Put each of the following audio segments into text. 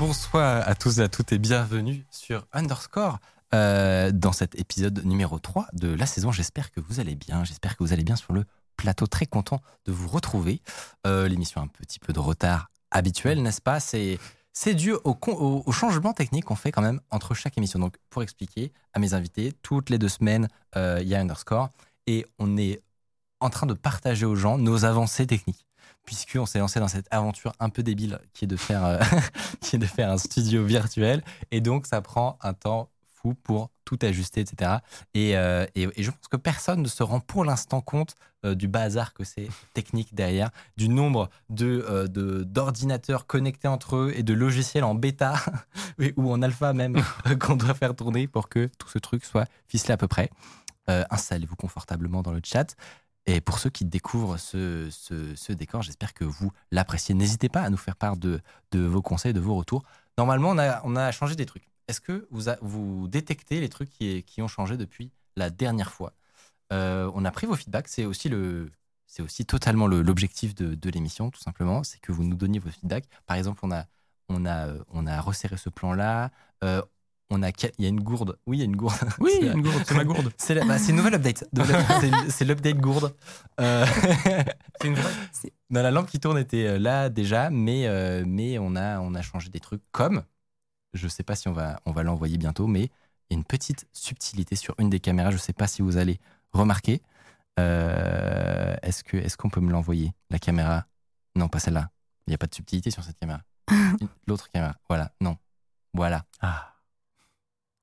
Bonsoir à tous et à toutes et bienvenue sur Underscore euh, dans cet épisode numéro 3 de la saison. J'espère que vous allez bien, j'espère que vous allez bien sur le plateau. Très content de vous retrouver. Euh, L'émission a un petit peu de retard habituel, n'est-ce pas? C'est c'est dû au, au changement technique qu'on fait quand même entre chaque émission. Donc, pour expliquer à mes invités, toutes les deux semaines, euh, il y a Underscore et on est en train de partager aux gens nos avancées techniques. Puisqu'on s'est lancé dans cette aventure un peu débile qui est de faire, euh, qui est de faire un studio virtuel. Et donc, ça prend un temps fou pour tout ajuster, etc. Et, euh, et, et je pense que personne ne se rend pour l'instant compte euh, du bazar que c'est technique derrière, du nombre de de- d'ordinateurs connectés entre eux et de logiciels en bêta ou en alpha même qu'on doit faire tourner pour que tout ce truc soit ficelé à peu près. Euh, Installez-vous confortablement dans le chat. Et pour ceux qui découvrent ce, décor, j'espère que vous l'appréciez. N'hésitez pas à nous faire part de, vos conseils, de vos retours. Normalement, on a, changé des trucs. Est-ce que vous, détectez les trucs qui, ont changé depuis la dernière fois? Euh, On a pris vos feedbacks. C'est aussi, le, aussi totalement le- l'objectif de, l'émission, tout simplement. C'est que vous nous donniez vos feedbacks. Par exemple, on a, on a, euh, resserré ce plan-là. Euh, on a, il y a une gourde. Oui, il y a une gourde. Oui, C'est- une gourde, c'est ma gourde. c'est la- bah, une nouvelle update. C'est- l'update gourde. Euh, C'est une vraie. non, la lampe qui tourne était euh, là déjà, mais, euh, mais on, a, on a changé des trucs comme, je sais pas si on va, on va l'envoyer bientôt, mais il y a une petite subtilité sur une des caméras. Je sais pas si vous allez remarquer. Euh, Est-ce que est-ce qu'on peut me l'envoyer La caméra? Non, pas celle-là. Il n'y a pas de subtilité sur cette caméra. L'autre caméra. Voilà. Non. Voilà. Ah.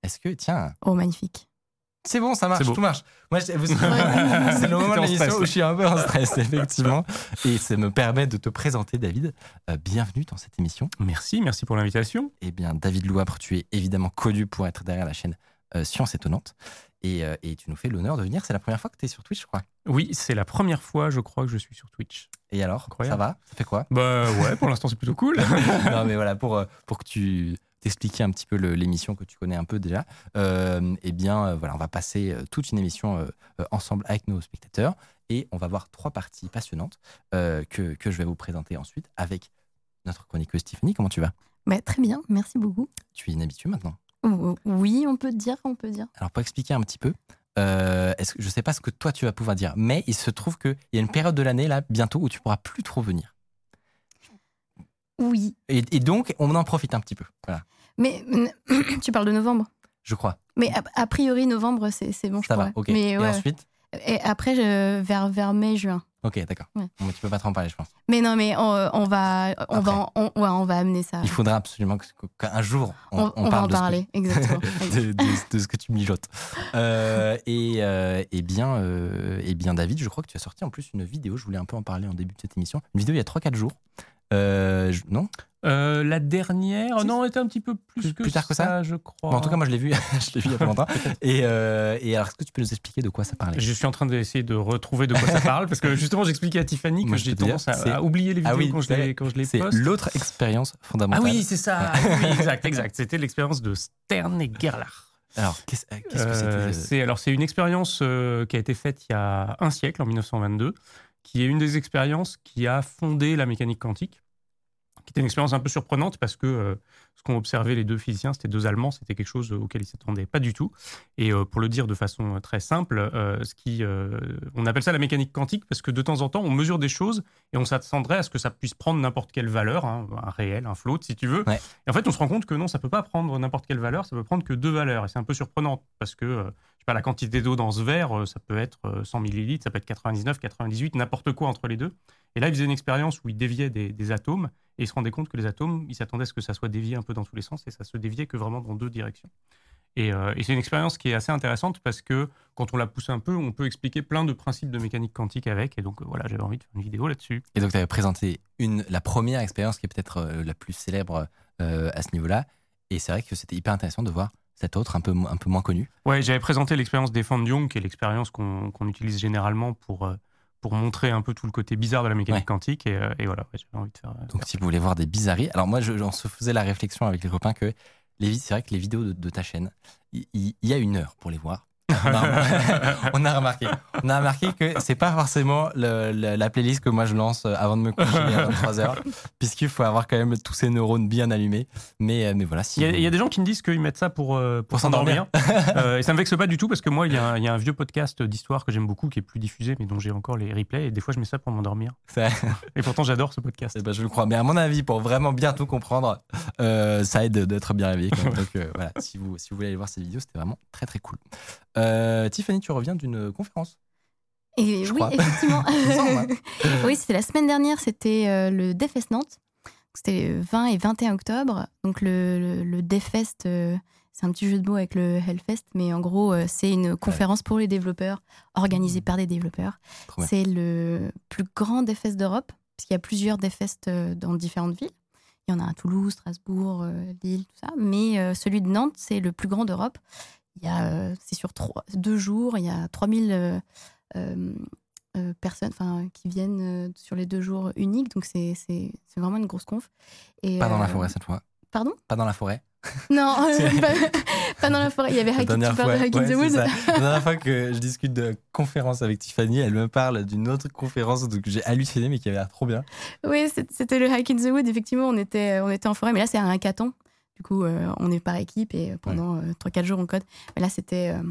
Est-ce que tiens, Oh, magnifique. c'est bon, ça marche, tout marche. Moi, je- c'est le moment de l'émission où je suis un peu en stress, effectivement. Et ça me permet de te présenter, David. Euh, bienvenue dans cette émission. Merci, merci pour l'invitation. Eh bien, David Louapre, tu es évidemment connu pour être derrière la chaîne euh, Science Étonnante. Et, euh, et tu nous fais l'honneur de venir. C'est la première fois que tu es sur Twitch, je crois. Oui, c'est la première fois, je crois, que je suis sur Twitch. Et alors, Incroyable. ça va? Ça fait quoi? Bah ouais, pour l'instant, c'est plutôt cool. non, mais voilà, pour, euh, pour que tu t'expliquiez un petit peu l'émission que tu connais un peu déjà, euh, eh bien, euh, voilà, on va passer euh, toute une émission ensemble avec nos spectateurs et on va voir trois parties passionnantes que, que je vais vous présenter ensuite avec notre chroniqueuse Tiffany. Comment tu vas? Bah, très bien, merci beaucoup. Tu es inhabituée maintenant? Oui, on peut dire, on peut dire. Alors, pour expliquer un petit peu, euh, est-ce que, je ne sais pas ce que toi tu vas pouvoir dire, mais il se trouve qu'il y a une période de l'année, là, bientôt, où tu pourras plus trop venir. Oui, Et, et donc, on en profite un petit peu. Voilà, mais tu parles de novembre. je crois. Mais a, a priori, novembre, c'est bon, je Ça va, ok. Mais et ouais. ensuite Et après, je- vers, vers mai, juin. Ok, d'accord. Ouais. Bon, tu peux pas trop en parler, je pense. Mais non, mais on, on va, on va, on, ouais, on va amener ça. Il faudra absolument qu'un jour on, on va parle en de ce que- parler, exactement. de, de- de ce que tu mijotes. Euh, et, euh, et bien, euh, et bien, David, je crois que tu as sorti en plus une vidéo. Je voulais un peu en parler en début de cette émission. Une vidéo il y a 3-4 jours. Euh, je- non Euh, la dernière, non, elle était un petit peu plus, Plus- que, plus tard que ça je crois. Bon, En tout cas, moi, je l'ai vu. je l'ai vu il y a pas longtemps. Et, euh, et alors, est-ce que tu peux nous expliquer de quoi ça parlait? Je suis en train d'essayer de retrouver de quoi ça parle parce que justement, j'expliquais à Tiffany que j'ai peux te dire, tendance à, c'est- à oublier les Ah vidéos oui, quand, je c'est- les, quand je les C'est poste. l'autre expérience Ah fondamentale. oui, c'est ça. oui, exact, exact. C'était l'expérience de Stern et Gerlach. Alors, qu'est-ce que c'était Euh, c'est alors c'est une expérience qui a été faite il y a un siècle, en 1922, qui est une des expériences qui a fondé la mécanique quantique, qui était une expérience un peu surprenante parce que euh, ce qu'ont observé les deux physiciens, c'était deux Allemands, c'était quelque chose auquel ils s'attendaient pas du tout. Et euh, pour le dire de façon euh, très simple, euh, ce qui, euh, on appelle ça la mécanique quantique parce que de temps en temps, on mesure des choses et on s'attendrait à ce que ça puisse prendre n'importe quelle valeur, hein, un réel, un float, si tu veux. Ouais. Et en fait, on se rend compte que non, ça peut pas prendre n'importe quelle valeur, ça peut prendre que deux valeurs. Et c'est un peu surprenant parce que euh, la quantité d'eau dans ce verre, euh, ça peut être euh, 100 millilitres, ça peut être 99, 98, n'importe quoi entre les deux. Et là, ils faisaient une expérience où ils déviaient des, atomes et ils se rendaient compte que les atomes, ils s'attendaient à ce que ça soit dévié un peu dans tous les sens et ça se déviait que vraiment dans deux directions. Et, euh, c'est une expérience qui est assez intéressante parce que quand on la pousse un peu, on peut expliquer plein de principes de mécanique quantique avec. Et donc euh, voilà, j'avais envie de faire une vidéo là-dessus. Et donc, tu avais présenté une, la première expérience qui est peut-être euh, la plus célèbre euh, à ce niveau-là. Et c'est vrai que c'était hyper intéressant de voir cette autre un peu, un peu moins connue. Ouais, j'avais présenté l'expérience des Young, qui est l'expérience qu'on qu'on utilise généralement pour, euh, pour montrer un peu tout le côté bizarre de la mécanique Ouais. quantique. Et, euh, et voilà, ouais, j'avais envie de faire. euh, Donc, si vous voulez voir des bizarreries. Alors, moi, je, on se faisait la réflexion avec les copains que c'est vrai que les vidéos de, de ta chaîne, il y, a une heure pour les voir. On a, on a remarqué. On a remarqué que c'est pas forcément le- le- la playlist que moi je lance avant de me coucher à 23 heures, puisqu'il faut avoir quand même tous ces neurones bien allumés. Mais, euh, mais voilà, si Il y, a, vous- il y a des gens qui me disent qu'ils mettent ça pour, euh, pour, Pour s'endormir. Euh, et ça me vexe pas du tout parce que moi, il y, a un- il y a un vieux podcast d'histoire que j'aime beaucoup qui est plus diffusé, mais dont j'ai encore les replays. Et des fois, je mets ça pour m'endormir. Et pourtant, j'adore ce podcast. Eh ben, je le crois. Mais à mon avis, pour vraiment bien tout comprendre, euh, ça aide d'être bien réveillé. quand même. Donc euh, voilà, si vous, si vous voulez aller voir ces vidéos, c'était vraiment très très cool. Euh, Tiffany, tu reviens d'une conférence. Et Je oui, crois. effectivement. Oui, c'était la semaine dernière, c'était euh, le DevFest Nantes. C'était le 20 et 21 octobre. Donc le, le, le euh, c'est un petit jeu de mots avec le Hellfest, mais en gros, c'est une conférence pour les développeurs, organisée par des développeurs. C'est le plus grand DevFest d'Europe, puisqu'il y a plusieurs DevFest euh, dans différentes villes. Il y en a à Toulouse, Strasbourg, Lille, tout ça. Mais celui de Nantes, c'est le plus grand d'Europe. Il y a, euh, c'est sur trois, deux jours, il y a 3000 euh, euh, personnes enfin, qui viennent sur les deux jours uniques. Donc, c'est, c'est, c'est vraiment une grosse conf. Et, Pas dans la forêt cette fois. Pardon? Pas dans la forêt. Non, pas, pas dans la forêt. Il y avait Hack, tu dernière parles fois, de Hack in ouais, the c'est Wood. ça. La dernière fois que je discute de conférence avec Tiffany, elle me parle d'une autre conférence que j'ai halluciné mais qui avait l'air trop bien. Oui, c'était le Hack in the Wood. Effectivement, on était, on était en forêt, mais là, c'est un hackathon. Du coup, euh, on est par équipe et pendant euh, 3-4 jours, on code. Mais là, c'était euh,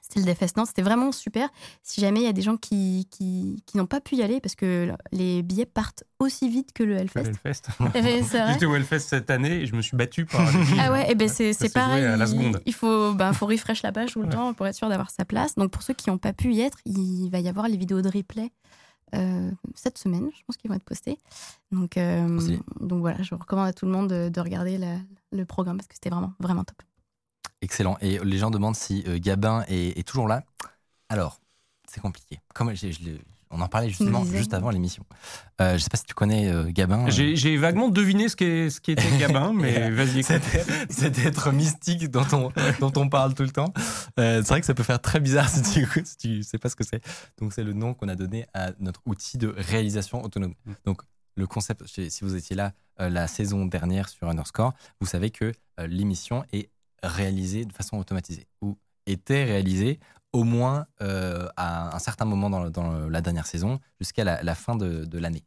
c'était le DevFest. Non, c'était vraiment super. Si jamais il y a des gens qui, qui, qui n'ont pas pu y aller, parce que les billets partent aussi vite que le Le Hellfest. Eh ben. J'étais au Hellfest cette année et je me suis battu par. Ah ouais, et ben c'est pareil. à la il- faut, ben, faut refresh la page tout le Ouais. temps pour être sûr d'avoir sa place. Donc pour ceux qui n'ont pas pu y être, il va y avoir les vidéos de replay euh, cette semaine. Je pense qu'ils vont être postés. Donc, euh, Stylé. donc voilà, je recommande à tout le monde de, de regarder la- le programme parce que c'était vraiment, vraiment top. Excellent. Et les gens demandent si euh, Gabin est, est toujours là. Alors, c'est compliqué. Comme je l'ai- on en parlait justement juste avant l'émission. Euh, je sais pas si tu connais euh, Gabin. J'ai j'ai vaguement deviné ce qu'était Gabin, mais vas-y, écoute. Cet, être mystique dont on, dont on parle tout le temps. Euh, c'est vrai que ça peut faire très bizarre si tu si tu sais pas ce que c'est. Donc c'est le nom qu'on a donné à notre outil de réalisation autonome. Donc le concept, si vous étiez là euh, la saison dernière sur Underscore, vous savez que euh, l'émission est réalisée de façon automatisée ou était réalisée au moins euh, à un certain moment dans, la dernière saison jusqu'à la, la fin de, de l'année.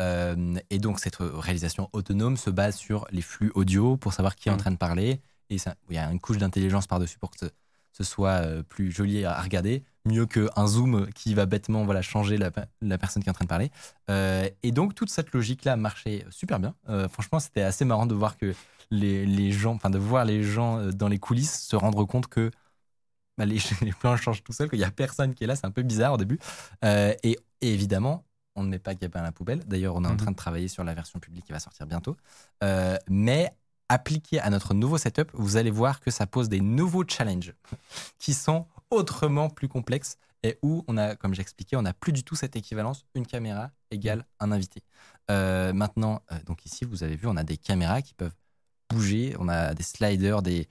Euh, et donc cette réalisation autonome se base sur les flux audio pour savoir qui est en Mm. train de parler. Et il y a une couche d'intelligence par-dessus pour que ce, ce soit euh, plus joli à regarder, mieux qu'un zoom qui va bêtement voilà, changer la, pe- la personne qui est en train de parler. Euh, et donc toute cette logique-là marchait super bien. Euh, franchement, c'était assez marrant de voir que les, les gens, enfin de voir les gens dans les coulisses se rendre compte que bah, les, les plans changent tout seuls, qu'il n'y a personne qui est là, c'est un peu bizarre au début. Euh, et, et évidemment, on ne met pas Gabin à la poubelle. D'ailleurs, on est en Mhm. train de travailler sur la version publique qui va sortir bientôt. Euh, mais appliqué à notre nouveau setup, vous allez voir que ça pose des nouveaux challenges qui sont autrement plus complexes et où on a, comme j'expliquais, on n'a plus du tout cette équivalence une caméra égale un invité. Euh, maintenant, euh, donc ici, vous avez vu, on a des caméras qui peuvent bouger, on a des sliders, des,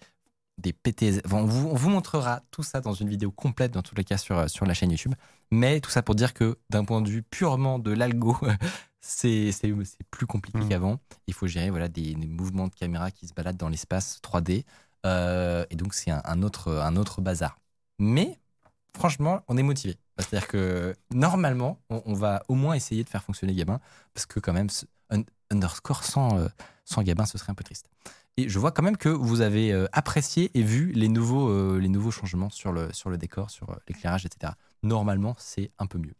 des PTS. Enfin, on, vous, on vous montrera tout ça dans une vidéo complète, dans tous les cas, sur, sur la chaîne YouTube. Mais tout ça pour dire que d'un point de vue purement de l'algo, c'est plus compliqué Mhm. qu'avant. Il faut gérer voilà, des, des mouvements de caméra qui se baladent dans l'espace 3D. Euh, et donc, c'est un, un autre, un autre bazar. Mais franchement, on est motivé. C'est-à-dire que normalement, on, on va au moins essayer de faire fonctionner Gabin, parce que quand même, un underscore sans, euh, sans Gabin, ce serait un peu triste. Et je vois quand même que vous avez euh, apprécié et vu les nouveaux, euh, les nouveaux changements sur le, sur le décor, sur euh, l'éclairage, etc. Normalement, c'est un peu mieux.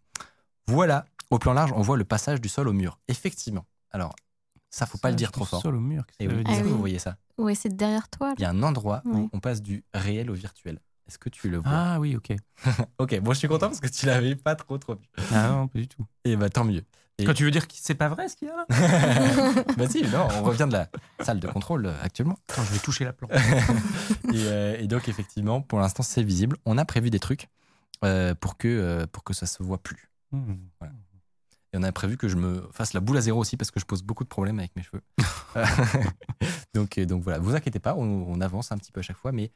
Voilà, au plan large, on voit le passage du sol au mur. Effectivement. Alors, ça, faut pas le dire trop fort. Sol au mur. Et oui, Ah est-ce dire que oui. vous voyez ça? Oui, c'est derrière toi. Il y a un endroit où on passe du réel au virtuel. Est-ce que tu le vois? Ah oui, ok. Ok, bon, je suis content parce que tu l'avais pas trop trop vu. Ah non, pas du tout. Et bah tant mieux. Et- Quand tu veux dire que c'est pas vrai ce qu'il y a là bah si, non, on revient de la salle de contrôle euh, actuellement. Attends, je vais toucher la plante. Et, euh, et donc effectivement, pour l'instant, c'est visible. On a prévu des trucs euh, pour que euh, pour que ça se voit plus. Hmm. Et on a prévu que je me fasse la boule à zéro aussi parce que je pose beaucoup de problèmes avec mes cheveux. donc, donc voilà, vous inquiétez pas, on, on avance un petit peu à chaque fois, mais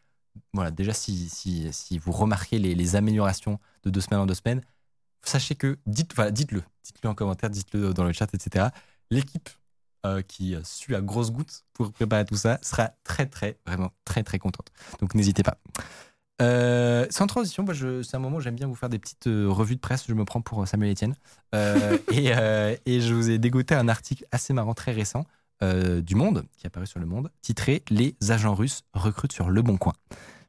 voilà, déjà si, si, si vous remarquez les, les améliorations de deux semaines en deux semaines, sachez que dites, voilà, dites-le, dites-le en commentaire, dites-le dans le chat, etc. L'équipe euh, qui suit à grosses gouttes pour préparer tout ça sera très très vraiment très très contente. Donc n'hésitez pas. Euh, sans transition, moi, je- c'est un moment où j'aime bien vous faire des petites euh, revues de presse. Je me prends pour Samuel Etienne. Euh, et, euh, et je vous ai dégoté un article assez marrant, très récent, euh, du Monde, qui est apparu sur Le Monde, titré Les agents russes recrutent sur Le Bon Coin.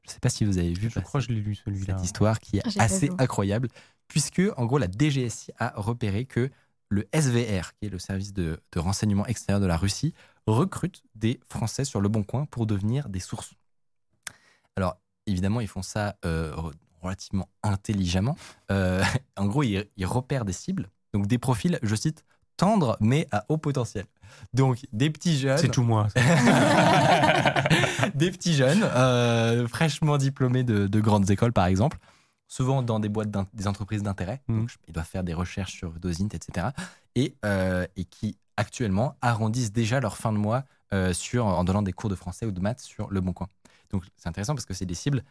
Je ne sais pas si vous avez vu Je crois que je l'ai lu celui-là. cette histoire qui est Ah, assez incroyable, puisque en gros la DGSI a repéré que le SVR, qui est le service de, de renseignement extérieur de la Russie, recrute des Français sur le bon coin pour devenir des sources. Alors évidemment, ils font ça euh, re- relativement intelligemment. Euh, en gros, ils, ils repèrent des cibles, donc des profils, je cite, tendres mais à haut potentiel. Donc des petits jeunes C'est tout moi. des petits jeunes, euh, fraîchement diplômés de, de grandes écoles, par exemple, souvent dans des boîtes, des entreprises d'intérêt. Donc, je- ils doivent faire des recherches sur Dosint, etc. Et, euh, et qui, actuellement, arrondissent déjà leur fin de mois euh, sur, en donnant des cours de français ou de maths sur Le Bon Coin. Donc, c'est intéressant parce que c'est des cibles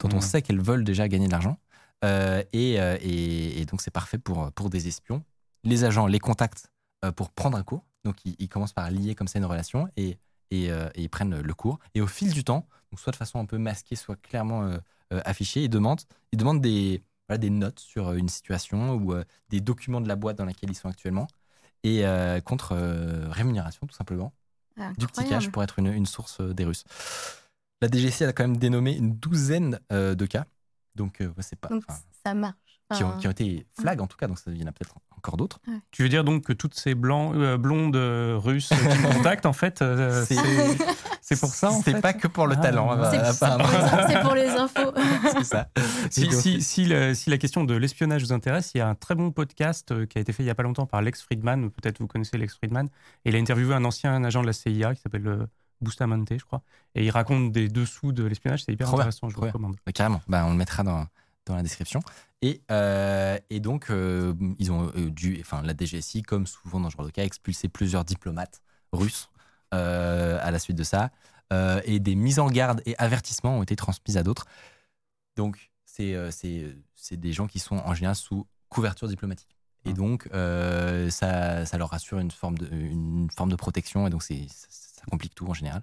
dont on Mhm. sait qu'elles veulent déjà gagner de l'argent. Euh, et, et- et donc, c'est parfait pour, pour des espions. Les agents les contactent pour prendre un cours. Donc, ils, ils commencent par lier comme ça une relation et, et, euh, et ils prennent le cours. Et au fil du temps, donc soit de façon un peu masquée, soit clairement euh, euh, affichée, ils demandent, ils demandent des, voilà, des notes sur euh, une situation ou euh, des documents de la boîte dans laquelle ils sont actuellement et contre rémunération, tout simplement Ah, du petit cash pour être une, une source des Russes. La DGC a quand même dénommé une douzaine de cas, donc c'est pas Donc ça marche. Qui, ont, Enfin, qui ont été flag en tout cas, donc ça, il y en a peut-être encore d'autres. Tu veux dire donc que toutes ces blancs, euh, blondes euh, russes qui me contactent, en fait, euh, C'est- pour ça, C'est pas que pour le Ah, talent, hein, c'est pour, les- c'est pour les infos. c'est ça. Si, si, si, le- si la question de l'espionnage vous intéresse, il y a un très bon podcast euh, qui a été fait il y a pas longtemps par Lex Friedman, peut-être vous connaissez Lex Friedman, et il a interviewé un ancien agent de la CIA qui s'appelle euh, Bustamante, je crois, et il raconte des dessous de l'espionnage, c'est hyper Trop bien, intéressant, je vous recommande. Euh, Carrément, bah, on le mettra dans, dans la description. Et, euh, et donc, euh, ils ont euh, dû, enfin, la DGSI, comme souvent dans ce genre de cas, expulser plusieurs diplomates russes euh, à la suite de ça. Et des mises en garde et avertissements ont été transmises à d'autres. Donc, c'est des gens qui sont en général sous couverture diplomatique. Et Mmh. donc, euh, ça, ça leur assure une forme de, une forme de protection. Et donc, c'est ça, ça complique tout en général.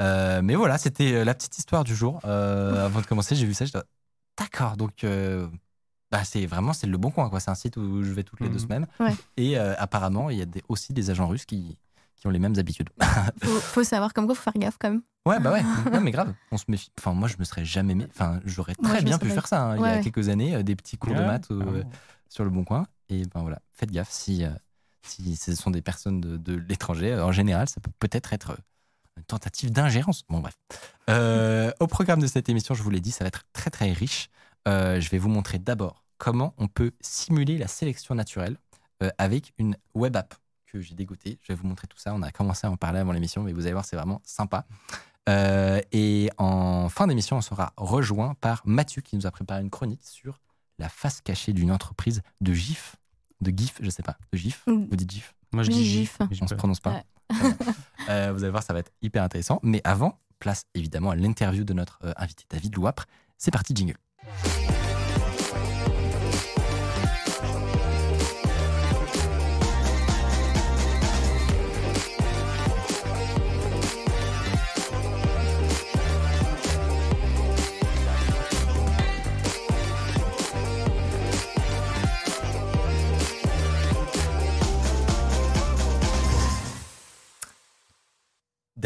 Euh, mais voilà, c'était la petite histoire du jour. Euh, avant de commencer, j'ai vu ça. D'accord, donc euh, bah, c'est vraiment c'est le bon coin. quoi. C'est un site où je vais toutes les deux Mhm. semaines. Ouais. Et euh, apparemment, il y a des- aussi des agents russes qui, qui ont les mêmes habitudes. faut, faut savoir comme quoi, faut faire gaffe quand même. Ouais, bah ouais. Non, mais grave. On se méfie. Enfin, moi, je me serais jamais. mé- Enfin, j'aurais très bien pu serais- faire ça hein, il y a ouais. quelques années, euh, des petits cours de maths euh, sur le bon coin. Et ben voilà, faites gaffe si, euh, si ce sont des personnes de, de l'étranger. En général, ça peut peut-être être une tentative d'ingérence. Bon, bref. Euh, au programme de cette émission, je vous l'ai dit, ça va être très très riche. Euh, je vais vous montrer d'abord comment on peut simuler la sélection naturelle euh, avec une web app que j'ai dégotée. Je vais vous montrer tout ça. On a commencé à en parler avant l'émission, mais vous allez voir, c'est vraiment sympa. Euh, et en fin d'émission, on sera rejoint par Mathieu qui nous a préparé une chronique sur la face cachée d'une entreprise de GIF. De GIF, je sais pas. De GIF Mm. Vous dites GIF? Moi, je dis gif. se peur. prononce pas. Ouais. Euh, vous allez voir, ça va être hyper intéressant. Mais avant, place évidemment à l'interview de notre euh, invité David Louapre. C'est parti, jingle.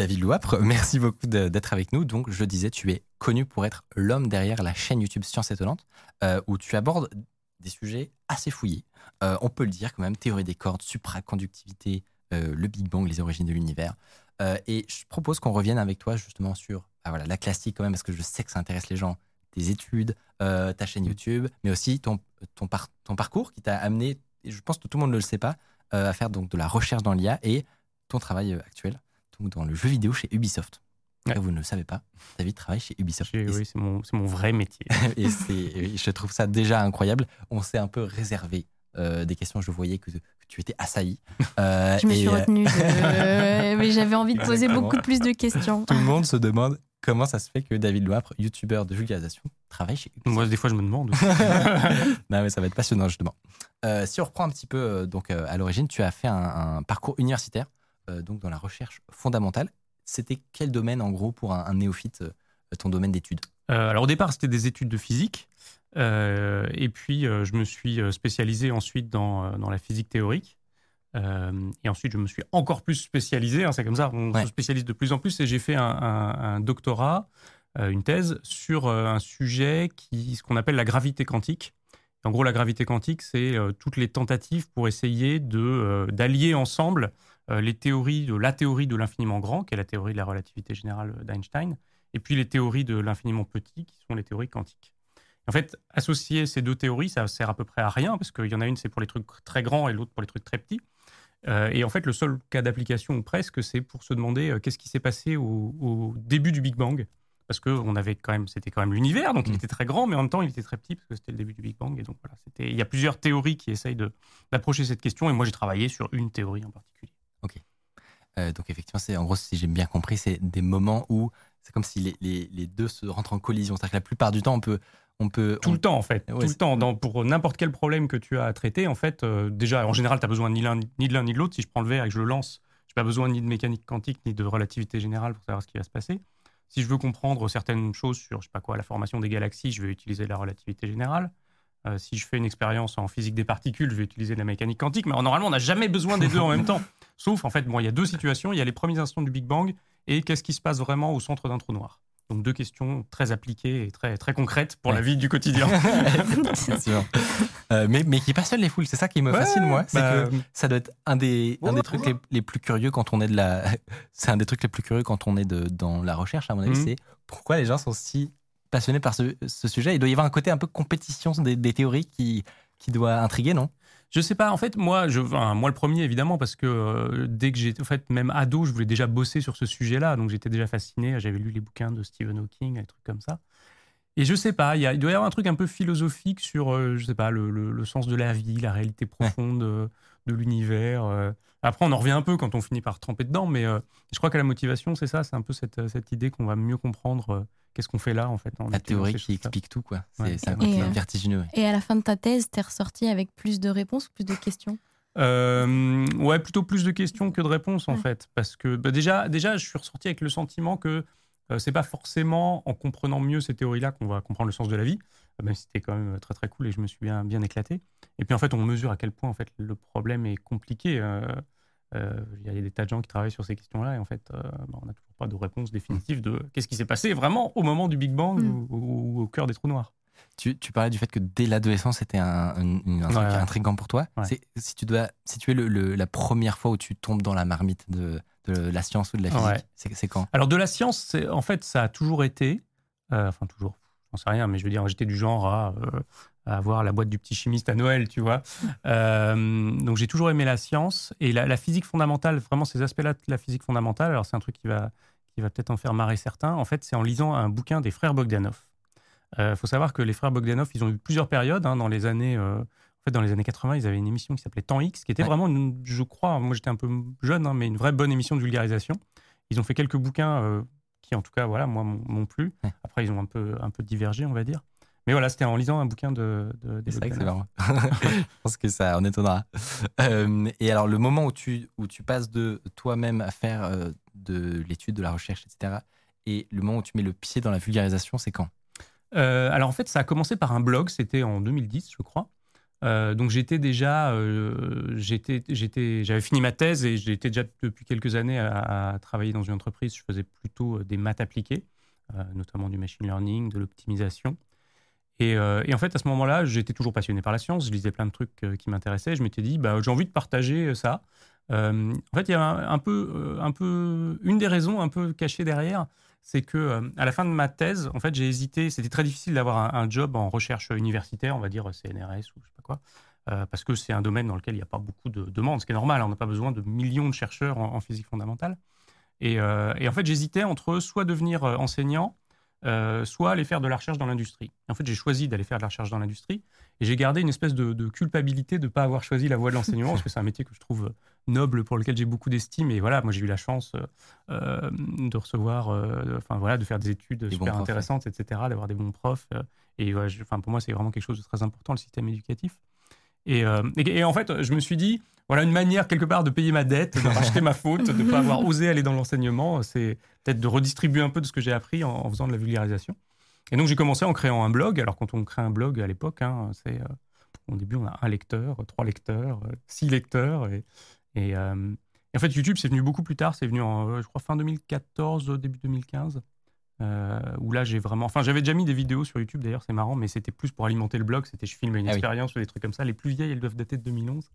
David Louapre, merci beaucoup d'être avec nous. Donc, je disais, tu es connu pour être l'homme derrière la chaîne YouTube Science Étonnante, euh, où tu abordes des sujets assez fouillés. Euh, on peut le dire quand même, théorie des cordes, supraconductivité, euh, le Big Bang, les origines de l'univers. Et je propose qu'on revienne avec toi justement sur ah voilà, la classique quand même, parce que je sais que ça intéresse les gens. tes études, ta chaîne YouTube, mais aussi ton, ton, ton parcours qui t'a amené, et je pense que tout le monde ne le sait pas, à faire donc de la recherche dans l'IA et ton travail actuel donc dans le jeu vidéo chez Ubisoft. Vous ne le savez pas, David travaille chez Ubisoft. Oui, c'est mon, mon, vrai métier. et je trouve ça déjà incroyable. On s'est un peu réservé euh, des questions. Je voyais que, tu étais assailli. Euh, je me suis euh, retenue, mais j'avais envie de poser beaucoup plus de questions. Tout le monde se demande comment ça se fait que David Loapre, youtubeur de vulgarisation, travaille chez Ubisoft. Moi, des fois, je me demande. non, mais ça va être passionnant, justement. si on reprend un petit peu, donc à l'origine, tu as fait un, parcours universitaire, donc dans la recherche fondamentale. C'était quel domaine, en gros, pour un néophyte, ton domaine d'études Alors, au départ, c'était des études de physique. Euh, et puis, euh, je me suis euh, spécialisé ensuite dans, dans la physique théorique. et ensuite, je me suis encore plus spécialisé. Hein, c'est comme ça, on se spécialise de plus en plus. Et j'ai fait un, doctorat, une thèse sur un sujet qui, ce qu'on appelle la gravité quantique. En gros, la gravité quantique, c'est toutes les tentatives pour essayer de d'allier ensemble les théories de la théorie de l'infiniment grand, qui est la théorie de la relativité générale d'Einstein, et puis les théories de l'infiniment petit, qui sont les théories quantiques. En fait, associer ces deux théories, ça sert à peu près à rien, parce qu'il y en a une, c'est pour les trucs très grands et l'autre pour les trucs très petits. Euh, et en fait, le seul cas d'application, ou presque, c'est pour se demander euh, qu'est-ce qui s'est passé au, début du Big Bang. Parce que on avait quand même, c'était quand même l'univers, donc il mm. était très grand, mais en même temps, il était très petit, parce que c'était le début du Big Bang. Et donc voilà, il y a plusieurs théories qui essayent d'approcher cette question, et moi, j'ai travaillé sur une théorie en particulier. Euh, donc effectivement, c'est en gros, si j'ai bien compris, c'est des moments où c'est comme si les, les, les, deux se rentrent en collision. C'est-à-dire que la plupart du temps, on peut, peut tout le temps en fait, tout le temps dans, pour n'importe quel problème que tu as à traiter en fait euh, déjà en général tu as besoin ni ni de l'un ni de l'autre si je prends le verre et que je le lance, j'ai pas besoin ni de mécanique quantique ni de relativité générale pour savoir ce qui va se passer. Si je veux comprendre certaines choses sur je sais pas quoi la formation des galaxies, je vais utiliser la relativité générale. Euh, si je fais une expérience en physique des particules, je vais utiliser la mécanique quantique, mais normalement on n'a jamais besoin des deux en même temps. Sauf en fait, bon, il y a deux situations, il y a les premiers instants du Big Bang et qu'est-ce qui se passe vraiment au centre d'un trou noir. Donc deux questions très appliquées et très, très concrètes pour la vie du quotidien. euh, mais, mais qui passionnent les foules, c'est ça qui me fascine moi. C'est bah, que ça doit être un des, un des trucs les, plus curieux quand on est de la. c'est un des trucs les plus curieux quand on est de, dans la recherche, à mon avis, mhm. c'est pourquoi les gens sont si passionnés par ce, sujet. Il doit y avoir un côté un peu compétition des, théories qui, qui doit intriguer, non? Je sais pas. En fait, moi, je, moi le premier évidemment parce que euh, dès que j'étais, en fait, même ado, je voulais déjà bosser sur ce sujet-là, donc j'étais déjà fasciné. J'avais lu les bouquins de Stephen Hawking, des trucs comme ça. Et je sais pas, il, y a, il doit y avoir un truc un peu philosophique sur, euh, je sais pas, le, le, sens de la vie, la réalité profonde euh, de l'univers. Après, on en revient un peu quand on finit par tremper dedans, mais je crois que la motivation, c'est ça, c'est un peu cette, cette idée qu'on va mieux comprendre qu'est-ce qu'on fait là en fait La théorie qui explique tout, quoi. C'est un côté euh, vertigineux. Et à la fin de ta thèse, tu es ressorti avec plus de réponses, plus de questions? Euh, ouais, plutôt plus de questions que de réponses en fait, parce que bah, déjà, déjà, je suis ressorti avec le sentiment que euh, c'est pas forcément en comprenant mieux ces théories-là qu'on va comprendre le sens de la vie, même si c'était quand même très très cool et je me suis bien bien éclaté. Et puis en fait, on mesure à quel point en fait le problème est compliqué. Euh, il y a des tas de gens qui travaillent sur ces questions-là et en fait, euh, bah, on n'a toujours pas de réponse définitive de qu'est-ce qui s'est passé vraiment au moment du Big Bang mm. ou, au cœur des trous noirs. Tu, parlais du fait que dès l'adolescence, c'était un, truc intrigant pour toi. Si tu dois, si tu es le, la première fois où tu tombes dans la marmite de, la science ou de la physique, c'est quand? Alors de la science, en fait, ça a toujours été, euh, enfin toujours, j'en sais rien, mais je veux dire, j'étais du genre à à avoir la boîte du petit chimiste à Noël, tu vois. Euh, donc j'ai toujours aimé la science et la, physique fondamentale, vraiment ces aspects-là de la physique fondamentale. Alors c'est un truc qui va, qui va peut-être en faire marrer certains. En fait, c'est en lisant un bouquin des frères Bogdanov. Il euh, faut savoir que les frères Bogdanov, ils ont eu plusieurs périodes hein, dans les années. Euh, fait, dans les années 80, ils avaient une émission qui s'appelait Temps X, qui était vraiment, je crois, moi j'étais un peu jeune, hein, mais une vraie bonne émission de vulgarisation. Ils ont fait quelques bouquins qui, en tout cas, voilà, moi, m'ont plu. Après, ils ont un peu, un peu divergé, on va dire. Mais voilà, c'était en lisant un bouquin de. de, c'est vrai que c'est marrant. Je pense que ça en étonnera. Euh, et alors, le moment où tu, où tu passes de toi-même à faire euh, de l'étude, de la recherche, etc., et le moment où tu mets le pied dans la vulgarisation, c'est quand? Euh, Alors, en fait, ça a commencé par un blog, c'était en 2010, je crois. Donc j'étais déjà, j'étais, j'étais, j'avais fini ma thèse et j'étais déjà depuis quelques années à, travailler dans une entreprise. Je faisais plutôt des maths appliquées, notamment du machine learning, de l'optimisation. Euh, et, en fait, à ce moment-là, j'étais toujours passionné par la science. Je lisais plein de trucs euh, qui m'intéressaient. Je m'étais dit, bah, j'ai envie de partager euh, ça. en fait, il y a un, peu, un peu, une des raisons un peu cachées derrière, c'est que euh, à la fin de ma thèse, en fait, j'ai hésité. C'était très difficile d'avoir un, job en recherche universitaire, on va dire CNRS ou je sais pas quoi, euh, parce que c'est un domaine dans lequel il n'y a pas beaucoup de demandes, ce qui est normal. On n'a pas besoin de millions de chercheurs en, physique fondamentale. Et, euh, en fait, j'hésitais entre soit devenir euh, enseignant, euh, soit aller faire de la recherche dans l'industrie. En fait, j'ai choisi d'aller faire de la recherche dans l'industrie et j'ai gardé une espèce de, de culpabilité de ne pas avoir choisi la voie de l'enseignement parce que c'est un métier que je trouve noble pour lequel j'ai beaucoup d'estime. Et voilà, moi j'ai eu la chance euh, de recevoir, euh, enfin voilà, de faire des études Des super profs, intéressantes, etc., d'avoir des bons profs. euh, et ouais, je- enfin, pour moi, c'est vraiment quelque chose de très important, le système éducatif. Et, euh, et- et en fait, je me suis dit, voilà une manière quelque part de payer ma dette, de racheter ma faute, de ne pas avoir osé aller dans l'enseignement. C'est peut-être de redistribuer un peu de ce que j'ai appris en, en faisant de la vulgarisation. Et donc j'ai commencé en créant un blog. Alors quand on crée un blog à l'époque, hein, c'est euh, au début on a un lecteur, trois lecteurs, euh, six lecteurs. Et, et, euh, et en fait YouTube c'est venu beaucoup plus tard. C'est venu en euh, je crois fin 2014, début 2015. euh, où là j'ai vraiment, enfin j'avais déjà mis des vidéos sur YouTube d'ailleurs, c'est marrant, mais c'était plus pour alimenter le blog. C'était je filme une Ah oui. expérience ou des trucs comme ça. Les plus vieilles elles doivent dater de 2011.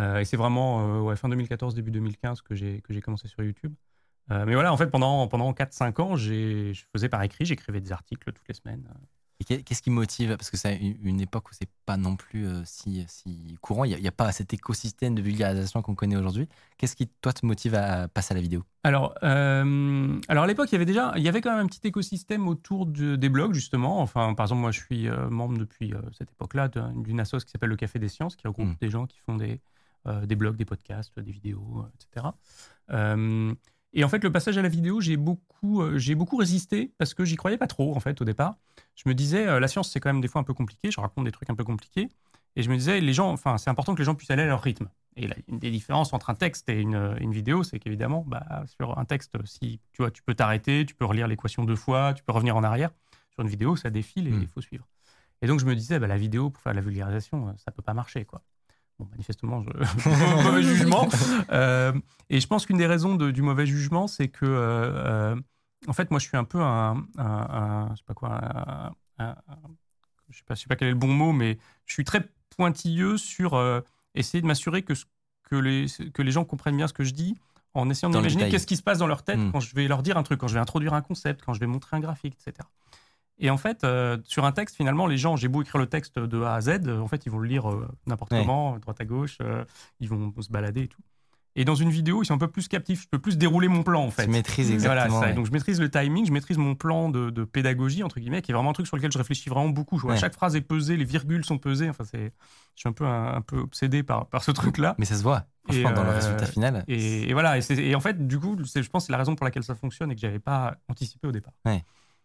Euh, et c'est vraiment euh, ouais, fin 2014, début 2015 que j'ai commencé sur YouTube. Mais voilà, en fait, pendant, pendant 4-5 ans, j'ai- je faisais par écrit, j'écrivais des articles toutes les semaines. Et qu'est-ce qui motive? Parce que c'est une époque où c'est pas non plus euh, si, si courant. Il n'y a, pas cet écosystème de vulgarisation qu'on connaît aujourd'hui. Qu'est-ce qui, toi, te motive à passer à la vidéo? Alors, euh, alors à l'époque, il y avait déjà, il y avait quand même un petit écosystème autour de- des blogs justement. Enfin, par exemple, moi, je suis euh, membre depuis cette époque-là d'un- d'une assoce qui s'appelle le Café des Sciences, qui regroupe Mm. des gens qui font des, euh, des blogs, des podcasts, des vidéos, etc. Euh, et en fait, le passage à la vidéo, j'ai beaucoup, euh, j'ai beaucoup résisté parce que j'y croyais pas trop en fait au départ. Je me disais, euh, la science, c'est quand même des fois un peu compliqué. Je raconte des trucs un peu compliqués. Et je me disais, les gens, enfin, c'est important que les gens puissent aller à leur rythme. Et là, une des différences entre un texte et une, une vidéo, c'est qu'évidemment, bah, sur un texte, si tu vois, tu peux t'arrêter, tu peux relire l'équation deux fois, tu peux revenir en arrière. Sur une vidéo, ça défile et il Mm. faut suivre. Et donc, je me disais, bah, la vidéo, pour faire de la vulgarisation, euh, ça peut pas marcher, quoi. Bon, manifestement, je... mauvais jugement. Euh, et je pense qu'une des raisons de- du mauvais jugement, c'est que, euh, euh, en fait, moi, je suis un peu un, un- un- je sais pas quoi, un- un- un- je sais pas, je sais pas quel est le bon mot, mais je suis très pointilleux sur euh, essayer de m'assurer que, ce- que, les, que les gens comprennent bien ce que je dis en essayant d'imaginer qu'est-ce qui se passe dans leur tête Mm. quand je vais leur dire un truc, quand je vais introduire un concept, quand je vais montrer un graphique, etc. Et en fait, euh, sur un texte, finalement, les gens, j'ai beau écrire le texte de A à Z, euh, en fait, ils vont le lire euh, n'importe Ouais. comment, droite à gauche, euh, ils vont se balader et tout. Et dans une vidéo, ils sont un peu plus captifs, je peux plus dérouler mon plan, en fait. Tu maîtrises Et voilà, exactement. ça. Et ouais. donc je maîtrise le timing, je maîtrise mon plan de, de pédagogie entre guillemets, qui est vraiment un truc sur lequel je réfléchis vraiment beaucoup. Je vois, Ouais. Chaque phrase est pesée, les virgules sont pesées. Enfin, c'est, je suis un peu un, un peu obsédé par, par ce truc-là. Mais ça se voit, Et, franchement, dans le résultat final. Et, et voilà. Et, et en fait, du coup, je pense que c'est la raison pour laquelle ça fonctionne et que j'avais pas anticipé au départ.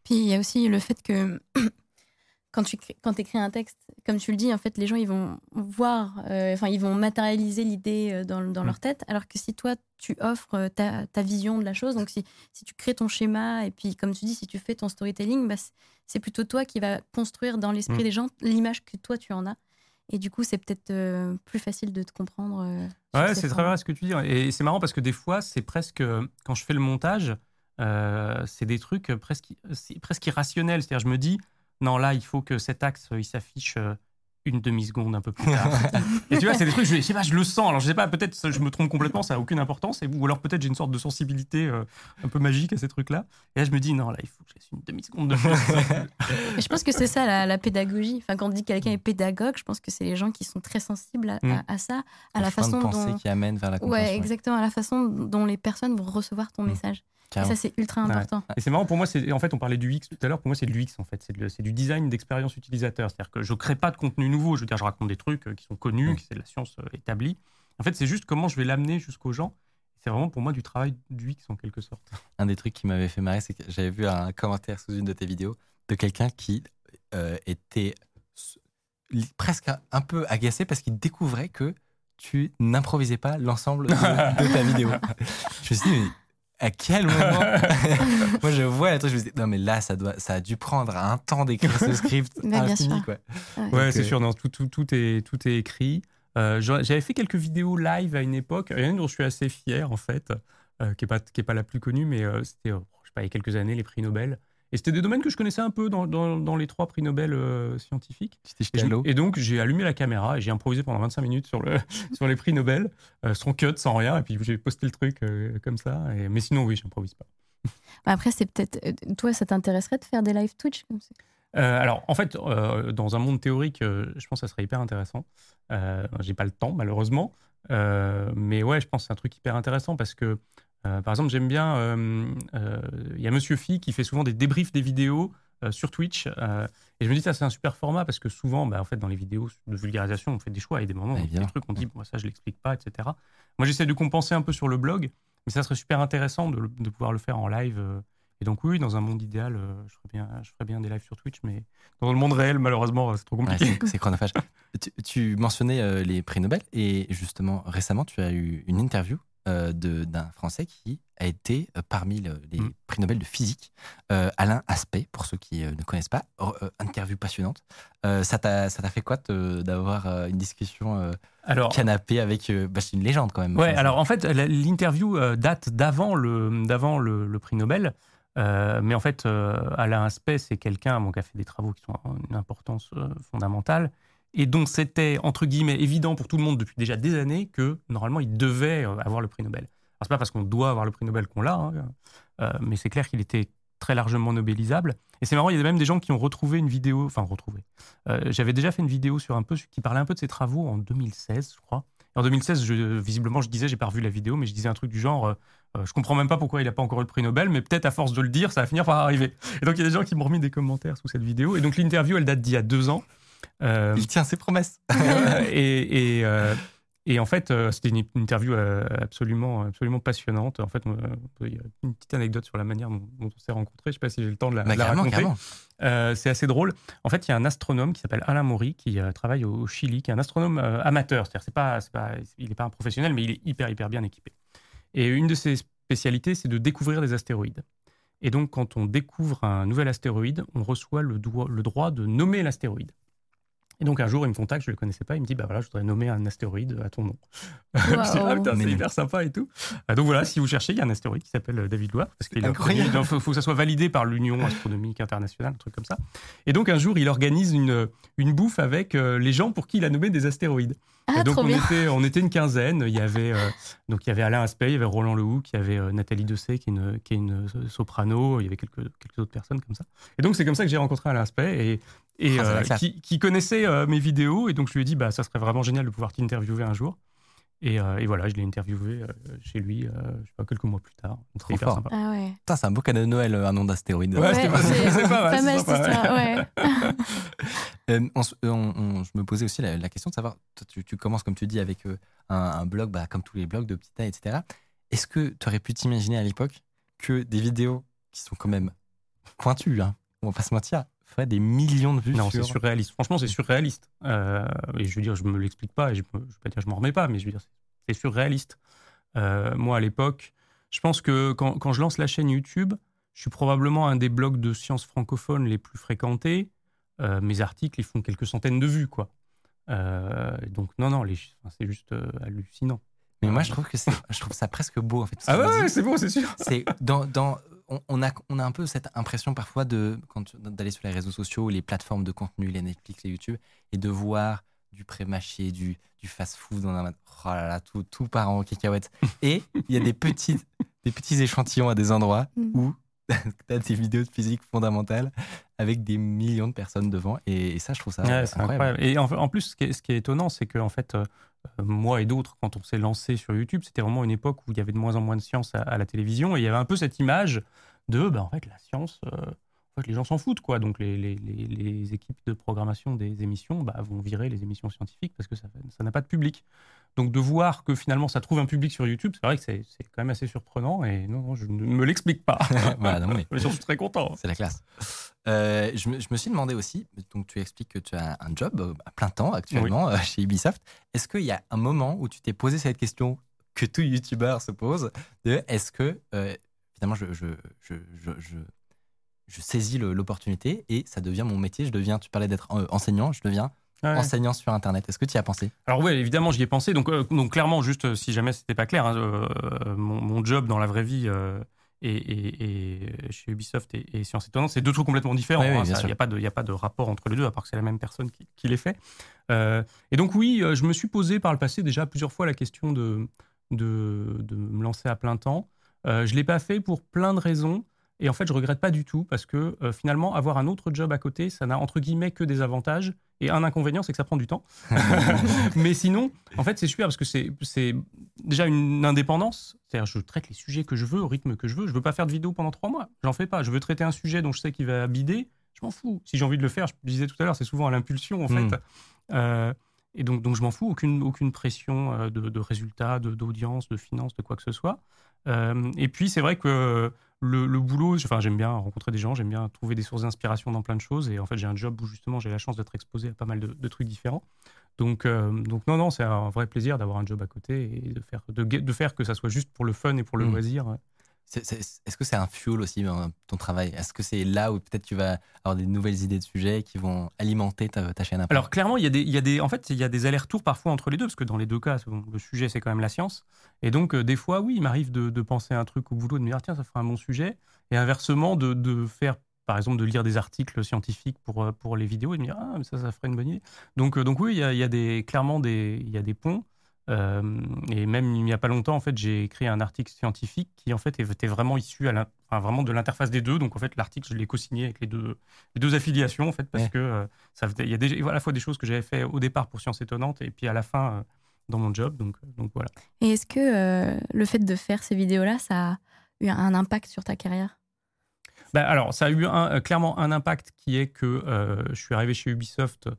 Puis il y a aussi le fait que quand tu quand écris un texte, comme tu le dis, en fait, les gens ils vont voir, euh, enfin ils vont matérialiser l'idée euh, dans, dans Mm. leur tête, alors que si toi tu offres euh, ta, ta vision de la chose, donc si, si tu crées ton schéma et puis comme tu dis, si tu fais ton storytelling, bah, c'est plutôt toi qui va construire dans l'esprit Mm. des gens l'image que toi tu en as. Et du coup, c'est peut-être euh, plus facile de te comprendre. euh, Ouais, ces c'est très vrai ce que tu dis. Et c'est marrant parce que des fois, c'est presque quand je fais le montage, euh, c'est des trucs presque, presque irrationnels. C'est-à-dire, je me dis, non, là, il faut que cet axe, il s'affiche euh, une demi-seconde un peu plus tard. et tu vois, c'est des trucs, je, je sais pas, je le sens. Alors, je sais pas, peut-être je me trompe complètement, ça n'a aucune importance. Et, ou alors, peut-être j'ai une sorte de sensibilité euh, un peu magique à ces trucs-là. Et là, je me dis, non, là, il faut que je laisse une demi-seconde de plus. Je pense que c'est ça la, la pédagogie. Enfin, quand on dit que quelqu'un est pédagogue, je pense que c'est les gens qui sont très sensibles à, Mm. à- à ça, à la de façon pensée dont. qui amène vers la Ouais, exactement, à la façon dont les personnes vont recevoir ton Mm. message. Et ça, c'est ultra Ouais. important. Et c'est marrant pour moi, c'est en fait on parlait du X tout à l'heure. Pour moi, c'est de l'UX en fait, c'est de- c'est du design d'expérience utilisateur. C'est-à-dire que je crée pas de contenu nouveau. Je veux dire, je raconte des trucs euh, qui sont connus, Mm. qui c'est de la science euh, établie. En fait, c'est juste comment je vais l'amener jusqu'aux gens. C'est vraiment pour moi du travail du X en quelque sorte. Un des trucs qui m'avait fait marrer, c'est que j'avais vu un commentaire sous une de tes vidéos de quelqu'un qui euh, était presque un- un peu agacé parce qu'il découvrait que tu n'improvisais pas l'ensemble de, de ta vidéo. Je me suis dit, mais à quel moment Moi, je vois la truc, je me dis, non, mais là, ça, doit, ça a dû prendre un temps d'écrire ce script Mais bien infini, sûr. quoi. Ouais. C'est euh, sûr. Non, tout, tout, tout est tout est écrit. Euh, J'avais fait quelques vidéos live à une époque. Il y en a une dont je suis assez fier en fait, euh, qui est pas qui est pas la plus connue, mais euh, c'était euh, je sais pas il y a quelques années les prix Nobel. Et c'était des domaines que je connaissais un peu dans, dans, dans les trois prix Nobel euh, scientifiques. Et, je- et donc, j'ai allumé la caméra et j'ai improvisé pendant 25 minutes sur, le, sur les prix Nobel, euh, sans cut, sans rien. Et puis, j'ai posté le truc euh, comme ça. Et, mais sinon, oui, j'improvise pas. Bah, Après, c'est peut-être. euh, Toi, ça t'intéresserait de faire des live Twitch comme ça Euh, alors, en fait, euh, dans un monde théorique, euh, je pense que ça serait hyper intéressant. Euh, J'ai pas le temps, malheureusement. Euh, mais ouais, je pense que c'est un truc hyper intéressant parce que, euh, par exemple, j'aime bien. euh, euh, Il y a Monsieur Phi qui fait souvent des débriefs des vidéos sur Twitch. et je me dis, ça, c'est un super format parce que souvent, bah, en fait, dans les vidéos de vulgarisation, on fait des choix et des moments, Ouais, on fait des trucs, on dit, bon, ça, je l'explique pas, etc. Moi, j'essaie de compenser un peu sur le blog, mais ça serait super intéressant de, pouvoir le faire en live. et donc, oui, dans un monde idéal, euh, je, ferais bien, je ferais bien des lives sur Twitch, mais dans le monde réel, malheureusement, c'est trop compliqué. c'est- c'est chronophage. tu, tu mentionnais euh, les prix Nobel et justement récemment tu as eu une interview d'un Français qui a été euh, parmi le- les Mm. prix Nobel de physique, euh, Alain Aspect, pour ceux qui euh, ne connaissent pas. Euh, interview passionnante. Euh, ça t'a fait quoi d'avoir euh, une discussion euh, Alors, canapé avec. euh, bah, c'est une légende quand même. Ouais, alors en fait, l'interview euh, date d'avant le, le, le prix Nobel. Euh, mais en fait, euh, Alain Aspect, c'est quelqu'un bon, qui a fait des travaux qui sont d'une importance euh, fondamentale et dont c'était, entre guillemets, évident pour tout le monde depuis déjà des années que normalement, il devait euh, avoir le prix Nobel. Alors, c'est pas parce qu'on doit avoir le prix Nobel qu'on l'a, hein, euh, mais c'est clair qu'il était très largement nobélisable. Et c'est marrant, il y a même des gens qui ont retrouvé une vidéo, enfin retrouvé. Euh, J'avais déjà fait une vidéo sur un peu qui parlait un peu de ses travaux en 2016, je crois. Et en 2016, je, visiblement, je disais, j'ai pas revu la vidéo, mais je disais un truc du genre, euh, je comprends même pas pourquoi il a pas encore le prix Nobel, mais peut-être à force de le dire, ça va finir par arriver. Et donc il y a des gens qui m'ont remis des commentaires sous cette vidéo. Et donc l'interview, elle date d'il y a deux ans. Euh, Il tient ses promesses. et, et, euh, et en fait, euh, c'était une une interview absolument, absolument passionnante. En fait, il y a une petite anecdote sur la manière dont, dont on s'est rencontrés. Je sais pas si j'ai le temps de la, Bah, la raconter. c'est assez drôle. En fait, il y a un astronome qui s'appelle Alain Maury qui travaille au Chili, qui est un astronome amateur. C'est-à-dire, c'est pas, c'est pas, il n'est pas un professionnel, mais il est hyper, hyper bien équipé. Et une de ses spécialités, c'est de découvrir des astéroïdes. Et donc, quand on découvre un nouvel astéroïde, on reçoit le droit de nommer l'astéroïde. Et donc, un jour, il me contacte, je ne le connaissais pas, il me dit, bah voilà, je voudrais nommer un astéroïde à ton nom. je dis, ah, putain, Mais c'est hyper sympa et tout. Ah, donc voilà, si vous cherchez, il y a un astéroïde qui s'appelle euh, David Loire, parce qu'il faut, faut que ça soit validé par l'Union astronomique internationale, un truc comme ça. Et donc, un jour, il organise une, une bouffe avec euh, les gens pour qui il a nommé des astéroïdes. Ah, et donc on bien. était, on était une quinzaine. Il y avait euh, donc il y avait Alain Aspect, il y avait Roland Lehoucq, il y avait euh, Nathalie Dessay qui est une, qui est une euh, soprano. Il y avait quelques, quelques autres personnes comme ça. Et donc c'est comme ça que j'ai rencontré Alain Aspect et, et Ah, euh, qui, qui connaissait euh, mes vidéos. Et donc je lui ai dit bah ça serait vraiment génial de pouvoir t'interviewer un jour. Et, euh, et voilà, je l'ai interviewé euh, chez lui, euh, je sais pas quelques mois plus tard. Trop hyper fort. sympa. Ah ouais. Putain, c'est un beau cadeau de Noël, euh, un nom d'astéroïde. Ouais, c'était pas- c'est c'est pas mal, pas c'est mal cette sympa, ouais. histoire, ouais. Euh, on on- on- je me posais aussi la, la question de savoir, toi, tu, tu commences comme tu dis avec euh, un, un blog, bah, comme tous les blogs de petite taille, etc. Est-ce que tu aurais pu t'imaginer à l'époque que des vidéos qui sont quand même pointues, hein, on va pas se mentir, feraient des millions de vues Non, sur... c'est surréaliste. Franchement, c'est surréaliste. Euh, et je veux dire, je me l'explique pas, et je ne vais pas dire que je m'en remets pas, mais je veux dire, c'est- surréaliste. Euh, moi, à l'époque, je pense que quand, quand je lance la chaîne YouTube, je suis probablement un des blogs de sciences francophones les plus fréquentés. Euh, mes articles, ils font quelques centaines de vues, quoi. Donc, non, non, c'est juste hallucinant. Mais moi, je trouve que je trouve ça presque beau en fait. Ah ouais, c'est bon, c'est sûr. c'est dans, dans on, on a on a un peu cette impression parfois de d'aller sur les réseaux sociaux, les plateformes de contenu, les Netflix, les YouTube, et de voir du pré-mâché, du, du fast-food, on a oh là là, tout, tout part en cacahuètes. Et il y a des petits des petits échantillons à des endroits Mm. où tu as des vidéos de physique fondamentale avec des millions de personnes devant, et, et ça, je trouve ça Ouais, incroyable. incroyable. Et en, en plus, ce qui est, ce qui est étonnant, c'est que en fait, euh, moi et d'autres, quand on s'est lancé sur YouTube, c'était vraiment une époque où il y avait de moins en moins de science à, la télévision, et il y avait un peu cette image de, bah, en fait, la science, euh, les gens s'en foutent, quoi. Donc les, les- les- équipes de programmation des émissions bah, vont virer les émissions scientifiques parce que ça n'a pas de public. Donc de voir que finalement ça trouve un public sur YouTube, c'est vrai que c'est quand même assez surprenant, et non, non, je ne me l'explique pas. Voilà, non, mais Mais j'en suis très content. C'est la classe. Euh, je, me, je me suis demandé aussi, donc tu expliques que tu as un job euh, à plein temps actuellement euh, chez Ubisoft. Est-ce qu'il y a un moment où tu t'es posé cette question que tout YouTuber se pose de est-ce que euh, finalement je, je, je, je, je, je saisis l'opportunité et ça devient mon métier, je deviens, tu parlais d'être enseignant, je deviens Ouais. enseignant sur Internet. Est-ce que tu y as pensé? Alors oui, évidemment, j'y ai pensé. Donc, euh, donc clairement, juste euh, si jamais c'était pas clair, hein, euh, mon, mon job dans la vraie vie euh, et, et- et chez Ubisoft et, et Science Étonnante, c'est deux trucs complètement différents. Hein, Il sûr. n'y a, pas de- y a pas de rapport entre les deux, à part que c'est la même personne qui, qui les fait. Et donc oui, je me suis posé par le passé déjà plusieurs fois la question de, de, de me lancer à plein temps. Je l'ai pas fait pour plein de raisons. Et en fait, je regrette pas du tout parce que finalement, avoir un autre job à côté, ça n'a entre guillemets que des avantages. Et un inconvénient, c'est que ça prend du temps. Mais sinon, en fait, c'est super parce que c'est déjà une indépendance. C'est-à-dire, je traite les sujets que je veux, au rythme que je veux. Je veux pas faire de vidéo pendant trois mois. J'en fais pas. Je veux traiter un sujet dont je sais qu'il va bider. Je m'en fous. Si j'ai envie de le faire, je disais tout à l'heure, c'est souvent à l'impulsion, en Mm. fait. Euh, et donc, donc je m'en fous. Aucune, aucune pression euh, de, de résultats, d'audience, de, finances, de quoi que ce soit. Euh, et puis, c'est vrai que le, le boulot, enfin, j'aime bien rencontrer des gens, j'aime bien trouver des sources d'inspiration dans plein de choses. Et en fait, j'ai un job où justement, j'ai la chance d'être exposé à pas mal de, de trucs différents. Donc, euh, donc non, non, c'est un vrai plaisir d'avoir un job à côté et de faire, de, de faire que ça soit juste pour le fun et pour le Mm. loisir. Est-ce que c'est un fuel aussi dans ton travail? Est-ce que c'est là où peut-être tu vas avoir des nouvelles idées de sujets qui vont alimenter ta, chaîne Alors clairement, il y a des, il y a des, en fait, il y a des allers-retours parfois entre les deux, parce que dans les deux cas, le sujet c'est quand même la science. Et donc euh, des fois, oui, il m'arrive de, penser à un truc au boulot, de me dire tiens, ça ferait un bon sujet, et inversement de, faire, par exemple, de lire des articles scientifiques pour euh, pour les vidéos et de me dire ah mais ça, ça ferait une bonne idée. Donc euh, donc oui, il y a, y a des clairement des, il y a des ponts. Euh, et même il n'y a pas longtemps, en fait, j'ai écrit un article scientifique qui en fait était vraiment issu à enfin, vraiment de l'interface des deux. Donc en fait, l'article, je l'ai co-signé avec les deux, les deux affiliations, en fait, parce Ouais. que euh, ça il y a déjà, à la fois des choses que j'avais fait au départ pour Science Étonnante et puis à la fin euh, dans mon job. Donc, donc voilà. Et est-ce que euh, le fait de faire ces vidéos-là, ça a eu un impact sur ta carrière? Bah, alors, ça a eu un- euh, clairement un impact qui est que euh, je suis arrivé chez Ubisoft.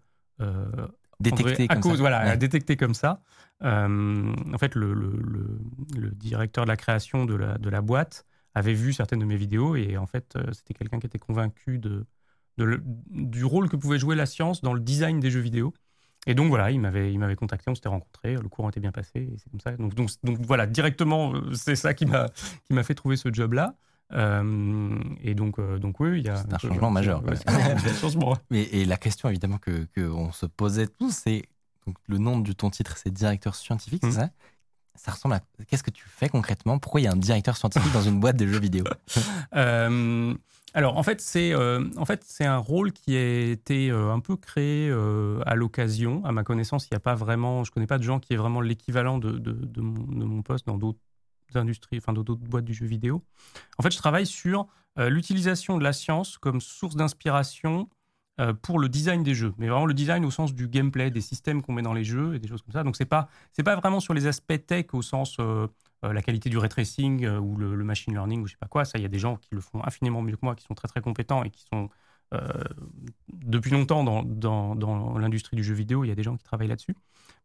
Détecté à comme cause, ça. voilà, Ouais. détecté comme ça. Euh, en fait, le, le- le- le directeur de la création de la, de la boîte avait vu certaines de mes vidéos et en fait, euh, c'était quelqu'un qui était convaincu de, de du rôle que pouvait jouer la science dans le design des jeux vidéo. Et donc voilà, il m'avait, il m'avait contacté, on s'était rencontrés, le courant était bien passé, et c'est comme ça. Donc, donc, donc voilà, directement, euh, c'est ça qui m'a, qui m'a fait trouver ce job-là. Euh, et donc, euh, donc oui, il y a un changement majeur. Ouais, changement. Et, et la question évidemment que qu'on se posait tous, c'est donc le nom de ton titre, c'est directeur scientifique, Mhm. c'est ça? Ça ressemble à qu'est-ce que tu fais concrètement? Pourquoi il y a un directeur scientifique dans une boîte de jeux vidéo? Euh, alors en fait c'est euh, en fait c'est un rôle qui a été euh, un peu créé à l'occasion. À ma connaissance, il n'y a pas vraiment, je connais pas de gens qui est vraiment l'équivalent de, de, de mon, de mon poste dans d'autres industries, enfin d'autres boîtes du jeu vidéo. En fait, je travaille sur euh, l'utilisation de la science comme source d'inspiration euh, pour le design des jeux, mais vraiment le design au sens du gameplay, des systèmes qu'on met dans les jeux et des choses comme ça. Donc c'est pas c'est pas vraiment sur les aspects tech au sens euh, euh, la qualité du ray tracing ou le, machine learning ou je sais pas quoi. Ça, il y a des gens qui le font infiniment mieux que moi, qui sont très très compétents et qui sont depuis longtemps dans l'industrie du jeu vidéo. Il y a des gens qui travaillent là-dessus.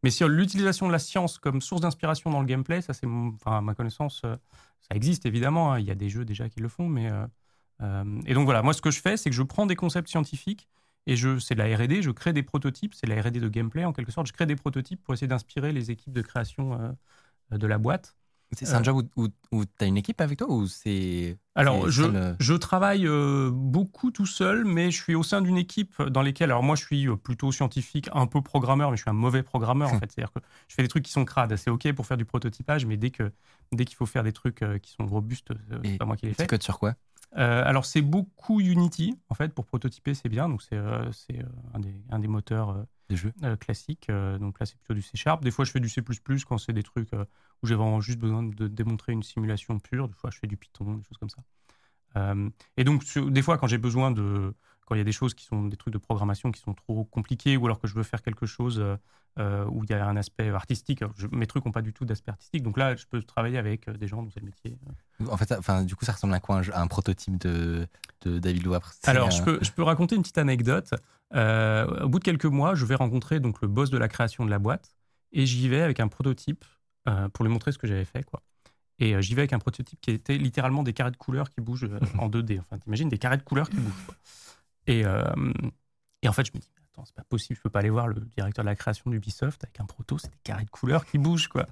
Mais sur l'utilisation de la science comme source d'inspiration dans le gameplay, ça c'est, à ma connaissance, euh, ça existe évidemment. hein. Il y a des jeux déjà qui le font, mais euh, euh, et donc voilà, moi ce que je fais, c'est que je prends des concepts scientifiques et je, c'est de la R&D, je crée des prototypes, c'est de la R&D de gameplay en quelque sorte. Je crée des prototypes pour essayer d'inspirer les équipes de création de la boîte. C'est un Euh. job où, où, tu as une équipe avec toi ou c'est Alors, je, seul, euh, je travaille euh, beaucoup tout seul, mais je suis au sein d'une équipe dans lesquelles, alors moi, je suis plutôt scientifique, un peu programmeur, mais je suis un mauvais programmeur, en fait. C'est-à-dire que je fais des trucs qui sont crades. C'est OK pour faire du prototypage, mais dès que dès qu'il faut faire des trucs qui sont robustes, c'est pas moi qui les tu fais. codes sur quoi? Euh, alors, c'est beaucoup Unity, en fait, pour prototyper, c'est bien. Donc, c'est euh, un, des, un des moteurs des jeux euh, classique. euh, donc là, c'est plutôt du C Sharp. Des fois, je fais du C quand c'est des trucs euh, où j'ai vraiment juste besoin de démontrer une simulation pure. Des fois, je fais du Python, des choses comme ça. Et donc, des fois, quand j'ai besoin de. Quand il y a des choses qui sont des trucs de programmation qui sont trop compliqués ou alors que je veux faire quelque chose euh, euh, où il y a un aspect artistique, je- mes trucs n'ont pas du tout d'aspect artistique. Donc là, je peux travailler avec euh, des gens dont c'est le métier. En fait, enfin, du coup, ça ressemble à quoi à un prototype de, de David C'est Alors, je peux, je peux raconter une petite anecdote. Euh, au bout de quelques mois, je vais rencontrer donc le boss de la création de la boîte et j'y vais avec un prototype euh, pour lui montrer ce que j'avais fait. Quoi. Et j'y vais avec un prototype qui était littéralement des carrés de couleurs qui bougent en 2D. Enfin, t'imagines des carrés de couleurs qui bougent. quoi. Et, euh, et en fait, je me dis, attends, c'est pas possible, je peux pas aller voir le directeur de la création d'Ubisoft avec un proto, c'est des carrés de couleurs qui bougent. quoi.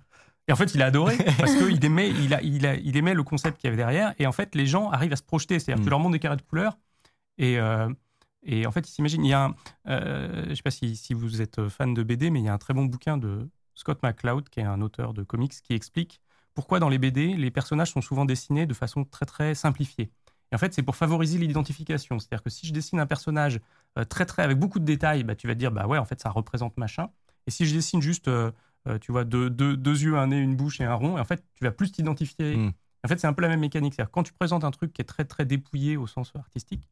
Et en fait, il a adoré parce qu'il aimait, il a, il, a, il aimait le concept qu'il y avait derrière. Et en fait, les gens arrivent à se projeter. C'est-à-dire, que tu Mm. leur montres des carrés de couleurs et, euh, et en fait, ils s'imaginent. Il y a un, euh, je sais pas si, si vous êtes fan de BD, mais il y a un très bon bouquin de Scott McCloud, qui est un auteur de comics, qui explique pourquoi dans les BD, les personnages sont souvent dessinés de façon très très simplifiée. Et en fait, c'est pour favoriser l'identification. C'est-à-dire que si je dessine un personnage euh, très très avec beaucoup de détails, bah, tu vas te dire bah ouais, en fait, ça représente machin. Et si je dessine juste, euh, euh, tu vois, deux, deux, deux yeux, un nez, une bouche et un rond, et en fait, tu vas plus t'identifier Mm. En fait, c'est un peu la même mécanique. C'est-à-dire, quand tu présentes un truc qui est très, très dépouillé au sens artistique,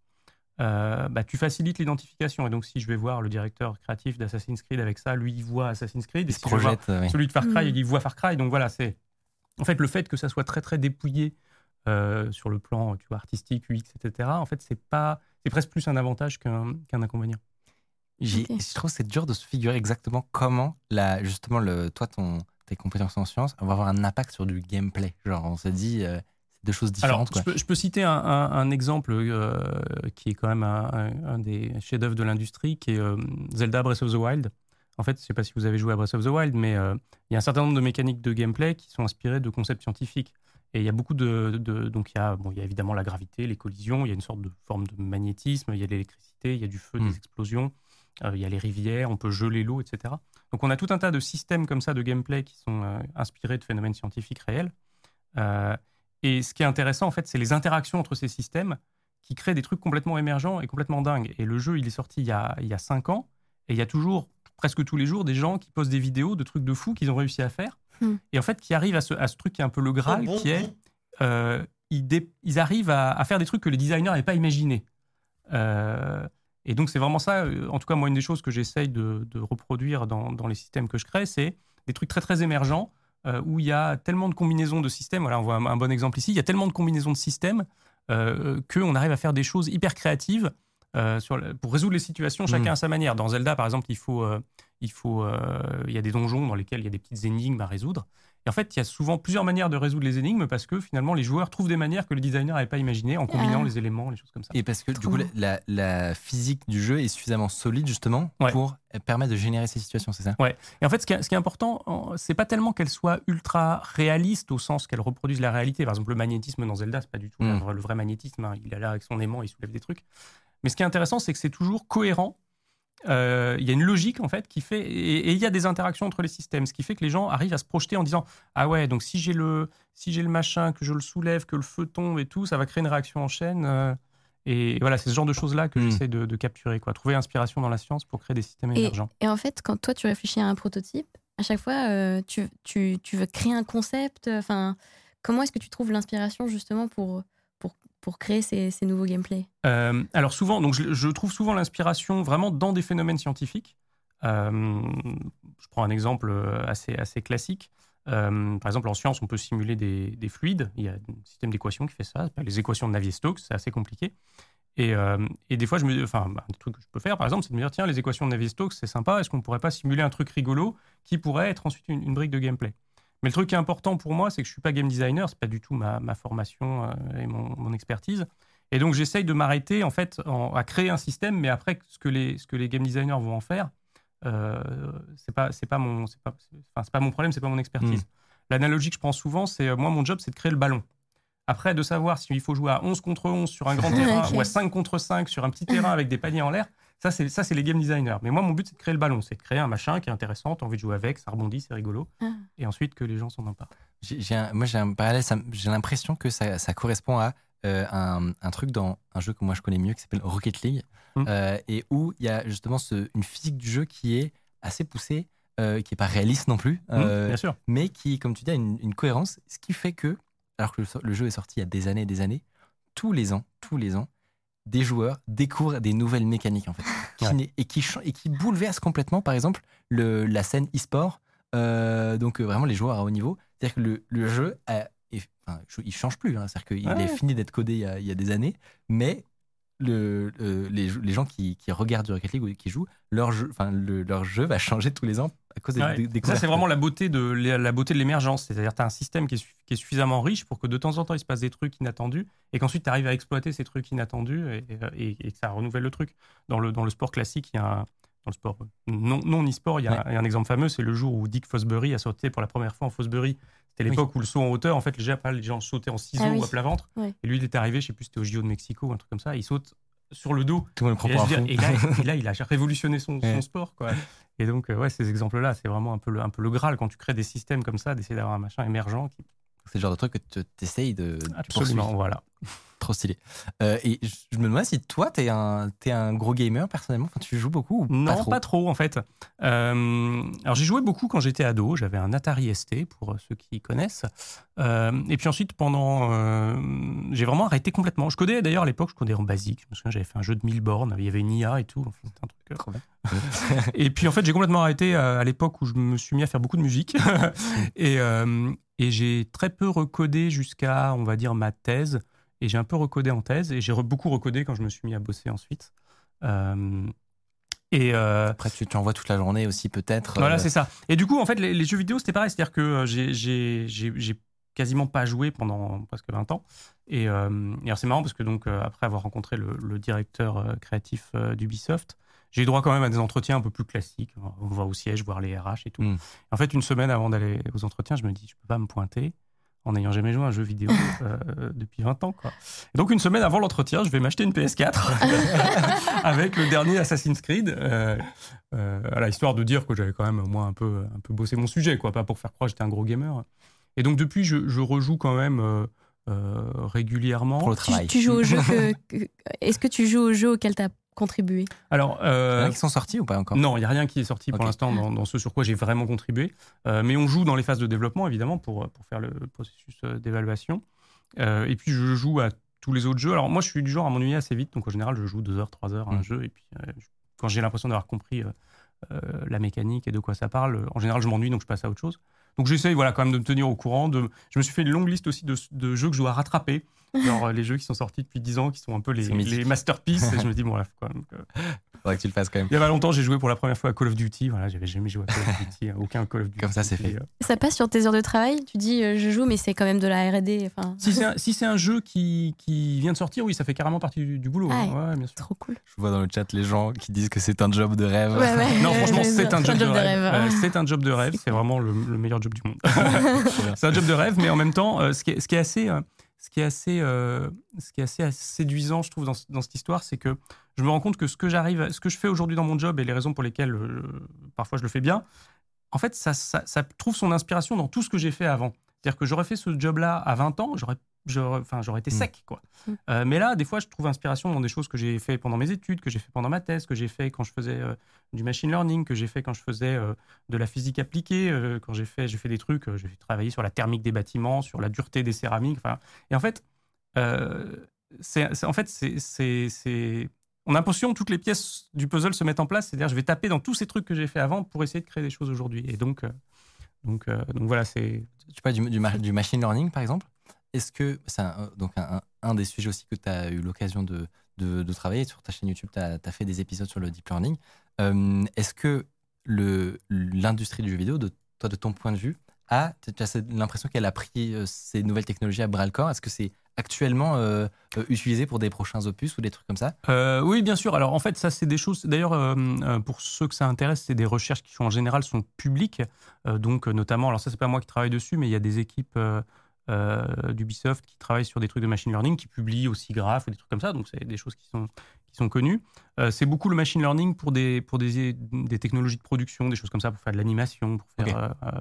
euh, bah, tu facilites l'identification. Et donc, si je vais voir le directeur créatif d'Assassin's Creed avec ça, lui, il voit Assassin's Creed. Et si je vois celui de Far Cry, Mm. il voit Far Cry. Donc voilà, c'est. En fait, le fait que ça soit très, très dépouillé euh, sur le plan tu vois, artistique, UX, etc., en fait, c'est pas. C'est presque plus un avantage qu'un qu'un inconvénient. J'ai- Ok. Je trouve que c'est dur de se figurer exactement comment, la, justement, le, toi, ton, tes compétences en sciences vont avoir un impact sur du gameplay. Genre, on se dit, euh, c'est deux choses Alors, différentes. je peux, je peux citer un, un- un exemple euh, qui est quand même un, un- un des chefs-d'œuvre de l'industrie, qui est euh, Zelda Breath of the Wild. En fait, je ne sais pas si vous avez joué à Breath of the Wild, mais euh, il y a un certain nombre de mécaniques de gameplay qui sont inspirées de concepts scientifiques. Et il y a beaucoup de, de- donc il y a, bon, il y a évidemment la gravité, les collisions, il y a une sorte de forme de magnétisme, il y a l'électricité, il y a du feu, des explosions, euh, il y a les rivières, on peut geler l'eau, etc. Donc on a tout un tas de systèmes comme ça de gameplay qui sont euh, inspirés de phénomènes scientifiques réels. Euh, et ce qui est intéressant, en fait, c'est les interactions entre ces systèmes qui créent des trucs complètement émergents et complètement dingues. Et le jeu, il est sorti il y a, il y a cinq ans, et il y a toujours, presque tous les jours, des gens qui postent des vidéos de trucs de fous qu'ils ont réussi à faire. Hmm. Et en fait, qui arrivent à ce, à ce truc qui est un peu le Graal, qui est, euh, ils, dé- ils arrivent à, à faire des trucs que les designers n'avaient pas imaginés. Euh, et donc, c'est vraiment ça, euh, en tout cas, moi, une des choses que j'essaye de, de reproduire dans, dans les systèmes que je crée, c'est des trucs très, très émergents euh, où il y a tellement de combinaisons de systèmes. Voilà, on voit un, un bon exemple ici. Il y a tellement de combinaisons de systèmes euh, qu'on arrive à faire des choses hyper créatives euh, sur le- pour résoudre les situations, chacun Mm. à sa manière. Dans Zelda, par exemple, il faut, euh, il faut, euh, il y a des donjons dans lesquels il y a des petites énigmes à résoudre. Et en fait, il y a souvent plusieurs manières de résoudre les énigmes parce que finalement, les joueurs trouvent des manières que le designer n'avait pas imaginées en combinant Ah. les éléments, les choses comme ça. Et parce que du coup, la, la physique du jeu est suffisamment solide justement Ouais. pour permettre de générer ces situations, c'est ça? Et en fait, ce qui est, ce qui est important, c'est pas tellement qu'elle soit ultra réaliste au sens qu'elle reproduise la réalité. Par exemple, le magnétisme dans Zelda, c'est pas du tout Mm. le vrai- le vrai magnétisme. hein. Il est là avec son aimant, il soulève des trucs. Mais ce qui est intéressant, c'est que c'est toujours cohérent. Euh, Il y a une logique en fait qui fait et et il y a des interactions entre les systèmes, ce qui fait que les gens arrivent à se projeter en disant ah ouais donc si j'ai le si j'ai le machin que je le soulève que le feu tombe et tout ça va créer une réaction en chaîne euh, et voilà c'est ce genre de choses là que Mm. j'essaie de, de capturer quoi trouver inspiration dans la science pour créer des systèmes Et, émergents et en fait, quand toi, tu réfléchis à un prototype, à chaque fois, euh, tu, tu, tu veux créer un concept. Enfin, comment est-ce que tu trouves l'inspiration justement pour, pour, créer ces, nouveaux gameplays? Euh, alors souvent, donc je, trouve souvent l'inspiration vraiment dans des phénomènes scientifiques. Euh, je prends un exemple euh, assez, classique. Par exemple, en science, on peut simuler des, des fluides. Il y a un système d'équations qui fait ça. Les équations de Navier-Stokes, c'est assez compliqué. Et, des fois, je me, enfin, un des trucs que je peux faire, par exemple, c'est de me dire tiens, les équations de Navier-Stokes, c'est sympa. Est-ce qu'on pourrait pas simuler un truc rigolo qui pourrait être ensuite une brique de gameplay? Mais le truc qui est important pour moi, c'est que je suis pas game designer. C'est pas du tout ma, ma formation euh, et mon, mon expertise. Et donc, j'essaye de m'arrêter en fait en- à créer un système, mais après, ce que les, ce que les game designers vont en faire, euh, c'est pas, c'est pas mon, c'est pas, enfin, pas mon problème, c'est pas mon expertise. L'analogie que je prends souvent, c'est euh, moi, mon job, c'est de créer le ballon. Après, de savoir s'il faut jouer à 11 contre 11 sur un grand terrain ou à 5 contre 5 sur un petit terrain avec des paniers en l'air, ça, c'est, ça, c'est les game designers. Mais moi, mon but, c'est de créer le ballon. C'est de créer un machin qui est intéressant, tu as envie de jouer avec, ça rebondit, c'est rigolo. Ah. Et ensuite, que les gens s'en emparent. J'ai- j'ai un- moi, j'ai un parallèle, j'ai l'impression que ça, ça correspond à euh, un, un truc dans un jeu que moi je connais mieux qui s'appelle Rocket League, Mm. euh, et où il y a justement ce- une physique du jeu qui est assez poussée, euh, qui est pas réaliste non plus, euh, Mmh, bien sûr. mais qui, comme tu dis, a une, une cohérence, ce qui fait que, alors que le, le jeu est sorti il y a des années et des années, tous les ans, tous les ans, des joueurs découvrent des nouvelles mécaniques en fait, qui Ouais. n'est- et, qui, chan- et qui bouleversent complètement, par exemple, le, la scène e-sport. euh, donc euh, vraiment les joueurs à haut niveau. C'est-à-dire que le, le jeu, a- est- enfin, je- il change plus. hein. C'est-à-dire qu'il Ouais. est fini d'être codé il y, a, il y a des années, mais le, le- les, gens qui, qui regardent du Rocket League ou qui jouent, leur jeu, enfin, le- leur jeu va changer tous les ans à cause des, Ouais. des- des Ça, c'est vraiment la beauté de la beauté de l'émergence. C'est-à-dire, tu as un système qui est, su- qui est suffisamment riche pour que de temps en temps, il se passe des trucs inattendus et qu'ensuite, tu arrives à exploiter ces trucs inattendus et, et- et que ça renouvelle le truc. Dans le, dans le sport classique, il y a un. Dans le sport non, non e-sport, il y, a, il y a un exemple fameux, c'est le jour où Dick Fosbury a sauté pour la première fois en Fosbury. C'était l'époque où le saut en hauteur, en fait, les gens, les gens sautaient en ciseaux Ah oui. ou à plat ventre. Ouais. Et lui, il était arrivé, je sais plus, c'était au JO de Mexico ou un truc comme ça, il saute sur le dos Tout le monde le prend et, pour là, dire, et là, et là, il a révolutionné son, sport. Quoi. Et donc, euh, ouais, ces exemples-là, c'est vraiment un peu, le, un peu le Graal quand tu crées des systèmes comme ça, d'essayer d'avoir un machin émergent qui, C'est le genre de truc que tu essayes de. Absolument, voilà. Trop stylé. Euh, et je me demande si toi, t'es un, t'es un gros gamer personnellement? Enfin, tu joues beaucoup ou Non, pas trop en fait. Euh, alors j'ai joué beaucoup quand j'étais ado. J'avais un Atari ST pour ceux qui connaissent. Euh, et puis ensuite, pendant, euh, j'ai vraiment arrêté complètement. Je codais d'ailleurs à l'époque, je codais en basique. Je me souviens, j'avais fait un jeu de 1000 bornes. Il y avait une IA et tout. Enfin, c'était un truc, euh, Trop bien. et puis en fait, j'ai complètement arrêté euh, à l'époque où je me suis mis à faire beaucoup de musique. et euh, et j'ai très peu recodé jusqu'à, on va dire, ma thèse. Et j'ai un peu recodé en thèse. Et j'ai re- beaucoup recodé quand je me suis mis à bosser ensuite. Euh, et euh, Après, tu t'envoies toute la journée aussi, peut-être. voilà, euh, c'est ça. Et du coup, en fait, les, les jeux vidéo, c'était pareil. C'est-à-dire que j'ai- quasiment pas joué pendant presque 20 ans. Et, et alors, c'est marrant parce que, donc, après avoir rencontré le, le directeur créatif d'Ubisoft, j'ai eu droit quand même à des entretiens un peu plus classiques. On va au siège voir les RH et tout. Mm. En fait, une semaine avant d'aller aux entretiens, je me dis, je peux pas me pointer en n'ayant jamais joué à un jeu vidéo euh, depuis 20 ans. Quoi. Et donc, une semaine avant l'entretien, je vais m'acheter une PS4 avec le dernier Assassin's Creed, euh, euh, voilà, histoire de dire que j'avais quand même moi un peu, un peu bossé mon sujet, quoi, pas pour faire croire que j'étais un gros gamer. Et donc, depuis, je, je rejoue quand même euh, euh, régulièrement. Pour le Tu, travail. tu joues au jeu que, que- Est-ce que tu joues au jeu auquel tu as contribué Alors, Il y en euh, a qui sont sortis ou pas encore? Non, il n'y a rien qui est sorti pour l'instant dans, dans ce sur quoi j'ai vraiment contribué. Euh, mais on joue dans les phases de développement, évidemment, pour, pour faire le processus euh, d'évaluation. Euh, et puis, je joue à tous les autres jeux. Alors, moi, je suis du genre à m'ennuyer assez vite. Donc, en général, je joue 2 heures, 3 heures à un Mm. jeu. Et puis, euh, quand j'ai l'impression d'avoir compris euh, euh, la mécanique et de quoi ça parle, euh, en général, je m'ennuie, donc je passe à autre chose. Donc, j'essaye voilà, quand même de me tenir au courant. De... Je me suis fait une longue liste aussi de, de jeux que je dois rattraper. Genre euh, les jeux qui sont sortis depuis 10 ans, qui sont un peu les, masterpieces. et je me dis, bon, là, faut quand même que- Faudrait que tu le fasses quand même. il y a pas longtemps, j'ai joué pour la première fois à Call of Duty. Voilà, j'avais jamais joué à Call of Duty, aucun Call of Duty. Comme ça, c'est fait. Euh, Ça passe sur tes heures de travail? Tu dis euh, je joue, mais c'est quand même de la RD. Enfin, si c'est un, si c'est un jeu qui, qui vient de sortir, oui, ça fait carrément partie du, du boulot. Ah hein. Ouais, bien sûr. trop cool. Je vois dans le chat les gens qui disent que c'est un job de rêve. Ouais, ouais. Non, franchement, c'est un job, de rêve. c'est un job de rêve. C'est vraiment le, le meilleur job du monde. c'est un job de rêve, mais en même temps, euh, ce, qui est, ce qui est assez, euh, ce qui est assez, euh, ce qui est assez séduisant, je trouve, dans, ce- dans cette histoire, c'est que je me rends compte que ce que j'arrive, ce que je fais aujourd'hui dans mon job et les raisons pour lesquelles euh, parfois je le fais bien, en fait, ça, ça, trouve son inspiration dans tout ce que j'ai fait avant. C'est-à-dire que j'aurais fait ce job-là à 20 ans, j'aurais enfin, j'aurais été Mm. sec. Quoi. Mm. Euh, mais là, des fois, je trouve inspiration dans des choses que j'ai fait pendant mes études, que j'ai fait pendant ma thèse, que j'ai fait quand je faisais euh, du machine learning, que j'ai fait quand je faisais euh, de la physique appliquée, euh, quand j'ai fait, j'ai fait des trucs, euh, j'ai travaillé sur la thermique des bâtiments, sur la dureté des céramiques. Enfin, et en fait, euh, c'est, c'est- en fait, c'est, c'est, c'est- on a l'impression que toutes les pièces du puzzle se mettent en place. C'est-à-dire, je vais taper dans tous ces trucs que j'ai fait avant pour essayer de créer des choses aujourd'hui. Et donc, euh, donc, euh, donc voilà, c'est. Tu parles du, du, ma- du machine learning, par exemple? Est-ce que c'est un, donc un, des sujets aussi que tu as eu l'occasion de, de, travailler sur ta chaîne YouTube Tu as, fait des épisodes sur le deep learning. Euh, Est-ce que l'industrie du jeu vidéo, de, toi, de ton point de vue, a, l'impression qu'elle a pris euh, ces nouvelles technologies à bras le corps? Est-ce que c'est actuellement euh, euh, utilisé pour des prochains opus ou des trucs comme ça? Euh, oui, bien sûr. Alors en fait, ça c'est des choses. D'ailleurs, euh, euh, pour ceux que ça intéresse, c'est des recherches qui en général sont publiques. Euh, donc euh, notamment, alors ça c'est pas moi qui travaille dessus, mais il y a des équipes euh, euh, d'Ubisoft qui travaillent sur des trucs de machine learning, qui publient aussi Graph ou des trucs comme ça. Donc c'est des choses qui sont qui sont connues. Euh, c'est beaucoup le machine learning pour des pour des, des technologies de production, des choses comme ça, pour faire de l'animation, pour faire euh, euh,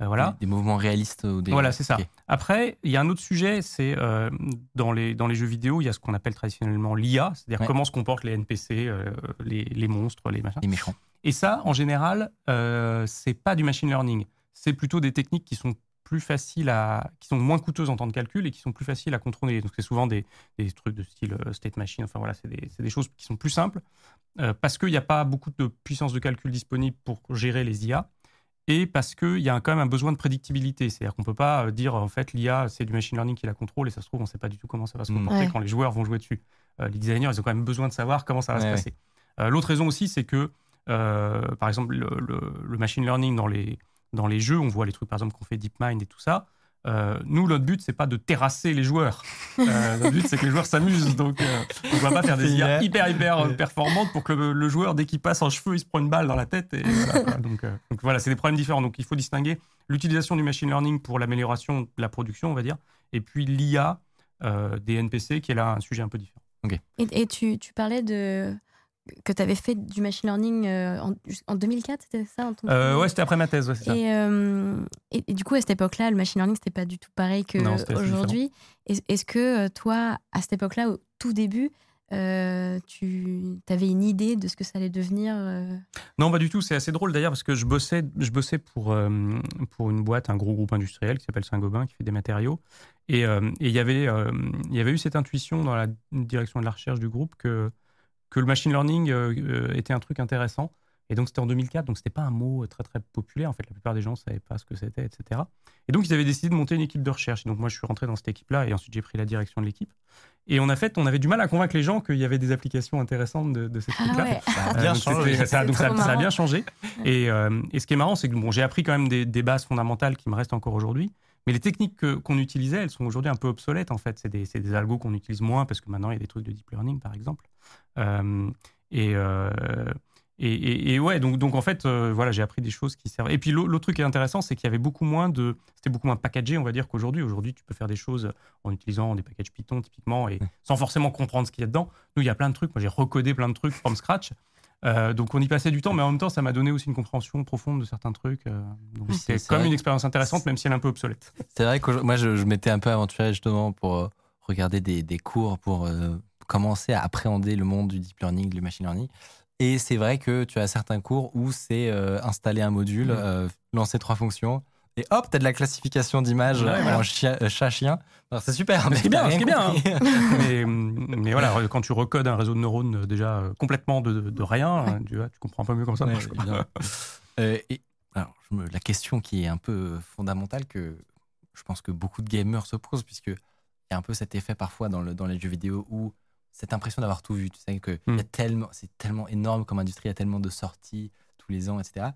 euh, voilà. Des, mouvements réalistes ou des... Voilà, c'est ça. Après, il y a un autre sujet, c'est euh, dans, les, dans les jeux vidéo, il y a ce qu'on appelle traditionnellement l'IA, c'est-à-dire Ouais. comment se comportent les NPC, euh, les, les monstres, les machins. Les méchants. Et ça, en général, euh, c'est pas du machine learning. C'est plutôt des techniques qui sont plus faciles à, qui sont moins coûteuses en temps de calcul et qui sont plus faciles à contrôler. Donc c'est souvent des, des trucs de style euh, state machine. Enfin voilà, c'est des, c'est des choses qui sont plus simples euh, parce qu'il n'y a pas beaucoup de puissance de calcul disponible pour gérer les IA et parce qu'il y a quand même un besoin de prédictibilité. C'est-à-dire qu'on ne peut pas euh, dire en fait l'IA c'est du machine learning qui la contrôle et ça se trouve on ne sait pas du tout comment ça va se Mm. comporter Ouais. quand les joueurs vont jouer dessus. Euh, les designers ils ont quand même besoin de savoir comment ça va Ouais, se passer. Euh, L'autre raison aussi c'est que euh, par exemple le, le- le machine learning dans les, dans les jeux, on voit les trucs par exemple qu'on fait DeepMind et tout ça. Euh, nous, notre but, c'est pas de terrasser les joueurs. Euh, notre but, c'est que les joueurs s'amusent. Donc, euh, on va pas faire des IA hyper, hyper euh, performantes pour que le, le joueur, dès qu'il passe en cheveux, il se prend une balle dans la tête. Et voilà, quoi. donc, euh, donc voilà, c'est des problèmes différents. Donc, il faut distinguer l'utilisation du machine learning pour l'amélioration de la production, on va dire, et puis l'IA euh, des NPC, qui est là un sujet un peu différent. Et, et tu, tu parlais de que tu avais fait du machine learning euh, en, en 2004, c'était ça en ton Euh, ouais, c'était après ma thèse, ouais, ça. euh, et, et du coup, à cette époque-là, le machine learning, c'était pas du tout pareil qu'aujourd'hui. Est- Est-ce que euh, toi, à cette époque-là, au tout début, euh, tu avais une idée de ce que ça allait devenir Non, pas du tout. C'est assez drôle d'ailleurs parce que je bossais, je bossais pour, pour une boîte, un gros groupe industriel qui s'appelle Saint-Gobain, qui fait des matériaux. Et il y avait, il y avait eu cette intuition dans la direction de la recherche du groupe que, que le machine learning euh, euh, était un truc intéressant. Et donc, c'était en 2004, donc c'était pas un mot très très populaire. En fait, la plupart des gens ne savaient pas ce que c'était, etc. Et donc, ils avaient décidé de monter une équipe de recherche. Et donc, moi, je suis rentré dans cette équipe-là et ensuite, j'ai pris la direction de l'équipe. Et on a fait, on avait du mal à convaincre les gens qu'il y avait des applications intéressantes de, de cette Ah truc-là. ouais. Ça a Euh, bien donc changé. ça, donc C'est ça- trop ça a bien changé. Et, euh, et ce qui est marrant, c'est que bon, j'ai appris quand même des, des bases fondamentales qui me restent encore aujourd'hui. Mais les techniques que- qu'on utilisait, elles sont aujourd'hui un peu obsolètes en fait. C'est des, des algos qu'on utilise moins parce que maintenant il y a des trucs de deep learning par exemple. Euh, et, euh, et, et- et ouais, donc, donc en fait, euh, voilà, j'ai appris des choses qui servent. Et puis l'au- l'autre truc qui est intéressant, c'est qu'il y avait beaucoup moins de. C'était beaucoup moins packagé, on va dire, qu'aujourd'hui. Aujourd'hui, tu peux faire des choses en utilisant des packages Python typiquement et sans forcément comprendre ce qu'il y a dedans. Nous, il y a plein de trucs. Moi, j'ai recodé plein de trucs from scratch. Euh, donc on y passait du temps, mais en même temps, ça m'a donné aussi une compréhension profonde de certains trucs. euh, donc c'était comme une expérience intéressante, même si elle est un peu obsolète. C'est vrai que moi, je, je m'étais un peu aventuré justement pour euh, regarder des, des cours pour euh, commencer à appréhender le monde du deep learning, du machine learning. Et c'est vrai que tu as certains cours où c'est installer un module, euh, lancer trois fonctions, et hop, tu as de la classification d'images Ouais, voilà. euh, chat-chien. Alors, C'est super. Mais ce qui est t'as bien, ce qui est rien bien, mais, mais voilà, quand tu recodes un réseau de neurones euh, déjà euh, complètement de, de rien, euh, tu, vois, tu comprends un peu mieux comment ça Ouais. Euh, et, alors, je me- la question qui est un peu fondamentale que je pense que beaucoup de gamers se posent, puisque il y a un peu cet effet parfois dans, le, dans les jeux vidéo où cette impression d'avoir tout vu. Tu sais que Mm. tellement, c'est tellement énorme comme industrie, il y a tellement de sorties tous les ans, etc.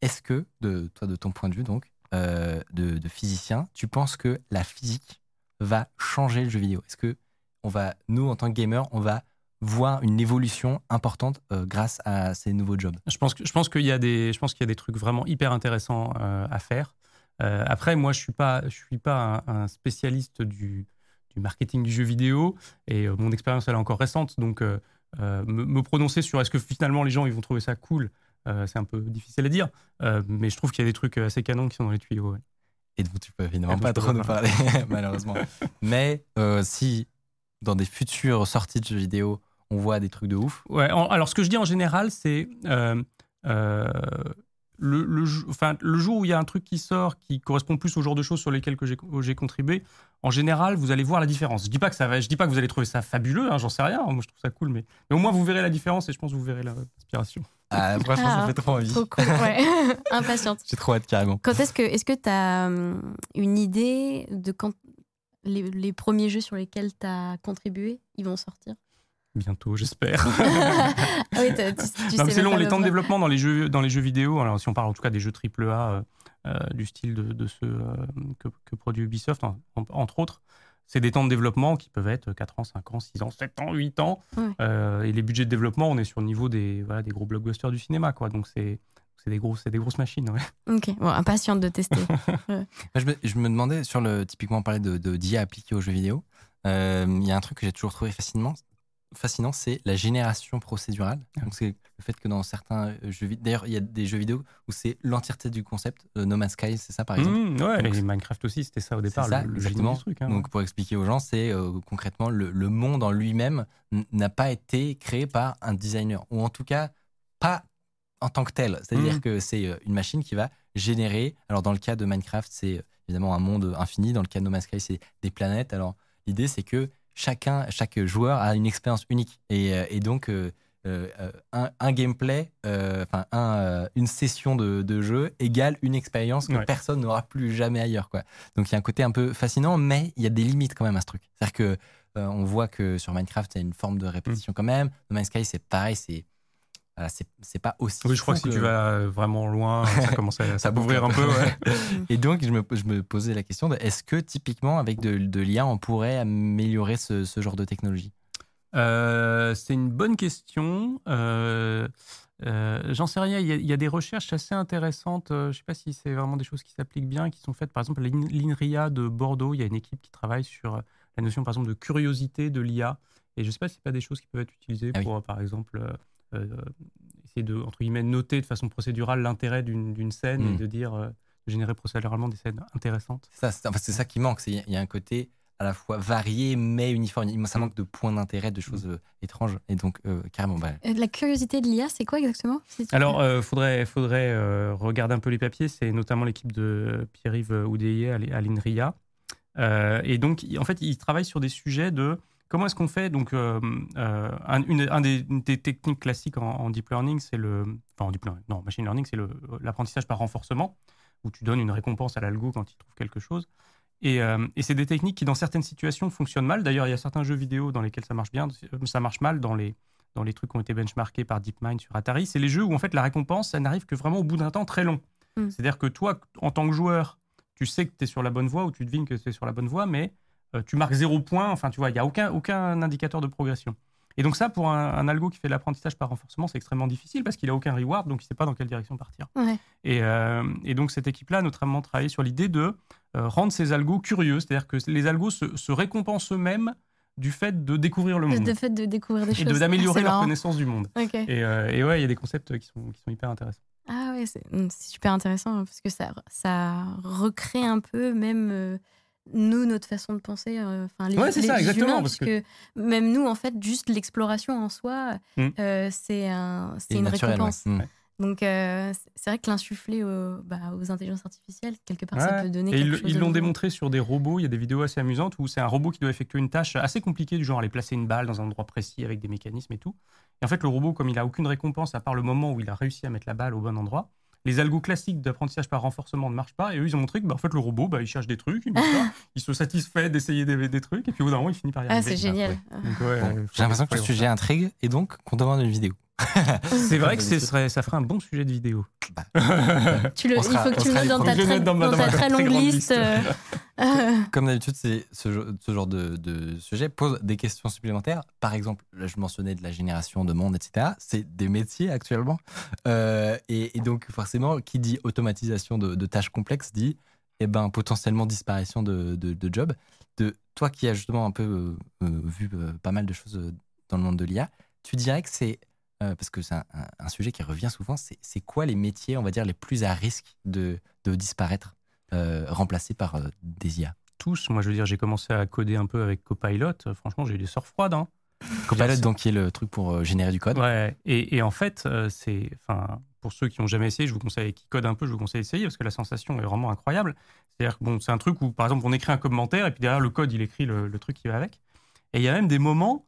Est-ce que, de toi, de ton point de vue donc, euh, de, physicien, tu penses que la physique va changer le jeu vidéo? Est-ce que on va, nous en tant que gamers, on va voir une évolution importante euh, grâce à ces nouveaux jobs? Je pense qu'il y a des y a des trucs vraiment hyper intéressants euh, à faire. Après, moi, je suis pas je suis pas un, spécialiste du, du marketing du jeu vidéo et mon expérience elle est encore récente, donc me, me prononcer sur est-ce que finalement les gens ils vont trouver ça cool, c'est un peu difficile à dire. Euh, mais je trouve qu'il y a des trucs assez canons qui sont dans les tuyaux. ouais. Et dont tu peux évidemment pas trop nous parler, malheureusement. Mais euh, si dans des futures sorties de jeux vidéo, on voit des trucs de ouf, Ouais, en- alors ce que je dis en général, c'est euh, euh, le, le, enfin, le jour où il y a un truc qui sort qui correspond plus au genre de choses sur lesquelles j'ai contribué, en général, vous allez voir la différence. Je dis pas que ça va, je dis pas que vous allez trouver ça fabuleux, hein, j'en sais rien. Moi, je trouve ça cool, mais, mais au moins vous verrez la différence et je pense que vous verrez l'inspiration. ah, franchement, ça Ah, fait trop envie. Trop cool, ouais. Impatiente. J'ai trop hâte carrément. Quand est-ce que est-ce que tu as une idée de quand les, les premiers jeux sur lesquels tu as contribué, ils vont sortir? Bientôt, j'espère. Ah oui, t'as- tu, tu Non, mais sais c'est long, les temps de développement dans les jeux, dans les jeux vidéo, alors si on parle en tout cas des jeux AAA euh, euh, du style de, de ceux euh, que, que produit Ubisoft, en- en- entre autres, c'est des temps de développement qui peuvent être 4 ans, 5 ans, 6 ans, 7 ans, 8 ans. Euh, et les budgets de développement, on est sur le niveau des, voilà, des gros blockbusters du cinéma. Quoi. Donc c'est c'est des, gros, c'est des grosses machines. ouais. Ok, bon, impatiente de tester. Moi, Je me, je me demandais, sur le, typiquement, on parlait de, de d'IA appliquée aux jeux vidéo. Euh, Il y a un truc que j'ai toujours trouvé fascinant, fascinant c'est la génération procédurale. Donc, c'est le fait que dans certains jeux vidéo, d'ailleurs, il y a des jeux vidéo où c'est l'entièreté du concept. Euh, no Man's Sky, c'est ça, par exemple. Mmh, ouais, Donc, et Minecraft aussi, c'était ça au départ, ça, le, exactement. génie du truc. hein. Donc, pour expliquer aux gens, c'est euh, concrètement le, le monde en lui-même n'a pas été créé par un designer, ou en tout cas pas en tant que tel. C'est-à-dire Mhm. que c'est euh, une machine qui va générer. Alors, dans le cas de Minecraft, c'est euh, évidemment un monde infini. Dans le cas de No Man's Sky, c'est des planètes. Alors, l'idée, c'est que chacun, chaque joueur a une expérience unique. Et, euh, et donc, euh, euh, un, un gameplay, euh, enfin, un, une session de, de jeu égale une expérience que Ouais. personne n'aura plus jamais ailleurs. Quoi. Donc il y a un côté un peu fascinant, mais il y a des limites quand même à ce truc. C'est-à-dire que on voit que sur Minecraft, il y a une forme de répétition quand même. No Man's Sky, c'est pareil, c'est c'est c'est pas aussi. Oui, je crois que si tu vas euh, vraiment loin, ça commence à Ça s'appauvrir un peu. ouais. Et donc je me, je me posais la question est-ce que typiquement avec de, de l'IA, on pourrait améliorer ce, ce genre de technologie? Euh, c'est une bonne question. Euh, euh, J'en sais rien. Il y, a, il y a des recherches assez intéressantes. euh, je ne sais pas si c'est vraiment des choses qui s'appliquent bien, qui sont faites. Par exemple, à l'IN- l'INRIA de Bordeaux, il y a une équipe qui travaille sur euh, la notion, par exemple, de curiosité de l'IA. Et je ne sais pas si ce pas des choses qui peuvent être utilisées Ah oui. pour, euh, par exemple, euh, euh, essayer de, entre guillemets, noter de façon procédurale l'intérêt d'une d'une scène Mm. et de dire, euh, de générer procéduralement des scènes intéressantes. Ça, c'est enfin, c'est ça qui manque. c'est- Il y a un côté à la fois varié mais uniforme. Ça manque de points d'intérêt, de choses euh, étranges. Et donc, euh, carrément, bah, Euh, La curiosité de l'IA, c'est quoi exactement? Alors, il faudrait, faudrait euh, regarder un peu les papiers. C'est notamment l'équipe de Pierre-Yves Oudéier à l'I- à l'INRIA. Euh, et donc, en fait, ils travaillent sur des sujets de comment est-ce qu'on fait. Donc, euh, euh, un, une, un des, une des techniques classiques en, en deep learning, c'est le. Enfin, en deep learning, non, machine learning, c'est l'apprentissage par renforcement, où tu donnes une récompense à l'algo quand il trouve quelque chose. Et, euh, et c'est des techniques qui, dans certaines situations, fonctionnent mal. D'ailleurs, il y a certains jeux vidéo dans lesquels ça marche bien, ça marche mal dans les, dans les trucs qui ont été benchmarkés par DeepMind sur Atari. C'est les jeux où, en fait, la récompense, ça n'arrive que vraiment au bout d'un temps très long. Mm. C'est-à-dire que toi, en tant que joueur, tu sais que tu es sur la bonne voie ou tu devines que tu es sur la bonne voie, mais tu marques zéro point. Enfin, tu vois, il n'y a aucun, aucun indicateur de progression. Et donc, ça, pour un, un algo qui fait de l'apprentissage par renforcement, c'est extrêmement difficile parce qu'il n'a aucun reward, donc il ne sait pas dans quelle direction partir. Ouais. Et, euh, et donc, cette équipe-là a notamment travaillé sur l'idée de euh, rendre ces algos curieux, c'est-à-dire que les algos se, se récompensent eux-mêmes du fait de découvrir le monde Le fait de découvrir des et choses. de- d'améliorer C'est leur marrant. connaissance du monde. Et, euh, et ouais, il y a des concepts qui sont, qui sont hyper intéressants. Ah ouais, c'est mm, c'est super intéressant hein, parce que ça, ça recrée un peu même euh, nous, notre façon de penser. euh, Enfin, les, Ouais, c'est les ça, exactement, humains, parce que... même nous, en fait, juste l'exploration en soi, Mm. euh, c'est un, une naturel, récompense. ouais. Mm. Donc, euh, c'est- vrai que l'insuffler aux, bah, aux intelligences artificielles, quelque part, ça peut donner Et ils quelque le- chose ils de l'ont démontré sur des robots. Il y a des vidéos assez amusantes où c'est un robot qui doit effectuer une tâche assez compliquée, du genre aller placer une balle dans un endroit précis avec des mécanismes et tout. Et en fait, le robot, comme il a aucune récompense à part le moment où il a réussi à mettre la balle au bon endroit, les algos classiques d'apprentissage par renforcement ne marchent pas. Et eux, ils ont montré que bah, en fait, le robot, bah, il cherche des trucs, il, met ça, il se satisfait d'essayer des, des trucs, et puis au bout d'un moment, il finit par y Ah, arriver. c'est génial. Ouais, Bon, euh, J'ai l'impression que le sujet intrigue et donc qu'on demande une vidéo. C'est vrai que ce D'habitude. serait, ça ferait un bon sujet de vidéo. Tu le, On sera- il faut que tu le notes dans ta, très, Je le note dans ma- dans dans ta ma très très longue liste. liste. Comme d'habitude, c'est ce, genre de, de sujet pose des questions supplémentaires. Par exemple, là, je mentionnais de la génération de monde, etc. C'est des métiers actuellement. Euh, et, et donc, forcément, qui dit automatisation de, de tâches complexes dit eh ben, potentiellement disparition de, de, de jobs. De, toi qui as justement un peu euh, euh, vu euh, pas mal de choses dans le monde de l'IA, tu dirais que c'est, euh, parce que c'est un, un- un sujet qui revient souvent, c'est quoi les métiers, on va dire, les plus à risque de, de disparaître, euh, remplacés par euh, des IA Tous, moi je veux dire, j'ai commencé à coder un peu avec Copilot. Franchement, j'ai eu des sorts froides. Hein. Copilot, donc, qui est le truc pour générer du code. Ouais, et, et en fait, c'est, enfin, pour ceux qui n'ont jamais essayé, je vous conseille, qui codent un peu, je vous conseille d'essayer parce que la sensation est vraiment incroyable. C'est-à-dire que bon, c'est un truc où, par exemple, on écrit un commentaire et puis derrière le code, il écrit le, le truc qui va avec. Et il y a même des moments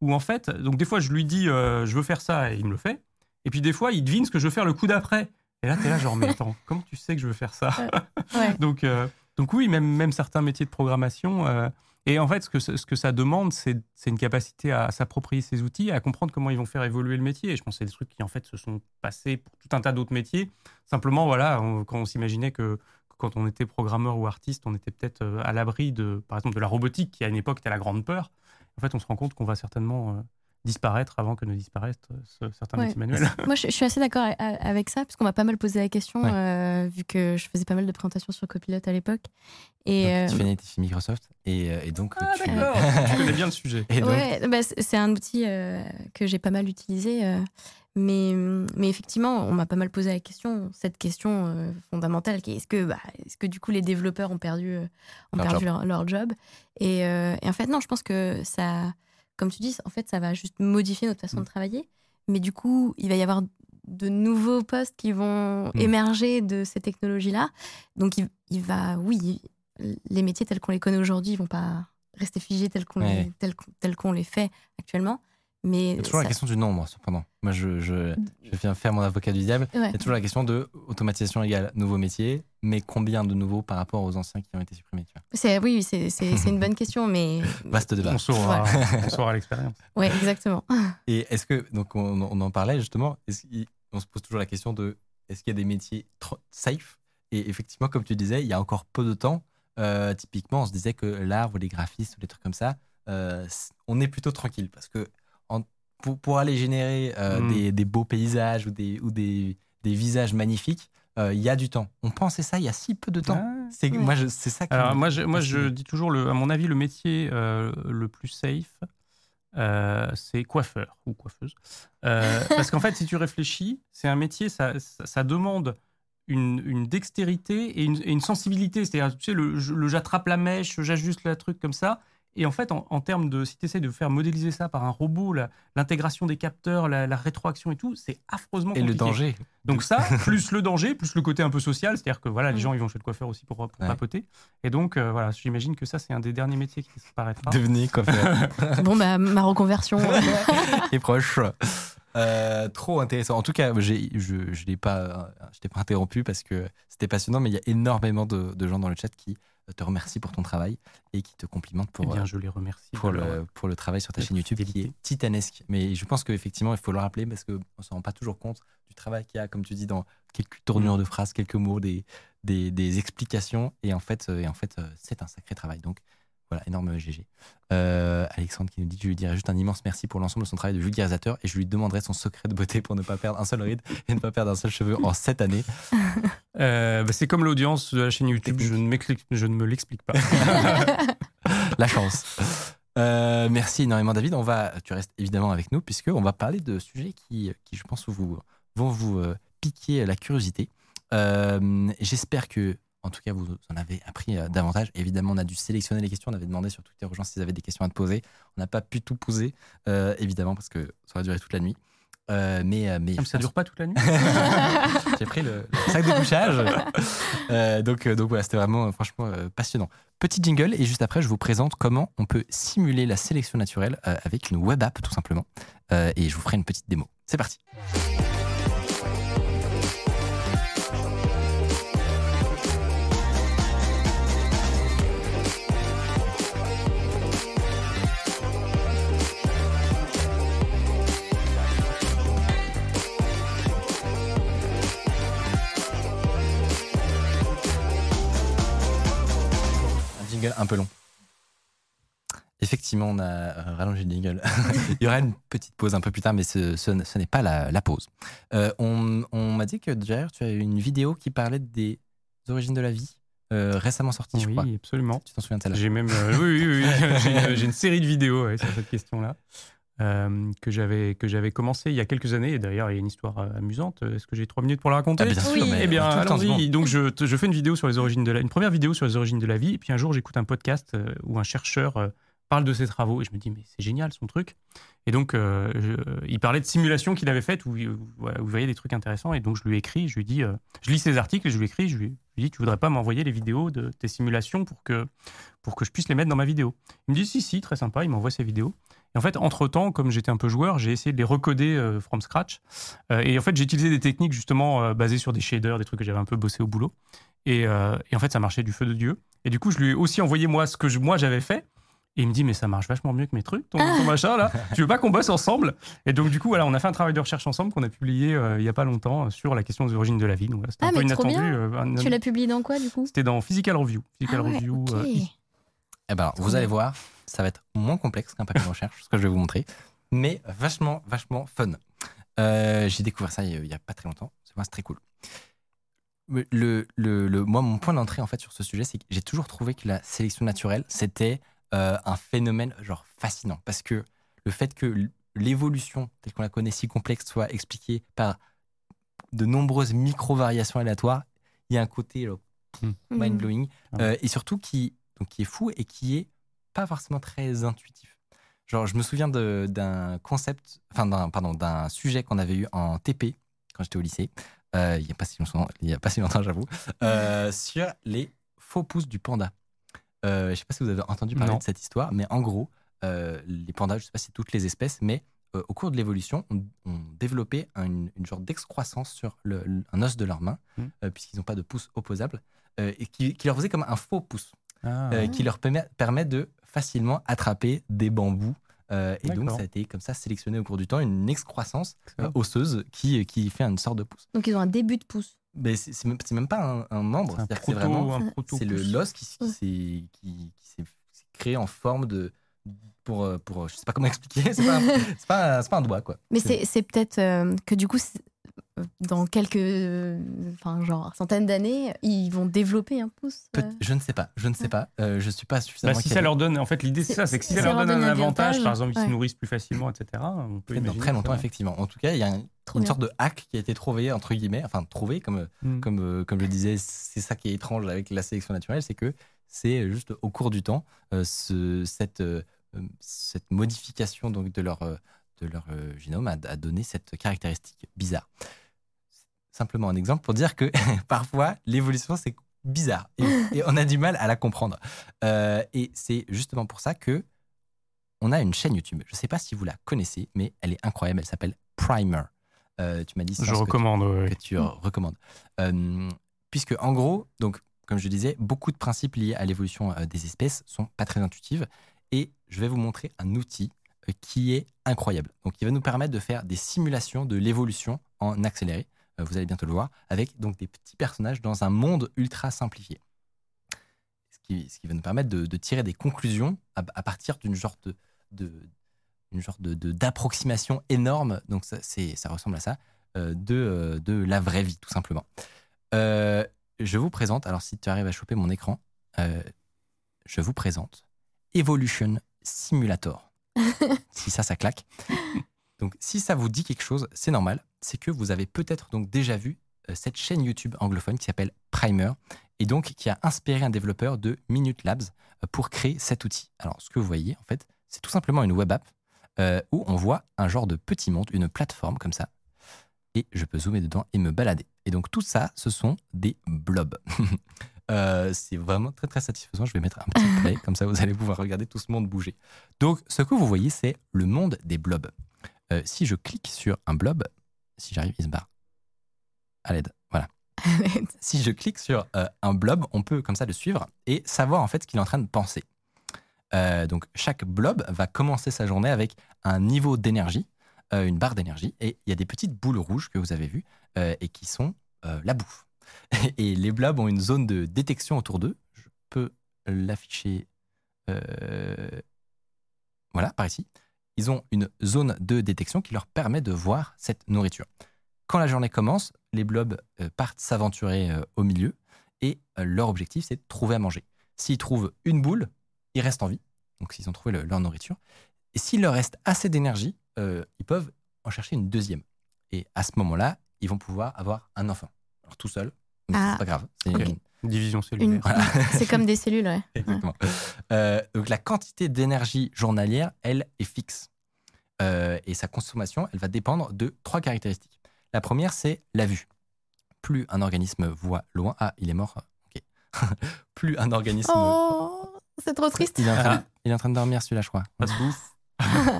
où, en fait, donc des fois, je lui dis, euh, je veux faire ça et il me le fait. Et puis des fois, il devine ce que je veux faire le coup d'après. Et là, t'es là, genre, mais attends, comment tu sais que je veux faire ça? Ouais. donc, euh, donc oui, même, même certains métiers de programmation. euh, et en fait, ce que, ce que ça demande, c'est une capacité à s'approprier ces outils, à comprendre comment ils vont faire évoluer le métier. Et je pense que c'est des trucs qui, en fait, se sont passés pour tout un tas d'autres métiers. Simplement, voilà, on- quand on s'imaginait que, quand on était programmeur ou artiste, on était peut-être euh, à l'abri de, par exemple, de la robotique, qui à une époque était la grande peur. En fait, on se rend compte qu'on va certainement euh, disparaître avant que ne disparaissent euh, ce- certains Ouais. métiers manuels. Moi, je, je suis assez d'accord avec ça, parce qu'on m'a pas mal posé la question, Ouais. euh, vu que je faisais pas mal de présentations sur Copilot à l'époque. Et Donc, euh, Tu fais chez Microsoft et, et donc Ah, tu... connais bien le sujet. Ouais, bah, c'est c'est un outil euh, que j'ai pas mal utilisé. Mais, mais effectivement, on m'a pas mal posé la question, cette question euh, fondamentale qui est est-ce que, bah, est-ce que du coup les développeurs ont perdu, euh, ont Leur perdu job. leur, leur job? Et, euh, et en fait, non, je pense que ça, comme tu dis, en fait, ça va juste modifier notre façon de travailler. Mais du coup, il va y avoir de nouveaux postes qui vont Mm. émerger de ces technologies-là. Donc, il, il va, oui, les métiers tels qu'on les connaît aujourd'hui, ils vont pas rester figés tels qu'on Ouais. les, tels, qu'on- tels qu'on les fait actuellement. Mais il y a toujours la question du nombre, cependant. Moi, je, je, je viens faire mon avocat du diable. Ouais. Il y a toujours la question de automatisation égale nouveau métier, mais combien de nouveaux par rapport aux anciens qui ont été supprimés tu vois. C'est, oui, oui, c'est, c'est, c'est une bonne question, mais Vaste débat. On saura, on saura l'expérience. ouais, exactement. Et est-ce que, donc on, on en parlait justement, on se pose toujours la question de est-ce qu'il y a des métiers safe? Et effectivement, comme tu disais, il y a encore peu de temps, euh, typiquement, on se disait que l'art ou les graphistes ou les trucs comme ça, euh, on est plutôt tranquille parce que en- pour, pour aller générer euh, Mm. des, des beaux paysages ou des, ou des, des visages magnifiques, euh, il y a du temps. On pensait ça il y a si peu de temps. Ah. C'est moi, je- c'est ça. Qui Alors me- moi, je, moi, je fascine. dis toujours, le, à mon avis, le métier euh, le plus safe, euh, c'est coiffeur ou coiffeuse. Parce qu'en fait, si tu réfléchis, c'est un métier, ça, ça, ça demande une, une dextérité et une, et une sensibilité. C'est-à-dire, tu sais, le, j'attrape la mèche, j'ajuste le truc comme ça. Et en fait, en, en termes de, si tu essaies de faire modéliser ça par un robot, l'intégration des capteurs, la, la rétroaction et tout, c'est affreusement Et le compliqué. danger. Donc ça, plus le danger, plus le côté un peu social, c'est-à-dire que voilà, les gens ils vont chez le coiffeur aussi pour, pour Ouais. papoter. Et donc euh, voilà, j'imagine que ça c'est un des derniers métiers qui disparaîtra. Devenez coiffeur. Bon, bah, ma reconversion. est proche. Euh, trop intéressant. En tout cas, je ne l'ai pas, je t'ai pas interrompu parce que c'était passionnant, mais il y a énormément de, de gens dans le chat qui te remercient pour ton travail et qui te complimentent Eh pour, bien, euh, je les remercie. pour, le, pour le travail sur ta chaîne YouTube qui est titanesque. Mais je pense qu'effectivement, il faut le rappeler parce qu'on ne se rend pas toujours compte du travail qu'il y a, comme tu dis, dans quelques tournures de phrases, quelques mots, des, des, des explications. Et en fait, euh, et en fait euh, c'est un sacré travail. Donc, voilà, énorme GG. Euh, Alexandre qui nous dit Je lui dirais juste un immense merci pour l'ensemble de son travail de vulgarisateur et je lui demanderai son secret de beauté pour ne pas perdre un seul ride et ne pas perdre un seul cheveu en cette année. Euh, bah, c'est comme l'audience de la chaîne YouTube, je ne, m'explique- je ne me l'explique pas. La chance. Euh, merci énormément David. On va, tu restes évidemment avec nous puisque on va parler de sujets qui, qui je pense, vous, vont vous piquer la curiosité. J'espère que, en tout cas, vous en avez appris euh, davantage. Évidemment, on a dû sélectionner les questions. On avait demandé sur Twitter aux gens s'ils avaient des questions à te poser. On n'a pas pu tout poser, euh, évidemment, parce que ça va durer toute la nuit. Euh, mais, euh, mais Comme je ça dure pas toute la nuit. j'ai pris le, le sac de couchage. Euh, donc, donc voilà, c'était vraiment franchement passionnant. Petit jingle et juste après, je vous présente comment on peut simuler la sélection naturelle avec une web app tout simplement. Et je vous ferai une petite démo. C'est parti. Jingle un peu long. Effectivement, on a euh, rallongé le jingle. Il y aura une petite pause un peu plus tard, mais ce, ce- ce n'est pas la, la pause. Euh, on on m'a dit que d'ailleurs, tu as une vidéo qui parlait des origines de la vie, euh, récemment sortie, je crois. Oui, absolument. Tu t'en souviens de celle-là J'ai même, euh, oui, oui, oui, j'ai une, série de vidéos ouais, sur cette question-là euh, que j'avais que j'avais commencé il y a quelques années. Et d'ailleurs, il y a une histoire euh, amusante. Est-ce que j'ai trois minutes pour la raconter? Ah, bien sûr, Oui. mais Eh bien, allons-y. Donc, je, je fais une vidéo sur les origines de la, une première vidéo sur les origines de la vie. Et puis un jour, j'écoute un podcast euh, où un chercheur parle de ses travaux et je me dis mais c'est génial son truc. Et donc, euh, je- il parlait de simulations qu'il avait faites où, où, voilà, où il voyait des trucs intéressants. Et donc, je lui ai écrit, je lui euh, je lis ses articles et je lui ai écrit, je lui, je lui dit, tu voudrais pas m'envoyer les vidéos de tes simulations pour que pour que je puisse les mettre dans ma vidéo? Il me dit si si, très sympa. Il m'envoie ses vidéos. Et en fait, entre temps, comme j'étais un peu joueur, j'ai essayé de les recoder euh, from scratch. Euh, et en fait, j'ai utilisé des techniques justement euh, basées sur des shaders, des trucs que j'avais un peu bossé au boulot. Et, euh, et en fait, ça marchait du feu de Dieu. Et du coup, je lui ai aussi envoyé moi ce que je- moi j'avais fait. Et il me dit, mais ça marche vachement mieux que mes trucs, ton, ton machin là. Tu veux pas qu'on bosse ensemble? Et donc, du coup, voilà, on a fait un travail de recherche ensemble qu'on a publié euh, il y a pas longtemps sur la question des origines de la vie. Donc, voilà, c'était Ah, un peu mais inattendu. euh, un- tu l'as publié dans quoi, du coup? C'était dans Physical Review. Physical Ah ouais, Review. ok. euh. Eh ben, vous allez voir, ça va être moins complexe qu'un papier de recherche, ce que je vais vous montrer, mais vachement, vachement fun. Euh, J'ai découvert ça il y a- pas très longtemps. C'est très cool. Mais Le, le, le- moi, mon point d'entrée en fait sur ce sujet, c'est que j'ai toujours trouvé que la sélection naturelle, c'était euh, un phénomène genre fascinant, parce que le fait que l'évolution telle qu'on la connaît si complexe soit expliquée par de nombreuses micro-variations aléatoires, il y a un côté Hmm. mind-blowing, Ah. euh, et surtout qui, donc, qui est fou et qui est pas forcément très intuitif. Genre, je me souviens d'un concept, enfin, d'un, pardon, d'un sujet qu'on avait eu en TP quand j'étais au lycée, euh, il n'y a pas si longtemps, il y a pas si longtemps, j'avoue, euh, sur les faux pouces du panda. Euh, je sais pas si vous avez entendu parler Non. de cette histoire, mais en gros, les pandas, je sais pas si toutes les espèces, mais au cours de l'évolution, ont, développé un- une, une genre d'excroissance sur le- le- un os de leur main, Mm. euh, puisqu'ils n'ont pas de pouce opposable, et qui, qui leur faisait comme un faux pouce, Ah. qui leur permet, permet de facilement attraper des bambous. Euh, et donc, ça a été comme ça sélectionné au cours du temps, une excroissance euh, osseuse qui, qui fait une sorte de pouce. Donc, ils ont un début de pouce. Mais c'est c'est même, même pas un, un membre, C'est vraiment un c'est le l'os qui, s'est qui, qui créé en forme de pour euh, pour je sais pas comment expliquer c'est pas pas, pas un doigt quoi Mais C'est- peut-être euh, que du coup, dans quelques, enfin genre centaines d'années, ils vont développer un pouce. Peut- euh. Je ne sais pas, je ne sais Ouais. pas. Euh, je suis pas suffisamment. Bah, si ça leur donne, en fait, l'idée c'est ça, c'est que si ça ça leur donne un donne un avantage, avantage, par exemple, ils ouais. se nourrissent plus facilement, etc. On peut dans très longtemps, ça- effectivement. En tout cas, il y a un- une bien. sorte de hack qui a été trouvé, entre guillemets, enfin trouvé, comme, Mm. comme, euh, comme je le disais, c'est ça qui est étrange avec la sélection naturelle, c'est que c'est juste au cours du temps, euh, ce- cette, euh, cette modification donc, de leur, euh, de leur euh, génome a, a donné cette caractéristique bizarre. Simplement un exemple pour dire que parfois, l'évolution, c'est bizarre et, et on a du mal à la comprendre. Euh, et c'est justement pour ça que on a une chaîne YouTube. Je ne sais pas si vous la connaissez, mais elle est incroyable. Elle s'appelle Primer. Euh, tu m'as dit Je Sens, que tu- recommande. que tu euh, recommandes. Euh, puisque, en gros, donc, comme je disais, beaucoup de principes liés à l'évolution des espèces sont pas très intuitifs. Et je vais vous montrer un outil qui est incroyable. Donc, il va nous permettre de faire des simulations de l'évolution en accéléré. Euh, vous allez bientôt le voir, avec donc des petits personnages dans un monde ultra simplifié. Ce qui, ce qui va nous permettre de, de tirer des conclusions à, à partir d'une genre de, de une d'approximation énorme. Donc ça, c'est, ça ressemble à ça euh, de, euh, de la vraie vie, tout simplement. Euh, je vous présente, alors si tu arrives à choper mon écran, euh, je vous présente Evolution Simulator. si ça, ça claque. Donc, si ça vous dit quelque chose, c'est normal. C'est que vous avez peut-être donc déjà vu euh, cette chaîne YouTube anglophone qui s'appelle Primer et donc qui a inspiré un développeur de Minute Labs euh, pour créer cet outil. Alors, ce que vous voyez, en fait, c'est tout simplement une web app euh, où on voit un genre de petit monde, une plateforme comme ça, et je peux zoomer dedans et me balader. Et donc tout ça, ce sont des blobs. C'est vraiment très très satisfaisant. Je vais mettre un petit play, comme ça vous allez pouvoir regarder tout ce monde bouger. Donc ce que vous voyez, c'est le monde des blobs. Si je clique sur un blob, si j'arrive, il se barre. À l'aide, voilà. Si je clique sur euh, un blob, on peut comme ça le suivre et savoir en fait ce qu'il est en train de penser. Euh, donc chaque blob va commencer sa journée avec un niveau d'énergie, euh, une barre d'énergie, et il y a des petites boules rouges que vous avez vues et qui sont la bouffe. Et les blobs ont une zone de détection autour d'eux. Je peux l'afficher. voilà, par ici. Ils ont une zone de détection qui leur permet de voir cette nourriture. Quand la journée commence, les blobs euh, partent s'aventurer euh, au milieu et euh, leur objectif, c'est de trouver à manger. S'ils trouvent une boule, ils restent en vie. Donc, s'ils ont trouvé le- leur nourriture. Et s'il leur reste assez d'énergie, euh, ils peuvent en chercher une deuxième. Et à ce moment-là, ils vont pouvoir avoir un enfant. Alors, tout seul, mais Ah, c'est pas grave. C'est une- Division Une- cellulaire. Voilà. C'est comme des cellules, ouais. Exactement. Euh, donc la quantité d'énergie journalière, elle, est fixe. Euh, et sa consommation, elle va dépendre de trois caractéristiques. La première, c'est la vue. Plus un organisme voit loin, ah, il est mort. Ok. Plus un organisme. Oh, c'est trop triste. Il est, en train, Ah. il est en train de dormir celui-là, je crois. Pas de bouffe.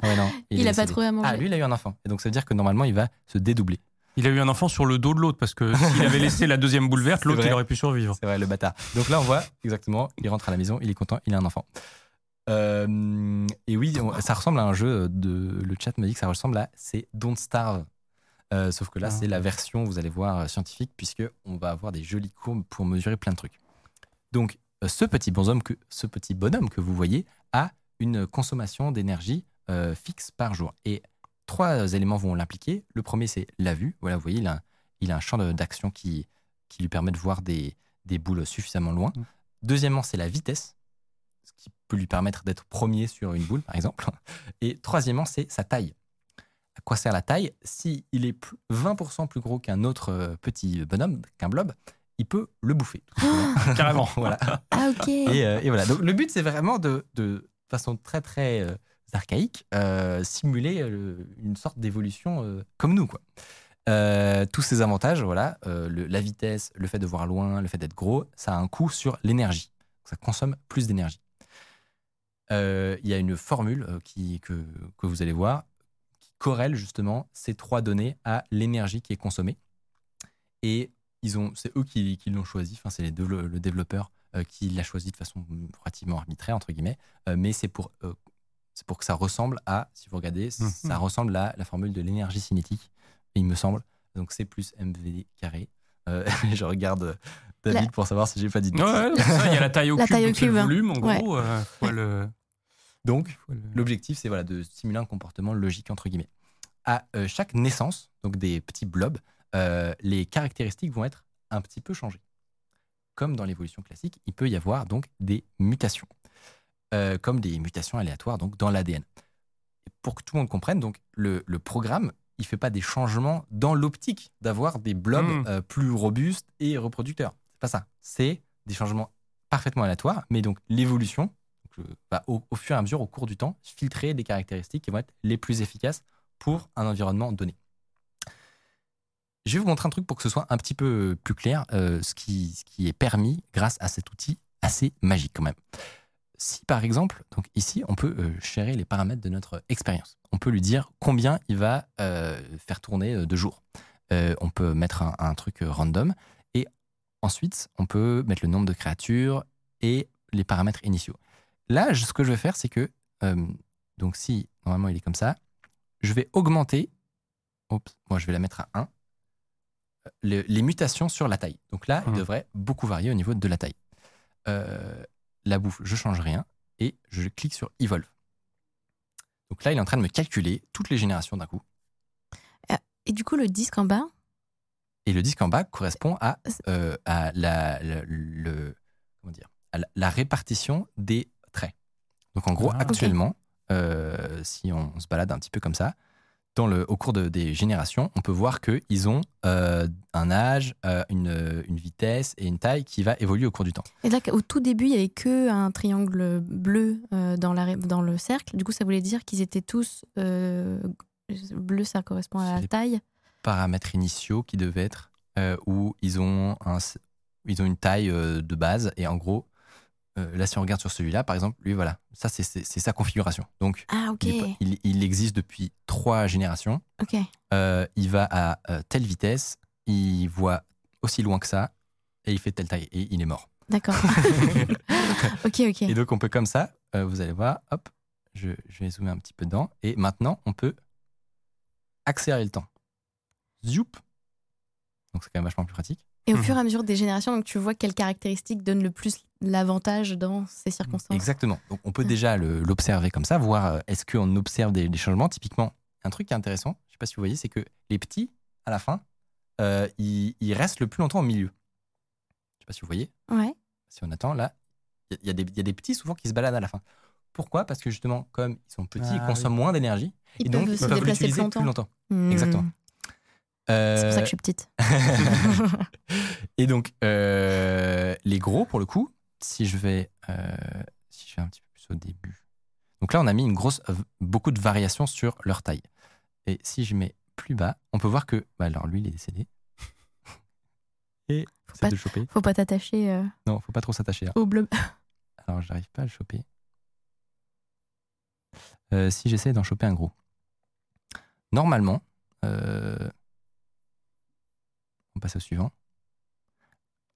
Ouais, non, Il, est a pas trouvé à manger. Ah, lui, il a eu un enfant. Et donc ça veut dire que normalement, il va se dédoubler. Il a eu un enfant sur le dos de l'autre parce que s'il avait laissé la deuxième boule verte, l'autre il aurait pu survivre. C'est vrai, le bâtard. Donc là, on voit exactement, il rentre à la maison, il est content, il a un enfant. Euh, et oui, ça ressemble à un jeu de. Le chat m'a dit que ça ressemble à. C'est Don't Starve. Euh, sauf que là, Ah. c'est la version, vous allez voir, scientifique, puisque on va avoir des jolies courbes pour mesurer plein de trucs. Donc, euh, ce petit bonhomme que, ce petit bonhomme que vous voyez a une consommation d'énergie euh, fixe par jour. Et trois éléments vont l'impliquer. Le premier, c'est la vue. Voilà, vous voyez, il a, un- il a un champ d'action qui, qui lui permet de voir des, des boules suffisamment loin. Mm. Deuxièmement, c'est la vitesse, ce qui peut lui permettre d'être premier sur une boule, par exemple. Et troisièmement, c'est sa taille. À quoi sert la taille? S'il est plus- 20% plus gros qu'un autre euh, petit bonhomme, qu'un blob, il peut le bouffer. simplement. Carrément. voilà. Ah, ok. Et, euh, et voilà. Donc le but, c'est vraiment de, de façon très très euh, archaïque, euh, simuler euh, une sorte d'évolution euh, comme nous, quoi. Tous ces avantages, voilà, la vitesse, le fait de voir loin, le fait d'être gros, ça a un coût sur l'énergie. Ça consomme plus d'énergie. Il y a une formule qui, que, que vous allez voir qui corrèle justement ces trois données à l'énergie qui est consommée. Et ils ont, c'est eux qui, l'ont choisi. Enfin, c'est le développeur qui l'a choisi de façon relativement arbitraire entre guillemets. Mais c'est pour, c'est pour que ça ressemble à, si vous regardez, Mhm. ça ressemble à la formule de l'énergie cinétique. Il me semble. Donc c'est plus MV carré. Euh, je regarde euh, David La- pour savoir si j'ai pas dit de Ouais, il y a la taille au La cube, taille au donc c'est le cube. volume en Ouais. gros. euh, le- Donc L'objectif, c'est voilà, de simuler un comportement logique, entre guillemets. À euh, chaque naissance, donc des petits blobs, euh, les caractéristiques vont être un petit peu changées. Comme dans l'évolution classique, il peut y avoir donc des mutations, euh, comme des mutations aléatoires donc dans l'ADN. Pour que tout le monde comprenne, donc le, le programme, il fait pas des changements dans l'optique d'avoir des blobs Mm. euh, plus robustes et reproducteurs. C'est pas ça. C'est des changements parfaitement aléatoires, mais donc l'évolution va au, au fur et à mesure, au cours du temps, filtrer des caractéristiques qui vont être les plus efficaces pour un environnement donné. Je vais vous montrer un truc pour que ce soit un petit peu plus clair, euh, ce, qui, ce qui est permis grâce à cet outil assez magique quand même. Si par exemple, donc ici, on peut euh, gérer les paramètres de notre expérience. On peut lui dire combien il va euh, faire tourner euh, de jours. Euh, on peut mettre un, un truc euh, random et ensuite, on peut mettre le nombre de créatures et les paramètres initiaux. Là, ce que je vais faire, c'est que, euh, donc si normalement il est comme ça, je vais augmenter, oups, moi je vais la mettre à 1, le- les mutations sur la taille. Donc là, il Mhm. devrait beaucoup varier au niveau de la taille. Euh, la bouffe, je change rien et je clique sur Evolve. Donc là, il est en train de me calculer toutes les générations d'un coup. Et du coup, le disque en bas, Et le disque en bas correspond à, euh, à la, la- le, comment dire, à la, la répartition des traits. Donc en gros, Ah. actuellement, euh, si on, se balade un petit peu comme ça, dans le, au cours de- des générations, on peut voir qu'ils ont euh, un âge, euh, une, une vitesse et une taille qui va évoluer au cours du temps. et là, au tout début, il y avait que un triangle bleu euh, dans, la, dans le cercle. Du coup, ça voulait dire qu'ils étaient tous bleu, ça correspond à la taille. Paramètres initiaux qui devaient être où ils ont, un, ils ont une taille de base et en gros, euh, là si on regarde sur celui-là, par exemple, lui voilà, ça c'est- c'est c'est sa configuration. Donc Ah. Il, existe depuis trois générations. Euh, il va à euh, telle vitesse, il voit aussi loin que ça, et il fait telle taille, et il est mort. D'accord. ok, ok. Et donc on peut comme ça, vous allez voir, hop, je, je vais zoomer un petit peu dedans, et maintenant on peut accélérer le temps. Zoup Donc c'est quand même vachement plus pratique. Et au Mhm. fur et à mesure des générations, donc tu vois quelles caractéristiques donnent le plus l'avantage dans ces circonstances. Exactement. Donc on peut Ah. déjà l'observer comme ça, voir euh, est-ce qu'on observe des, des changements. Typiquement, un truc qui est intéressant, je sais pas si vous voyez, c'est que les petits, à la fin, euh, ils, ils restent le plus longtemps au milieu. Je sais pas si vous voyez. Ouais. Si on attend, là, il y, a- y des- il y a des petits souvent qui se baladent à la fin. Pourquoi? Parce que justement, comme ils sont petits, ils Ah, consomment moins d'énergie, Ils et donc peuvent ils se peuvent déplacer plus l'utiliser longtemps. plus longtemps. Hmm. Exactement. C'est pour ça Euh, que je suis petite. et donc, euh, les gros, pour le coup, si je vais, euh, si je vais un petit peu plus au début. Donc là, on a mis une grosse, euh, beaucoup de variations sur leur taille. Et si je mets plus bas, on peut voir que, bah alors lui, il est décédé. Et Faut pas, de choper. faut pas t'attacher euh, Non, faut pas trop s'attacher. là. au bleu. Alors, j'arrive pas à le choper. Euh, si j'essaie d'en choper un gros. Normalement, euh, on passe au suivant.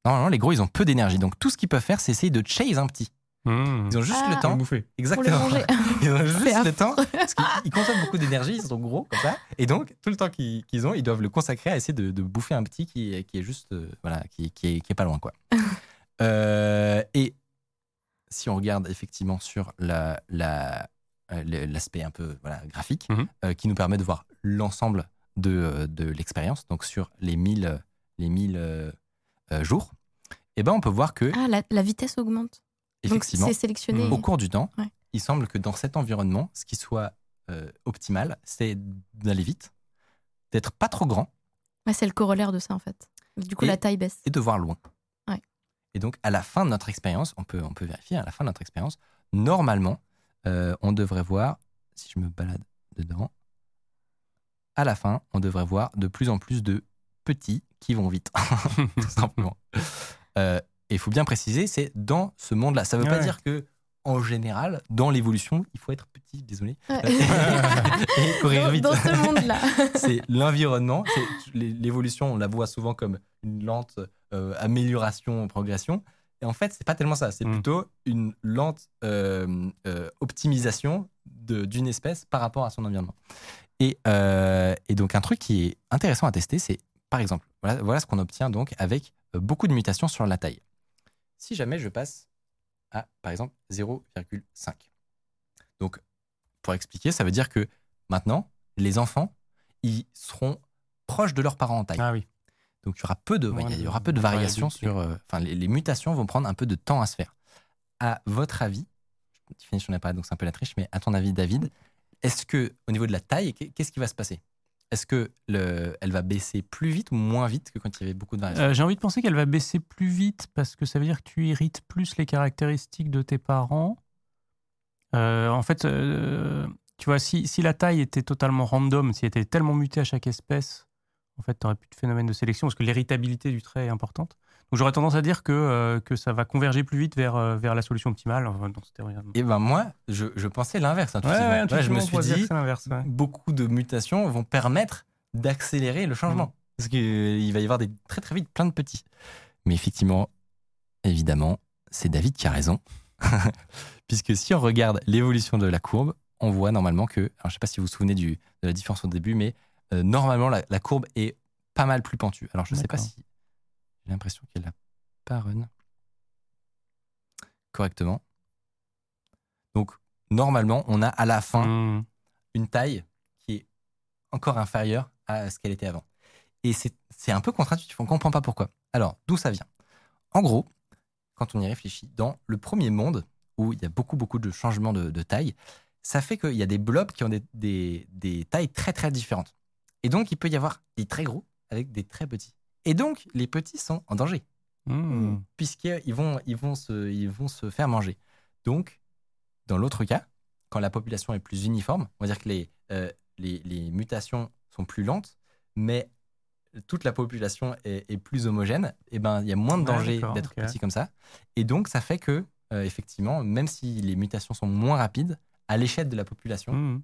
Normalement, les gros, ils ont peu d'énergie. Donc, tout ce qu'ils peuvent faire, c'est essayer de chase un petit. Mmh. Ils ont juste Ah. le temps. bouffer. Pour le Exactement. Ils ont juste le temps. Parce qu'ils ils consomment beaucoup d'énergie, ils sont gros comme ça. Et donc, tout le temps qu'ils ont, ils doivent le consacrer à essayer de, de bouffer un petit qui, est- qui est juste, euh, voilà, qui, qui est, qui est pas loin, quoi. Euh, et si on regarde effectivement sur la, la, euh, l'aspect un peu voilà, graphique, euh, qui nous permet de voir l'ensemble de, de l'expérience, donc sur les 1000, euh, les 1000 euh, euh, jours, et ben on peut voir que, Ah, la, la vitesse augmente. Effectivement, c'est sélectionné. au cours du temps, Ouais. il semble que dans cet environnement, ce qui soit euh, optimal, c'est d'aller vite, d'être pas trop grand Ouais, c'est le corollaire de ça en fait. Du coup, Et- la taille baisse. et de voir loin. Ouais. Et donc, à la fin de notre expérience, on peut, on peut vérifier, à la fin de notre expérience, normalement, euh, on devrait voir, si je me balade dedans, à la fin, on devrait voir de plus en plus de petits qui vont vite, tout simplement. Euh, et il faut bien préciser, c'est dans ce monde-là. Ça ne veut pas dire que, en général, dans l'évolution, il faut être petit, désolé, Ouais. et courir dans, vite. dans ce monde-là. c'est l'environnement. L'évolution, on la voit souvent comme une lente euh, amélioration, progression. Et en fait, c'est pas tellement ça. C'est Mm. plutôt une lente euh, euh, optimisation de- d'une espèce par rapport à son environnement. Et, euh, et donc, un truc qui est intéressant à tester, c'est par exemple, voilà, voilà ce qu'on obtient donc avec euh, beaucoup de mutations sur la taille. Si jamais je passe à, par exemple, 0,5. Donc, pour expliquer, ça veut dire que maintenant, les enfants, ils seront proches de leurs parents en taille. Ah oui. Donc il y aura peu de, Moins ouais, il y de- aura peu de moins de variations sur. euh, les, les mutations vont prendre un peu de temps à se faire. À votre avis, je n'en ai pas, donc c'est un peu la triche, mais à ton avis, David, est-ce que au niveau de la taille, qu'est- qu'est-ce qui va se passer? Est-ce que le, elle va baisser plus vite ou moins vite que quand il y avait beaucoup de variations? Euh, J'ai envie de penser qu'elle va baisser plus vite parce que ça veut dire que tu irrites plus les caractéristiques de tes parents. Euh, en fait, euh, tu vois, si, si la taille était totalement random, si elle était tellement mutée à chaque espèce, en fait, tu n'aurais plus de phénomène de sélection parce que l'héritabilité du trait est importante. Donc j'aurais tendance à dire que, euh, que ça va converger plus vite vers, euh, vers la solution optimale. Dans cette théorie. Et ben moi, je, je pensais l'inverse. Ouais, intuitivement. ouais, Ouais, je me suis dit, ouais. beaucoup de mutations vont permettre d'accélérer le changement. Mm. Parce qu'il va y avoir des, très très vite plein de petits. Mais effectivement, évidemment, c'est David qui a raison. Puisque si on regarde l'évolution de la courbe, on voit normalement que, alors je ne sais pas si vous vous souvenez du, de la différence au début, mais euh, normalement la, la courbe est pas mal plus pentue. Alors je ne sais pas si j'ai l'impression qu'elle n'a pas run correctement. Donc normalement, on a à la fin Mmh. une taille qui est encore inférieure à ce qu'elle était avant. Et c'est un peu contre-intuitif, on ne comprend pas pourquoi. Alors, d'où ça vient? En gros, quand on y réfléchit, dans le premier monde, où il y a beaucoup, beaucoup de changements de, de taille, ça fait qu'il y a des blobs qui ont des, des- des tailles très, très différentes. Et donc, il peut y avoir des très gros avec des très petits. Et donc, les petits sont en danger Mmh. puisqu'ils vont, ils vont, se, ils vont se faire manger. Donc, dans l'autre cas, quand la population est plus uniforme, on va dire que les, euh, les, les mutations sont plus lentes, mais toute la population est, est plus homogène, et ben il y a moins de danger d'être petit comme ça. Et donc, ça fait que, euh, effectivement, même si les mutations sont moins rapides, à l'échelle de la population, Mmh.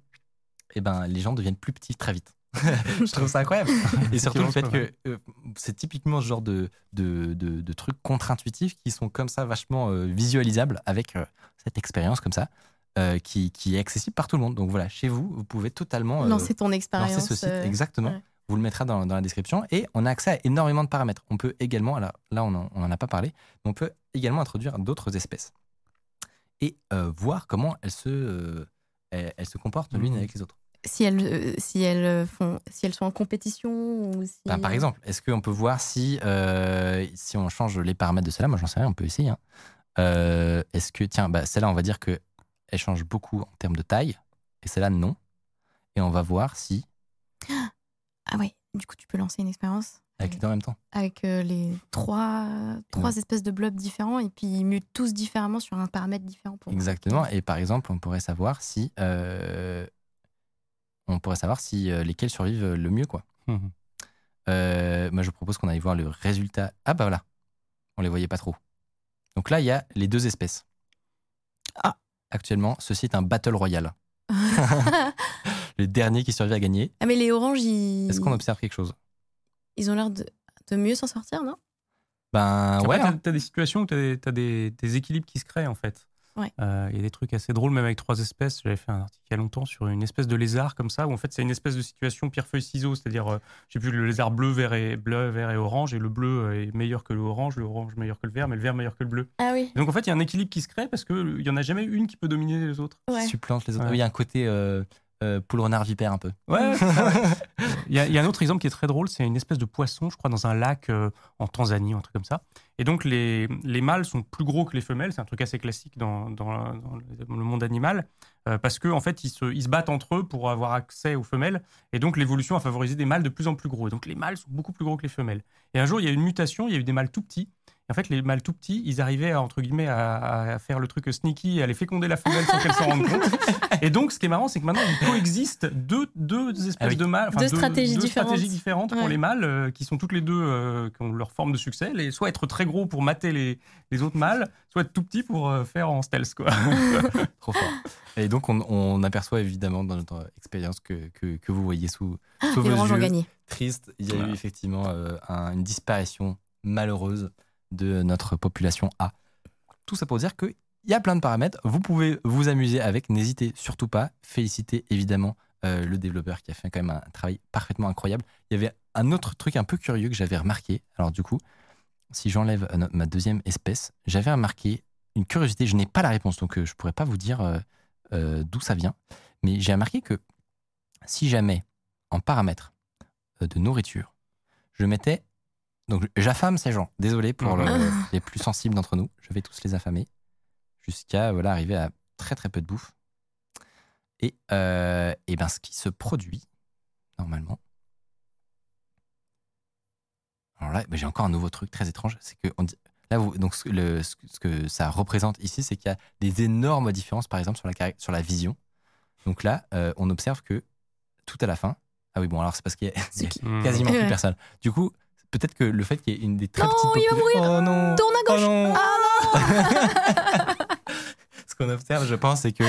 eh ben, les gens deviennent plus petits très vite. je trouve ça incroyable. Et surtout le fait que euh, c'est typiquement ce genre de, de, de, de trucs contre-intuitifs qui sont comme ça vachement euh, visualisables avec euh, cette expérience comme ça, euh, qui, qui est accessible par tout le monde. Donc voilà, chez vous, vous pouvez totalement euh, Lancer ton lancer expérience. ce site. euh, Exactement. ouais. Vous le mettrez dans, dans la description. Et on a accès à énormément de paramètres. On peut également, alors là on n'en on en a pas parlé, mais on peut également introduire d'autres espèces et euh, voir comment elles se, euh, elles, elles se comportent l'une Mhm. avec les autres. Si elles, euh, si, elles font, si elles sont en compétition ou si... Ben, par exemple, est-ce qu'on peut voir si, euh, si on change les paramètres de celle-là? Moi, j'en sais rien, on peut essayer. hein. Euh, est-ce que, tiens, bah, celle-là, on va dire qu'elle change beaucoup en termes de taille, et celle-là, non. Et on va voir si, Ah ouais, du coup, tu peux lancer une expérience avec les deux en même temps. avec euh, les trois, trois espèces de blobs différents et puis ils mutent tous différemment sur un paramètre différent. Pour Exactement. Et par exemple, on pourrait savoir si, euh, on pourrait savoir si euh, lesquels survivent le mieux, quoi. Mhm. Euh, moi, je propose qu'on aille voir le résultat. Ah bah voilà, on les voyait pas trop. Donc là, il y a les deux espèces. Ah. Actuellement, ceci est un battle royal. ah, Le dernier qui survit à gagner. mais les oranges, ils, Est-ce qu'on observe quelque chose? Ils ont l'air de, de mieux s'en sortir, non? Ben ouais. t'as hein. as des situations où tu as, des, des équilibres qui se créent, en fait. Ouais. Euh, Il y a des trucs assez drôles, même avec trois espèces. J'avais fait un article il y a longtemps sur une espèce de lézard comme ça, où en fait, c'est une espèce de situation pierre-feuille-ciseau. C'est-à-dire, euh, je sais plus, le lézard bleu, vert et, bleu, vert et orange, et le bleu est meilleur que le orange, le orange meilleur que le vert, mais le vert meilleur que le bleu. Ah oui. Et donc, en fait, il y a un équilibre qui se crée parce qu'il n'y en a jamais une qui peut dominer les autres. Ouais. Supplante les autres. Ouais. Il y a un côté euh, euh, poule renard vipère un peu. Ouais. Il y, a, il y a un autre exemple qui est très drôle, c'est une espèce de poisson, je crois, dans un lac euh, en Tanzanie, un truc comme ça. Et donc, les, les mâles sont plus gros que les femelles, c'est un truc assez classique dans, la- dans le monde animal, euh, parce qu'en en fait, ils se, ils se battent entre eux pour avoir accès aux femelles. Et donc, l'évolution a favorisé des mâles de plus en plus gros. Et donc, les mâles sont beaucoup plus gros que les femelles. Et un jour, il y a eu une mutation, il y a eu des mâles tout petits. En fait, les mâles tout petits, ils arrivaient à, entre guillemets, à, à faire le truc sneaky, à aller féconder la femelle sans qu'elle s'en rende compte. Et donc, ce qui est marrant, c'est que maintenant, il coexiste deux, deux espèces Ah oui. de mâles, Deux stratégies deux différentes. stratégies différentes pour Ouais. les mâles, euh, qui sont toutes les deux, euh, qui ont leur forme de succès. Les, soit être très gros pour mater les, les autres mâles, soit être tout petit pour euh, faire en stealth. Quoi. Trop fort. Et donc, on, on aperçoit évidemment dans notre expérience que, que, que vous voyez sous, sous Les vos yeux. Triste, il y a Voilà. eu effectivement euh, un- une disparition malheureuse de notre population A. Tout ça pour dire qu'il y a plein de paramètres. Vous pouvez vous amuser avec. N'hésitez surtout pas. Féliciter évidemment euh, le développeur qui a fait quand même un travail parfaitement incroyable. Il y avait un autre truc un peu curieux que j'avais remarqué. Alors du coup, si j'enlève euh, ma deuxième espèce, j'avais remarqué une curiosité. Je n'ai pas la réponse, donc euh, je pourrais pas vous dire d'où ça vient. Mais j'ai remarqué que si jamais en paramètres de nourriture, je mettais. Donc, j'affame ces gens. Désolé pour Mhm. le- les plus sensibles d'entre nous. Je vais tous les affamer jusqu'à voilà, arriver à très très peu de bouffe. Et, euh, et ben, ce qui se produit, normalement. Alors là, ben, j'ai encore un nouveau truc très étrange. C'est que on dit- là, vous, donc, ce, que le- ce que- ça représente ici, c'est qu'il y a des énormes différences, par exemple, sur la, sur la vision. Donc là, euh, on observe que tout à la fin. Ah oui, bon, alors c'est parce qu'il y a, y quasiment plus personne. Du coup, peut-être que le fait qu'il y ait une des très Non, petites. il va mourir. Oh non Tourne à gauche. Oh non Ah Ce qu'on observe, je pense, c'est que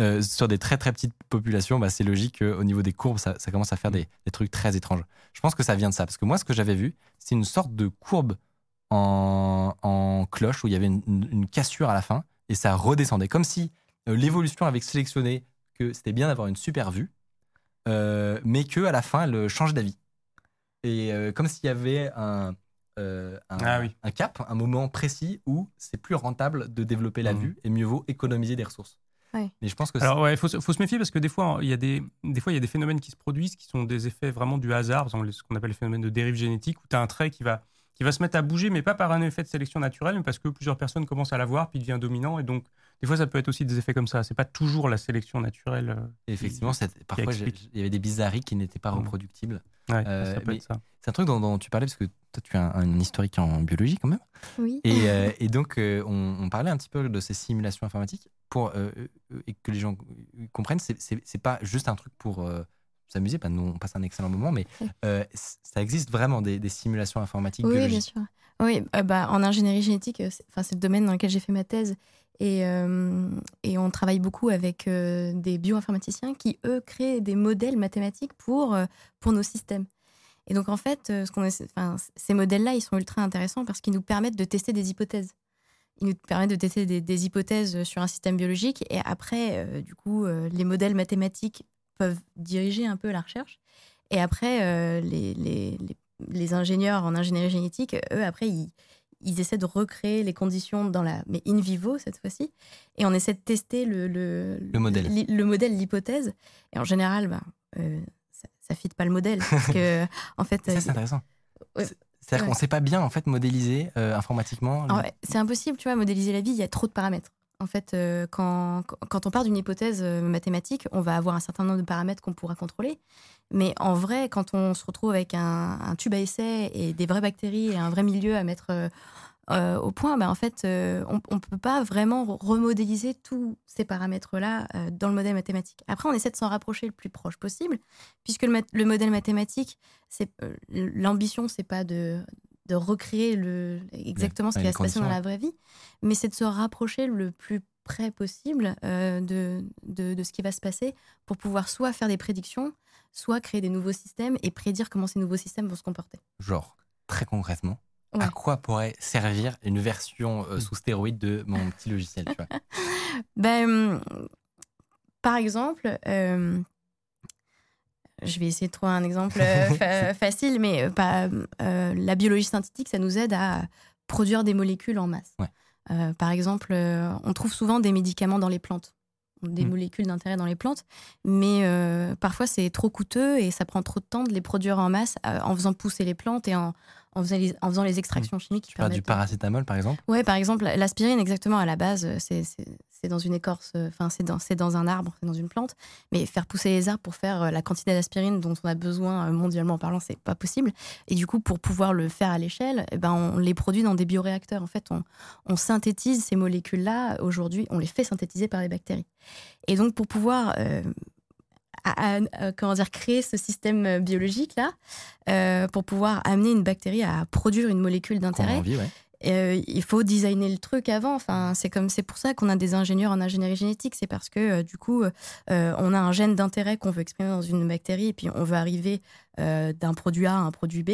euh, sur des très très petites populations, bah, c'est logique qu'au niveau des courbes, ça, ça commence à faire des, des trucs très étranges. Je pense que ça vient de ça. Parce que moi, ce que j'avais vu, c'est une sorte de courbe en, en cloche où il y avait une, une- une cassure à la fin et ça redescendait. Comme si euh, l'évolution avait sélectionné que c'était bien d'avoir une super vue, euh, mais que à la fin, elle change d'avis. Et euh, comme s'il y avait un, euh, un, Ah oui. un cap, un moment précis où c'est plus rentable de développer la Mhm. vue et mieux vaut économiser des ressources. Ouais. Mais je pense que Alors ouais, il faut, se- faut se méfier parce que des fois, il y a des, des fois, il y a des phénomènes qui se produisent qui sont des effets vraiment du hasard, ce qu'on appelle les phénomènes de dérive génétique, où tu as un trait qui va, qui va se mettre à bouger, mais pas par un effet de sélection naturelle, mais parce que plusieurs personnes commencent à l'avoir, puis il devient dominant, et donc des fois, ça peut être aussi des effets comme ça. C'est pas toujours la sélection naturelle. euh, effectivement, c'est- parfois il y avait des bizarreries qui n'étaient pas reproductibles. Ouais, Euh, ça peut mais- être ça. C'est un truc dont, dont tu parlais parce que toi tu as un, un historique en biologie quand même. Oui. Et, euh, et donc euh, on, on parlait un petit peu de ces simulations informatiques pour euh, euh, et que les gens euh, comprennent. C'est- pas juste un truc pour euh, s'amuser. Bah, nous on passe un excellent moment, mais euh, ça existe vraiment des, des simulations informatiques Oui, bien sûr. Oui, euh, bah, en ingénierie génétique, euh, c'est le domaine dans lequel j'ai fait ma thèse. Et, euh, et on travaille beaucoup avec des bioinformaticiens qui, eux, créent des modèles mathématiques pour, pour nos systèmes. Et donc, en fait, ce qu'on enfin, ces modèles-là, ils sont ultra intéressants parce qu'ils nous permettent de tester des hypothèses. Ils nous permettent de tester des, des hypothèses sur un système biologique. Et après, euh, du coup, euh, les modèles mathématiques peuvent diriger un peu la recherche. Et après, euh, les, les, les les ingénieurs en ingénierie génétique, eux, après, ils, ils essaient de recréer les conditions dans la, mais in vivo cette fois-ci, et on essaie de tester le, le, Le modèle. li- le modèle, l'hypothèse. Et en général, bah, euh, ça, ça fit pas le modèle, parce que en fait, Ça euh, c'est intéressant. Ouais. C'est-à-dire Ouais. qu'on ne sait pas bien en fait modéliser euh, informatiquement. C'est impossible, tu vois, modéliser la vie, il y a trop de paramètres. En fait, euh, quand, on part d'une hypothèse euh, mathématique, on va avoir un certain nombre de paramètres qu'on pourra contrôler. Mais en vrai, quand on se retrouve avec un, tube à essai et des vraies bactéries et un vrai milieu à mettre euh, au point, bah, en fait, on ne peut pas vraiment remodéliser tous ces paramètres-là dans le modèle mathématique. Après, on essaie de s'en rapprocher le plus proche possible, puisque le, le modèle mathématique, l'ambition, c'est pas de, de recréer le, exactement ce qui va se passer dans la vraie vie, mais c'est de se rapprocher le plus près possible euh, de, de, de ce qui va se passer pour pouvoir soit faire des prédictions, soit créer des nouveaux systèmes et prédire comment ces nouveaux systèmes vont se comporter. Genre très concrètement, Ouais. à quoi pourrait servir une version euh, sous stéroïde de mon petit logiciel tu vois? Ben, par exemple, euh, je vais essayer de trouver un exemple euh, fa- facile, mais euh, pas, euh, la biologie synthétique, ça nous aide à produire des molécules en masse. Ouais. Par exemple, on trouve souvent des médicaments dans les plantes, des Mm. molécules d'intérêt dans les plantes, mais euh, parfois c'est trop coûteux et ça prend trop de temps de les produire en masse euh, en faisant pousser les plantes et en, en faisant, les, en faisant les extractions chimiques. qui tu parles du permettent de- paracétamol par exemple? Ouais, par exemple, l'aspirine, exactement, à la base, euh, c'est dans une écorce, euh, enfin, c'est dans, dans un arbre, c'est dans une plante. Mais faire pousser les arbres pour faire euh, la quantité d'aspirine dont on a besoin mondialement parlant, c'est pas possible. Et du coup, pour pouvoir le faire à l'échelle, eh ben, on les produit dans des bioréacteurs. En fait, on, on synthétise ces molécules-là. Aujourd'hui, on les fait synthétiser par les bactéries. Et donc, pour pouvoir euh, à- à- à- comment dire, créer ce système euh, biologique-là, euh, pour pouvoir amener une bactérie à produire une molécule d'intérêt, ouais. euh, il faut designer le truc avant. Enfin, c'est comme c'est pour ça qu'on a des ingénieurs en ingénierie génétique. C'est parce que euh, du coup, euh, on a un gène d'intérêt qu'on veut exprimer dans une bactérie et puis on veut arriver euh, d'un produit A à un produit B.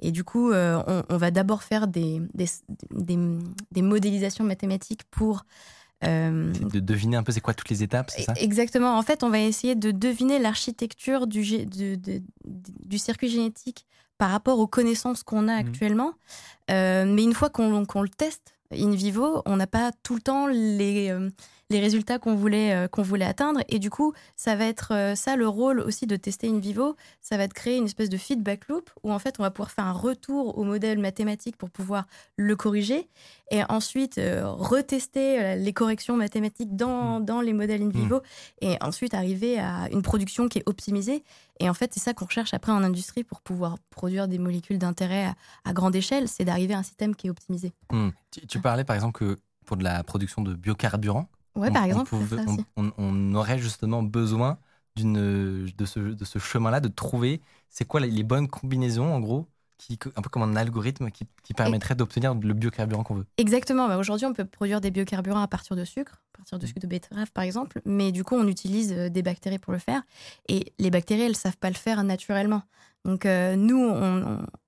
Et du coup, euh, on, on va d'abord faire des, des, des, des modélisations mathématiques pour euh, de deviner un peu c'est quoi toutes les étapes c'est ça? Exactement. En fait, on va essayer de deviner l'architecture du, gé- de- de- du circuit génétique par rapport aux connaissances qu'on a Mhm. actuellement. Euh, mais une fois qu'on qu'on le teste in vivo, on n'a pas tout le temps les, euh, les résultats qu'on voulait, euh, qu'on voulait atteindre. Et du coup, ça va être euh, ça le rôle aussi de tester in vivo. Ça va être créer une espèce de feedback loop où en fait, on va pouvoir faire un retour au modèle mathématique pour pouvoir le corriger et ensuite retester les corrections mathématiques dans, dans les modèles in vivo et ensuite arriver à une production qui est optimisée. Et en fait, c'est ça qu'on recherche après en industrie pour pouvoir produire des molécules d'intérêt à, grande échelle, c'est d'arriver à un système qui est optimisé. Hmm. Tu, parlais par exemple que pour de la production de biocarburants, ouais, par exemple, on, aurait justement besoin de ce, de ce chemin-là, de trouver c'est quoi les bonnes combinaisons en gros un peu comme un algorithme qui, permettrait d'obtenir le biocarburant qu'on veut. Exactement. Bah, aujourd'hui, on peut produire des biocarburants à partir de sucre, à partir de mmh. sucre de betterave par exemple, mais du coup, on utilise euh, des bactéries pour le faire. Et les bactéries, elles ne savent pas le faire naturellement. Donc euh, nous,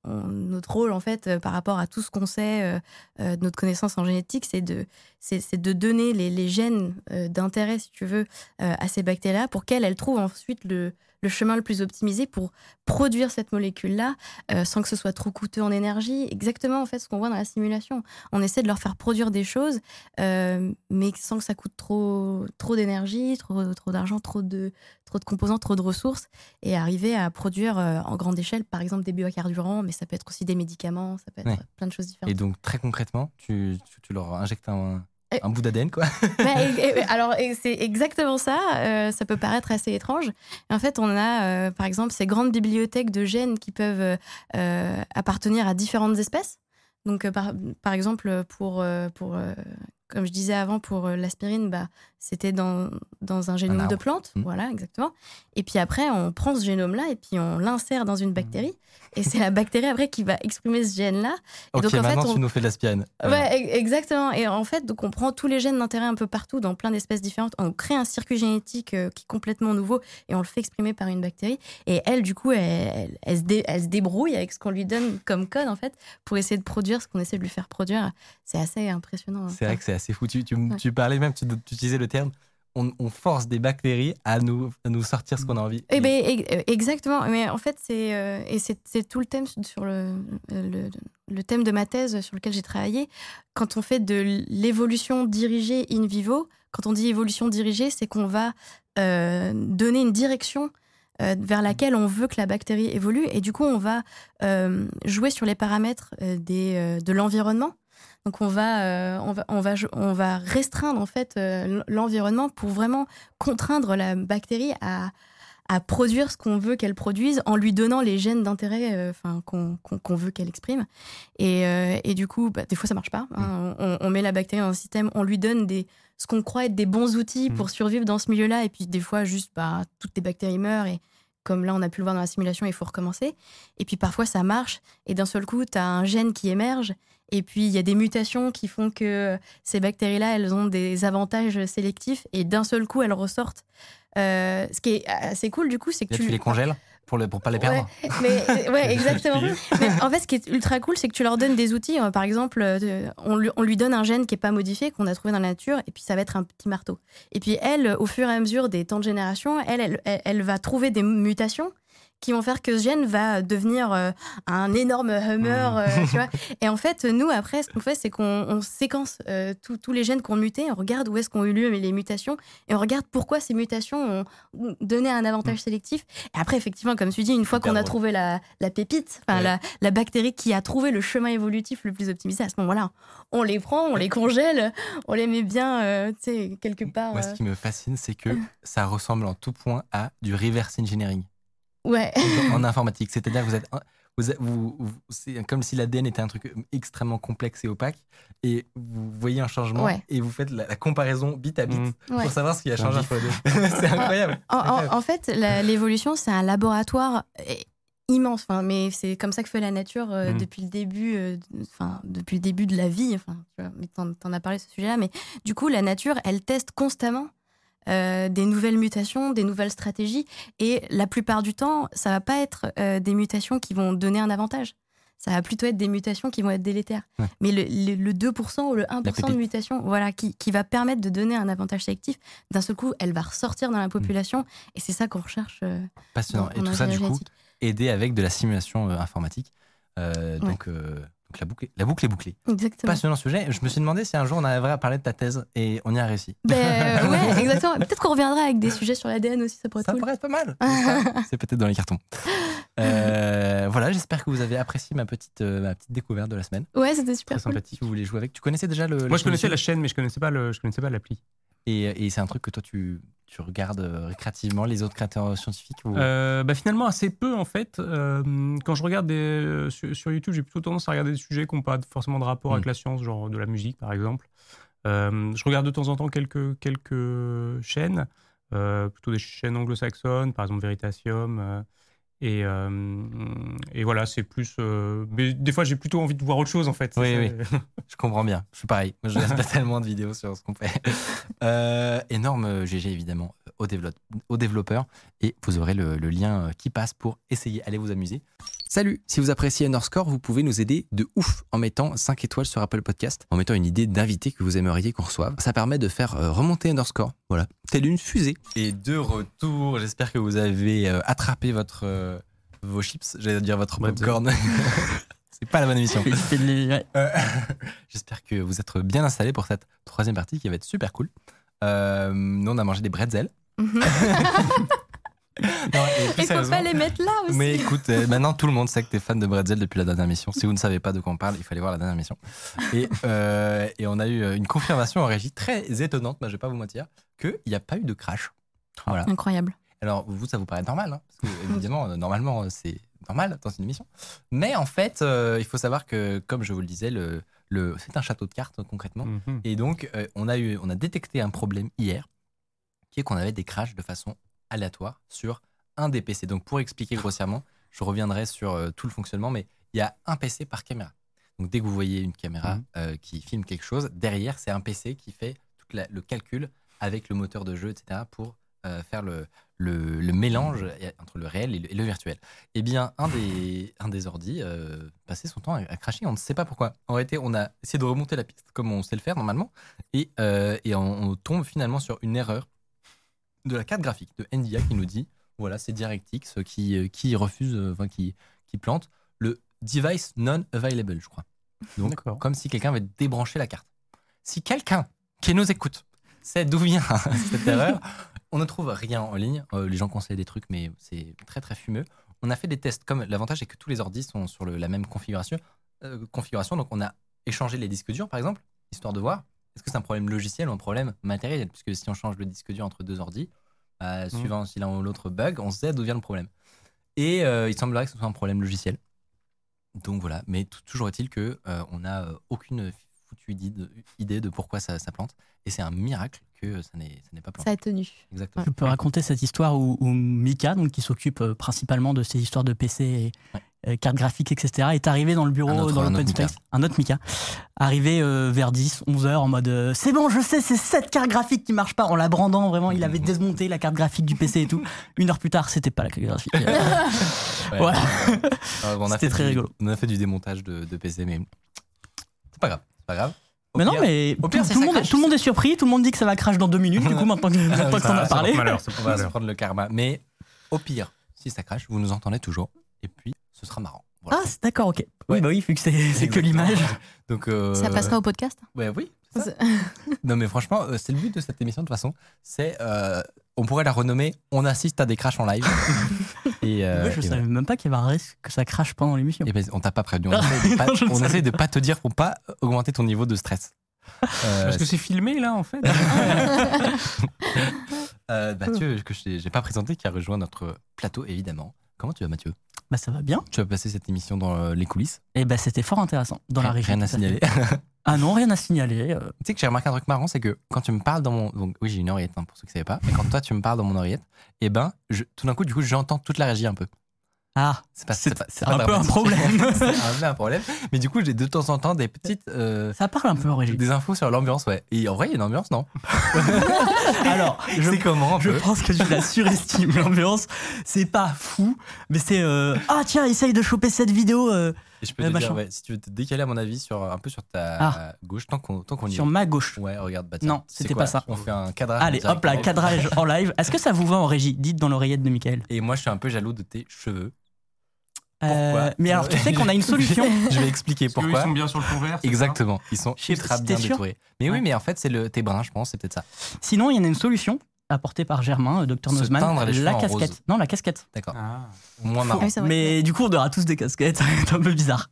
notre rôle en fait euh, par rapport à tout ce qu'on sait, notre connaissance en génétique, c'est de, c'est, de donner les, les gènes d'intérêt, si tu veux, à ces bactéries-là pour qu'elles elles trouvent ensuite le, le chemin le plus optimisé pour produire cette molécule-là euh, sans que ce soit trop coûteux en énergie. Exactement en fait ce qu'on voit dans la simulation. On essaie de leur faire produire des choses, euh, mais sans que ça coûte trop, trop d'énergie, trop, trop d'argent, trop de, trop de composants, trop de ressources, et arriver à produire euh, en grande échelle, par exemple des biocarburants, mais ça peut être aussi des médicaments, ça peut être plein de choses différentes. Et donc très concrètement, tu, tu leur injectes un, un bout d'ADN, quoi. Bah, alors, c'est exactement ça. Euh, ça peut paraître assez étrange. En fait, on a, euh, par exemple, ces grandes bibliothèques de gènes qui peuvent euh, appartenir à différentes espèces. Donc, par, par, exemple, pour, pour comme je disais avant, pour l'aspirine, bah, c'était dans, dans un génome de plante. Mmh. Voilà, exactement. Et puis après, on prend ce génome-là et puis on l'insère dans une bactérie. Et c'est la bactérie après qui va exprimer ce gène-là. Ok, donc, en maintenant fait, on... tu nous fais de l'aspirine. Ouais, exactement. Et en fait, donc on prend tous les gènes d'intérêt un peu partout, dans plein d'espèces différentes. On crée un circuit génétique euh, qui est complètement nouveau et on le fait exprimer par une bactérie. Et elle, du coup, elle, elle, se, elle se, débrouille avec ce qu'on lui donne comme code, en fait, pour essayer de produire ce qu'on essaie de lui faire produire. C'est assez impressionnant. Hein. C'est vrai que c'est assez fou. Tu, tu, parlais même, tu, tu utilisais le terme on, force des bactéries à nous, nous sortir ce qu'on a envie. Eh ben, exactement. Mais en fait, c'est euh, et c'est tout le thème sur le, le, thème de ma thèse sur lequel j'ai travaillé. Quand on fait de l'évolution dirigée in vivo, quand on dit évolution dirigée, c'est qu'on va euh, donner une direction euh, vers laquelle on veut que la bactérie évolue. Et du coup, on va jouer sur les paramètres des, de l'environnement donc on va, euh, on va, on va, on va restreindre en fait euh, l'environnement pour vraiment contraindre la bactérie à, à produire ce qu'on veut qu'elle produise en lui donnant les gènes d'intérêt euh, qu'on veut qu'elle exprime. Et, et, du coup, bah, des fois ça marche pas. Hein. Mm. On, met la bactérie dans un système, on lui donne des, ce qu'on croit être des bons outils mm. pour survivre dans ce milieu-là. Et puis des fois, juste bah, toutes les bactéries meurent et comme là on a pu le voir dans la simulation, il faut recommencer. Et puis parfois ça marche et d'un seul coup, tu as un gène qui émerge et puis, il y a des mutations qui font que ces bactéries-là, elles ont des avantages sélectifs et d'un seul coup, elles ressortent. Euh, ce qui est assez cool, du coup, c'est que tu... les congèles pour ne pour pas les perdre. Ouais, mais, exactement. en fait, ce qui est ultra cool, c'est que tu leur donnes des outils. Euh, par exemple, euh, on lui, on lui, donne un gène qui n'est pas modifié, qu'on a trouvé dans la nature, et puis ça va être un petit marteau. Et puis elle, au fur et à mesure des temps de génération, elle, elle, elle va trouver des mutations qui vont faire que ce gène va devenir euh, un énorme Hummer, mmh. euh, tu vois. Et en fait, nous, après, ce qu'on fait, c'est qu'on séquence euh, tous les gènes qui ont muté, on regarde où est-ce qu'ont eu lieu les mutations, et on regarde pourquoi ces mutations ont donné un avantage mmh. sélectif. Et après, effectivement, comme tu dis, une fois qu'on a trouvé la, la pépite, enfin la, la, bactérie qui a trouvé le chemin évolutif le plus optimisé, à ce moment-là, on les prend, on les congèle, on les met bien, tu sais, quelque part. Moi, ce qui me fascine, c'est que ça ressemble en tout point à du reverse engineering. Ouais. En, informatique. C'est-à-dire que vous êtes. Vous, c'est comme si l'ADN était un truc extrêmement complexe et opaque, et vous voyez un changement et vous faites la, comparaison bit à bit mmh. pour savoir ce qui a changé entre les deux. c'est incroyable. En, fait, l'évolution, c'est un laboratoire immense. Enfin, mais c'est comme ça que fait la nature euh, mmh. depuis le début, euh, enfin depuis le début de la vie. Enfin, tu vois, mais t'en as parlé de ce sujet-là. Mais du coup, la nature, elle teste constamment euh, des nouvelles mutations, des nouvelles stratégies. Et la plupart du temps, ça va pas être euh, des mutations qui vont donner un avantage. Ça va plutôt être des mutations qui vont être délétères. Mais le, 2% ou le 1% de mutations voilà, qui, va permettre de donner un avantage sélectif, d'un seul coup, elle va ressortir dans la population. Et c'est ça qu'on recherche. Euh, Passionnant. et tout ça, du coup, aider avec de la simulation informatique. Donc, Donc la boucle, est- la boucle est bouclée. Exactement. Passionnant sujet. Je me suis demandé si un jour on arriverait à parler de ta thèse et on y a réussi. Ben, ouais, exactement. Peut-être qu'on reviendra avec des sujets sur l'ADN aussi, ça pourrait être Ça cool. pourrait être pas mal. C'est peut-être dans les cartons. Euh, voilà, j'espère que vous avez apprécié ma petite, euh, ma petite découverte de la semaine. Ouais, c'était super Très cool. sympathique. Si vous voulez jouer avec, tu connaissais déjà le. Moi, je connaissais la chaîne, mais je connaissais pas le, je connaissais pas l'appli. Et, et c'est un truc que toi tu, tu regardes euh, récréativement les autres créateurs scientifiques ou... Euh, bah, finalement, assez peu en fait. Euh, quand je regarde des, sur, sur YouTube, j'ai plutôt tendance à regarder des sujets qui n'ont pas forcément de rapport Mm. avec la science, genre de la musique par exemple. Euh, je regarde de temps en temps quelques, quelques chaînes, plutôt des chaînes anglo-saxonnes, par exemple Veritasium. Et, euh, et voilà, c'est plus. euh, mais des fois, j'ai plutôt envie de voir autre chose en fait. Oui, C'est- Je comprends bien. Je suis pareil. Je regarde pas tellement de vidéos sur ce qu'on fait. Euh, énorme GG, évidemment, aux, développe- aux développeurs. Et vous aurez le, le lien euh, qui passe pour essayer. Allez vous amuser. Salut Si vous appréciez Underscore, vous pouvez nous aider de ouf en mettant 5 étoiles sur Apple Podcast, en mettant une idée d'invité que vous aimeriez qu'on reçoive. Ça permet de faire euh, remonter Underscore. Voilà. Telle une fusée. Et de retour, j'espère que vous avez euh, attrapé votre, vos chips. J'allais dire votre popcorn. C'est pas la bonne émission. Euh, J'espère que vous êtes bien installés pour cette troisième partie qui va être super cool. Euh, nous, on a mangé des bretzels. Mhm. Non, et plus Il faut sérieusement- pas les mettre là aussi. Mais écoute, euh, maintenant tout le monde sait que tu es fan de bretzel depuis la dernière mission. Si vous ne savez pas de quoi on parle, il faut aller voir la dernière mission. Et, euh, et on a eu euh, une confirmation en régie très étonnante, mais je vais pas vous mentir, qu'il n'y a pas eu de crash. Voilà. Incroyable. Alors, vous, ça vous paraît normal, hein, parce que, évidemment, normalement, c'est normal dans une émission. Mais en fait, euh, il faut savoir que, comme je vous le disais, le, le, c'est un château de cartes, concrètement. Mhm. Et donc, euh, on, a eu, on a détecté un problème hier, qui est qu'on avait des crashs de façon aléatoire sur un des PC. Donc, pour expliquer grossièrement, je reviendrai sur euh, tout le fonctionnement, mais il y a un PC par caméra. Donc, dès que vous voyez une caméra Mhm. euh, qui filme quelque chose, derrière, c'est un PC qui fait tout la- le calcul avec le moteur de jeu, etc., pour euh, faire le, le, le mélange entre le réel et le, et le virtuel. Eh bien, un des, un des ordis euh, passait son temps à, à cracher, on ne sait pas pourquoi. En réalité, on a essayé de remonter la piste comme on sait le faire normalement, et, euh, et on, on tombe finalement sur une erreur de la carte graphique de NVIDIA qui nous dit voilà, c'est DirectX qui, euh, qui refuse, euh, enfin, qui, qui plante le device non available, je crois. Donc, comme si quelqu'un avait débranché la carte. Si quelqu'un qui nous écoute sait d'où vient cette erreur, on ne trouve rien en ligne. Euh, les gens conseillent des trucs, mais c'est très très fumeux. On a fait des tests. Comme l'avantage est que tous les ordis sont sur le- la même configuration, euh, configuration. Donc on a échangé les disques durs, par exemple, histoire de voir est-ce que c'est un problème logiciel ou un problème matériel? Puisque si on change le disque dur entre deux ordis, euh, suivant si l'un ou l'autre bug, on sait d'où vient le problème. Et euh, il semblerait que ce soit un problème logiciel. Donc voilà, mais toujours est-il que euh, on n'a euh, aucune foutue idée de, idée de pourquoi ça, ça plante, et c'est un miracle que ça n'est pas planté. Ça a tenu. Exactement. Je peux raconter cette histoire où, où Mika, donc, qui s'occupe euh, principalement de ces histoires de PC et Ouais. euh, cartes graphiques, etc., est arrivé dans le bureau, autre- dans l'open space. Un autre Mika. Arrivé euh, vers 10, 11 heures en mode euh, C'est bon, je sais, c'est cette carte graphique qui marche pas. En la brandant, vraiment, il avait démonté la carte graphique du PC et tout. Une heure plus tard, c'était pas la carte graphique. Ouais. Voilà. Euh, on a C'était très du- rigolo. On a fait du démontage de, de PC, mais c'est pas grave. C'est pas grave. Au mais non, mais au tout, pire, si tout monde, crache, tout le monde est surpris, tout le monde dit que ça va crash dans deux minutes. Du coup, maintenant que, maintenant que t'en as parlé. on va se prendre le karma. Mais au pire, si ça crache, vous nous entendez toujours. Et puis, ce sera marrant. Voilà. Ah, c'est- d'accord, ok. Ouais. Oui, bah oui, vu que c'est que l'image. Donc, euh, Ça passera au podcast Ouais, oui. Ça? Non, mais franchement, euh, c'est le but de cette émission de toute façon. C'est, euh, on pourrait la renommer On assiste à des crashs en live. et, euh, je et savais même pas qu'il y avait un risque que ça crache pendant l'émission. Et ben, on t'a pas prévenu. On essaie de pas, Non, je le on savais essaie de pas te dire pour pas augmenter ton niveau de stress. Euh, Parce que c'est filmé là en fait. euh, Mathieu, que je t'ai- j'ai pas présenté, qui a rejoint notre plateau évidemment. Comment tu vas, Mathieu? Bah, ça va bien. Tu as passé cette émission dans euh, les coulisses? Et bah, c'était fort intéressant dans la régie. Rien à signaler. Ah non, rien à signaler. euh, tu sais que j'ai remarqué un truc marrant, c'est que quand tu me parles dans mon. Donc, oui, j'ai une oreillette, hein, pour ceux qui ne savaient pas. Mais quand toi, tu me parles dans mon oreillette, et ben, je- tout d'un coup, du coup, j'entends toute la régie un peu. Ah, C'est pas, C'est- pas un peu un problème. c'est un peu un problème. Mais du coup, j'ai de temps en temps des petites. euh, ça parle un peu en régie. des infos sur l'ambiance, ouais. Et en vrai, il y a une ambiance, non? Alors, je, C'est comment un je pense que tu la surestimes, l'ambiance. C'est pas fou, mais c'est. euh, Ah, tiens, essaye de choper cette vidéo euh, Et je peux te dire, ouais, si tu veux te décaler, à mon avis, sur, un peu sur ta Ah. gauche, tant qu'on tant qu'on y sur ma gauche. Ouais, regarde, bah tiens, Non, c'était quoi pas ça. On fait un cadrage. Allez, hop là, cadrage en live. Est-ce que ça vous va en régie Dites dans l'oreillette de Michael. Et moi, je suis un peu jaloux de tes cheveux. Euh, Pourquoi mais alors, tu sais qu'on a une solution. Je vais expliquer Parce pourquoi. ils sont bien sur le fond vert. Exactement, ils sont ultra si bien détourés. Mais oui, mais en fait, c'est le tes brun, je pense, c'est peut-être ça. Sinon, il y en a une solution apportée par Germain, euh, Dr Se Nozman. teindre les cheveux La en casquette. rose. Non, la casquette. D'accord. Ah. Moins marrant. Ah oui. Mais du coup, on aura tous des casquettes. c'est un peu bizarre.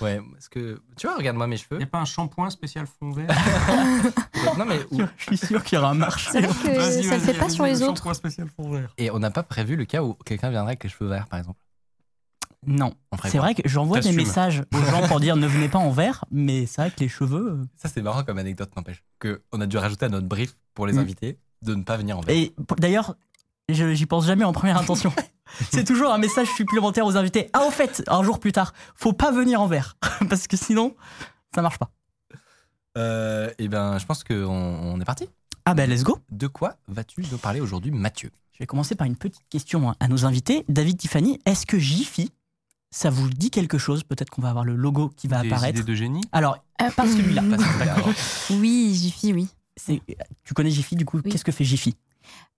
Ouais, parce que tu vois, regarde-moi mes Il cheveux. n'y a pas un shampoing spécial fond vert non mais Je suis sûr qu'il y aura un marché. C'est vrai que ça le vas-y, fait pas sur les le autres. shampoing spécial fond vert. et on n'a pas prévu le cas où quelqu'un viendrait avec les cheveux verts, par exemple. Non. C'est vrai que j'envoie des messages aux gens pour dire ne venez pas en vert, mais c'est vrai que les cheveux. euh, Ça c'est marrant comme anecdote, n'empêche. Que on a dû rajouter à notre brief pour les Mm. invités de ne pas venir en vert. Et d'ailleurs, je- j'y pense jamais en première intention. c'est toujours un message supplémentaire aux invités. Ah, au fait, un jour plus tard, faut pas venir en vert. Parce que sinon, ça marche pas. Euh, et ben, je pense qu'on on est parti. Ah, ben, let's go. De quoi vas-tu nous parler aujourd'hui, Mathieu? Je vais commencer par une petite question à nos invités. David Tiffany, est-ce que Jiffy, ça vous dit quelque chose Peut-être qu'on va avoir le logo qui va Des apparaître. idées de génie Alors, Euh, pas celui-là. alors. Oui, Jiffy, oui. Tu connais Jiffy, du coup, Oui. qu'est-ce que fait Jiffy?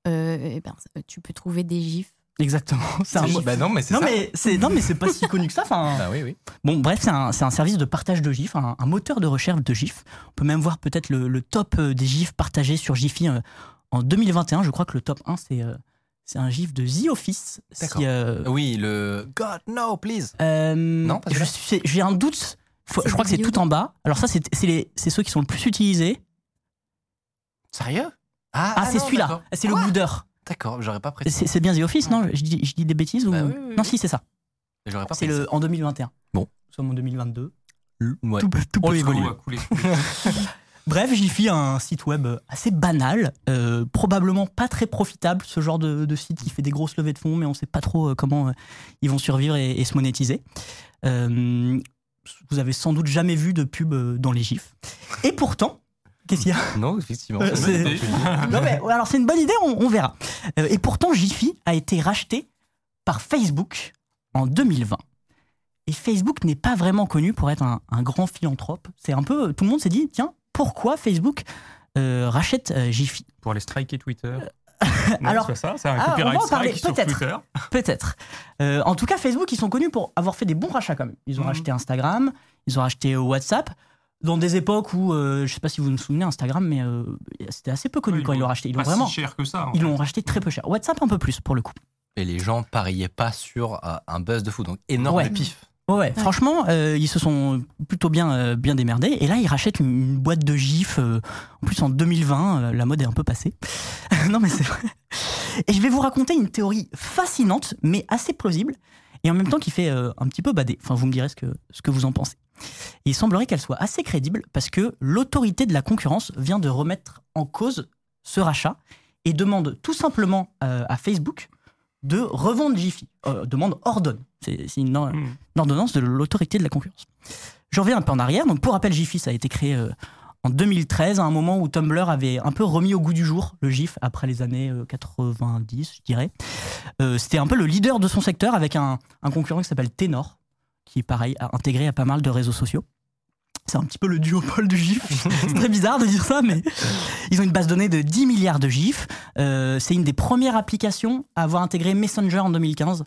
Euh, eh ben, tu peux trouver des gifs. Exactement. C'est un mot- Bah non, mais c'est Non ça. mais c'est non mais c'est pas si connu que ça. Enfin, Bah oui, oui. Bon, bref, c'est un, service de partage de GIFs, un, un moteur de recherche de GIFs. On peut même voir peut-être le, le top euh, des GIFs partagés sur Jiffy euh, en 2021. Je crois que le top 1, c'est euh, c'est un GIF de The Office. Si, D'accord. euh, Oui, le God no, please. euh, Non, celui-là. suis- J'ai un doute. Faut- C'est je crois que c'est tout en bas. Alors ça, c'est c'est les- c'est ceux qui sont le plus utilisés. Sérieux? Ah, c'est non, celui-là. d'accord. C'est le boudeur. D'accord, j'aurais pas précisé. C'est c'est bien The Office, non? Je dis, je dis des bêtises ou... Bah oui, oui, Non, oui. si, c'est ça. J'aurais pas C'est le en 2021. Bon. Nous sommes en 2022. Ouais. Tout, peut- tout peut évolue. évoluer. Bref, Jiffy a un site web assez banal, euh, probablement pas très profitable, ce genre de, de site qui fait des grosses levées de fonds, mais on sait pas trop euh, comment euh, ils vont survivre et, et se monétiser. Euh, vous avez sans doute jamais vu de pub dans les gifs. Et pourtant, qu'est-ce qu'il y a? Non, effectivement. C'est une bonne c'est- idée. Non, mais, alors c'est une bonne idée, on, on verra. Et pourtant, Jiffy a été racheté par Facebook en 2020. Et Facebook n'est pas vraiment connu pour être un, un grand philanthrope. C'est un peu, tout le monde s'est dit, tiens, pourquoi Facebook euh, rachète euh, Jiffy Pour aller striker Twitter. Non, Alors- c'est pas ça, c'est un Ah, copyright strike sur peut-être. Twitter. Peut-être. Euh, en tout cas, Facebook, ils sont connus pour avoir fait des bons rachats quand même. Ils ont Mhm. racheté Instagram, ils ont racheté euh, WhatsApp. Dans des époques où, euh, je sais pas si vous vous souvenez, Instagram, mais euh, c'était assez peu connu Ouais, quand ils l'ont racheté. Ils l'ont vraiment, si cher que ça. ils l'ont racheté très peu cher. WhatsApp un peu plus pour le coup. Et les gens pariaient pas sur euh, un buzz de fou. Donc énorme Ouais. pif. Ouais, ouais, franchement, euh, ils se sont plutôt bien, euh, bien démerdés. Et là, ils rachètent une, une boîte de gifs. euh, en plus, en 2020, euh, la mode est un peu passée. non, mais c'est vrai. Et je vais vous raconter une théorie fascinante, mais assez plausible, et en même temps qui fait euh, un petit peu bader. Enfin, vous me direz ce que, ce que vous en pensez. Et il semblerait qu'elle soit assez crédible parce que l'autorité de la concurrence vient de remettre en cause ce rachat et demande tout simplement euh, à Facebook de revendre Jiffy. Euh, demande, ordonne. C'est une, Hmm. une ordonnance de l'autorité de la concurrence. Je reviens un peu en arrière. Donc, pour rappel, Jiffy, ça a été créé euh, en 2013, à un moment où Tumblr avait un peu remis au goût du jour le GIF après les années euh, 90, je dirais. Euh, C'était un peu le leader de son secteur avec un, un concurrent qui s'appelle Tenor, qui, pareil, a intégré à pas mal de réseaux sociaux. C'est un petit peu le duopole du GIF. C'est très bizarre de dire ça, mais ils ont une base de données de 10 milliards de GIFs. Euh, c'est une des premières applications à avoir intégré Messenger en 2015.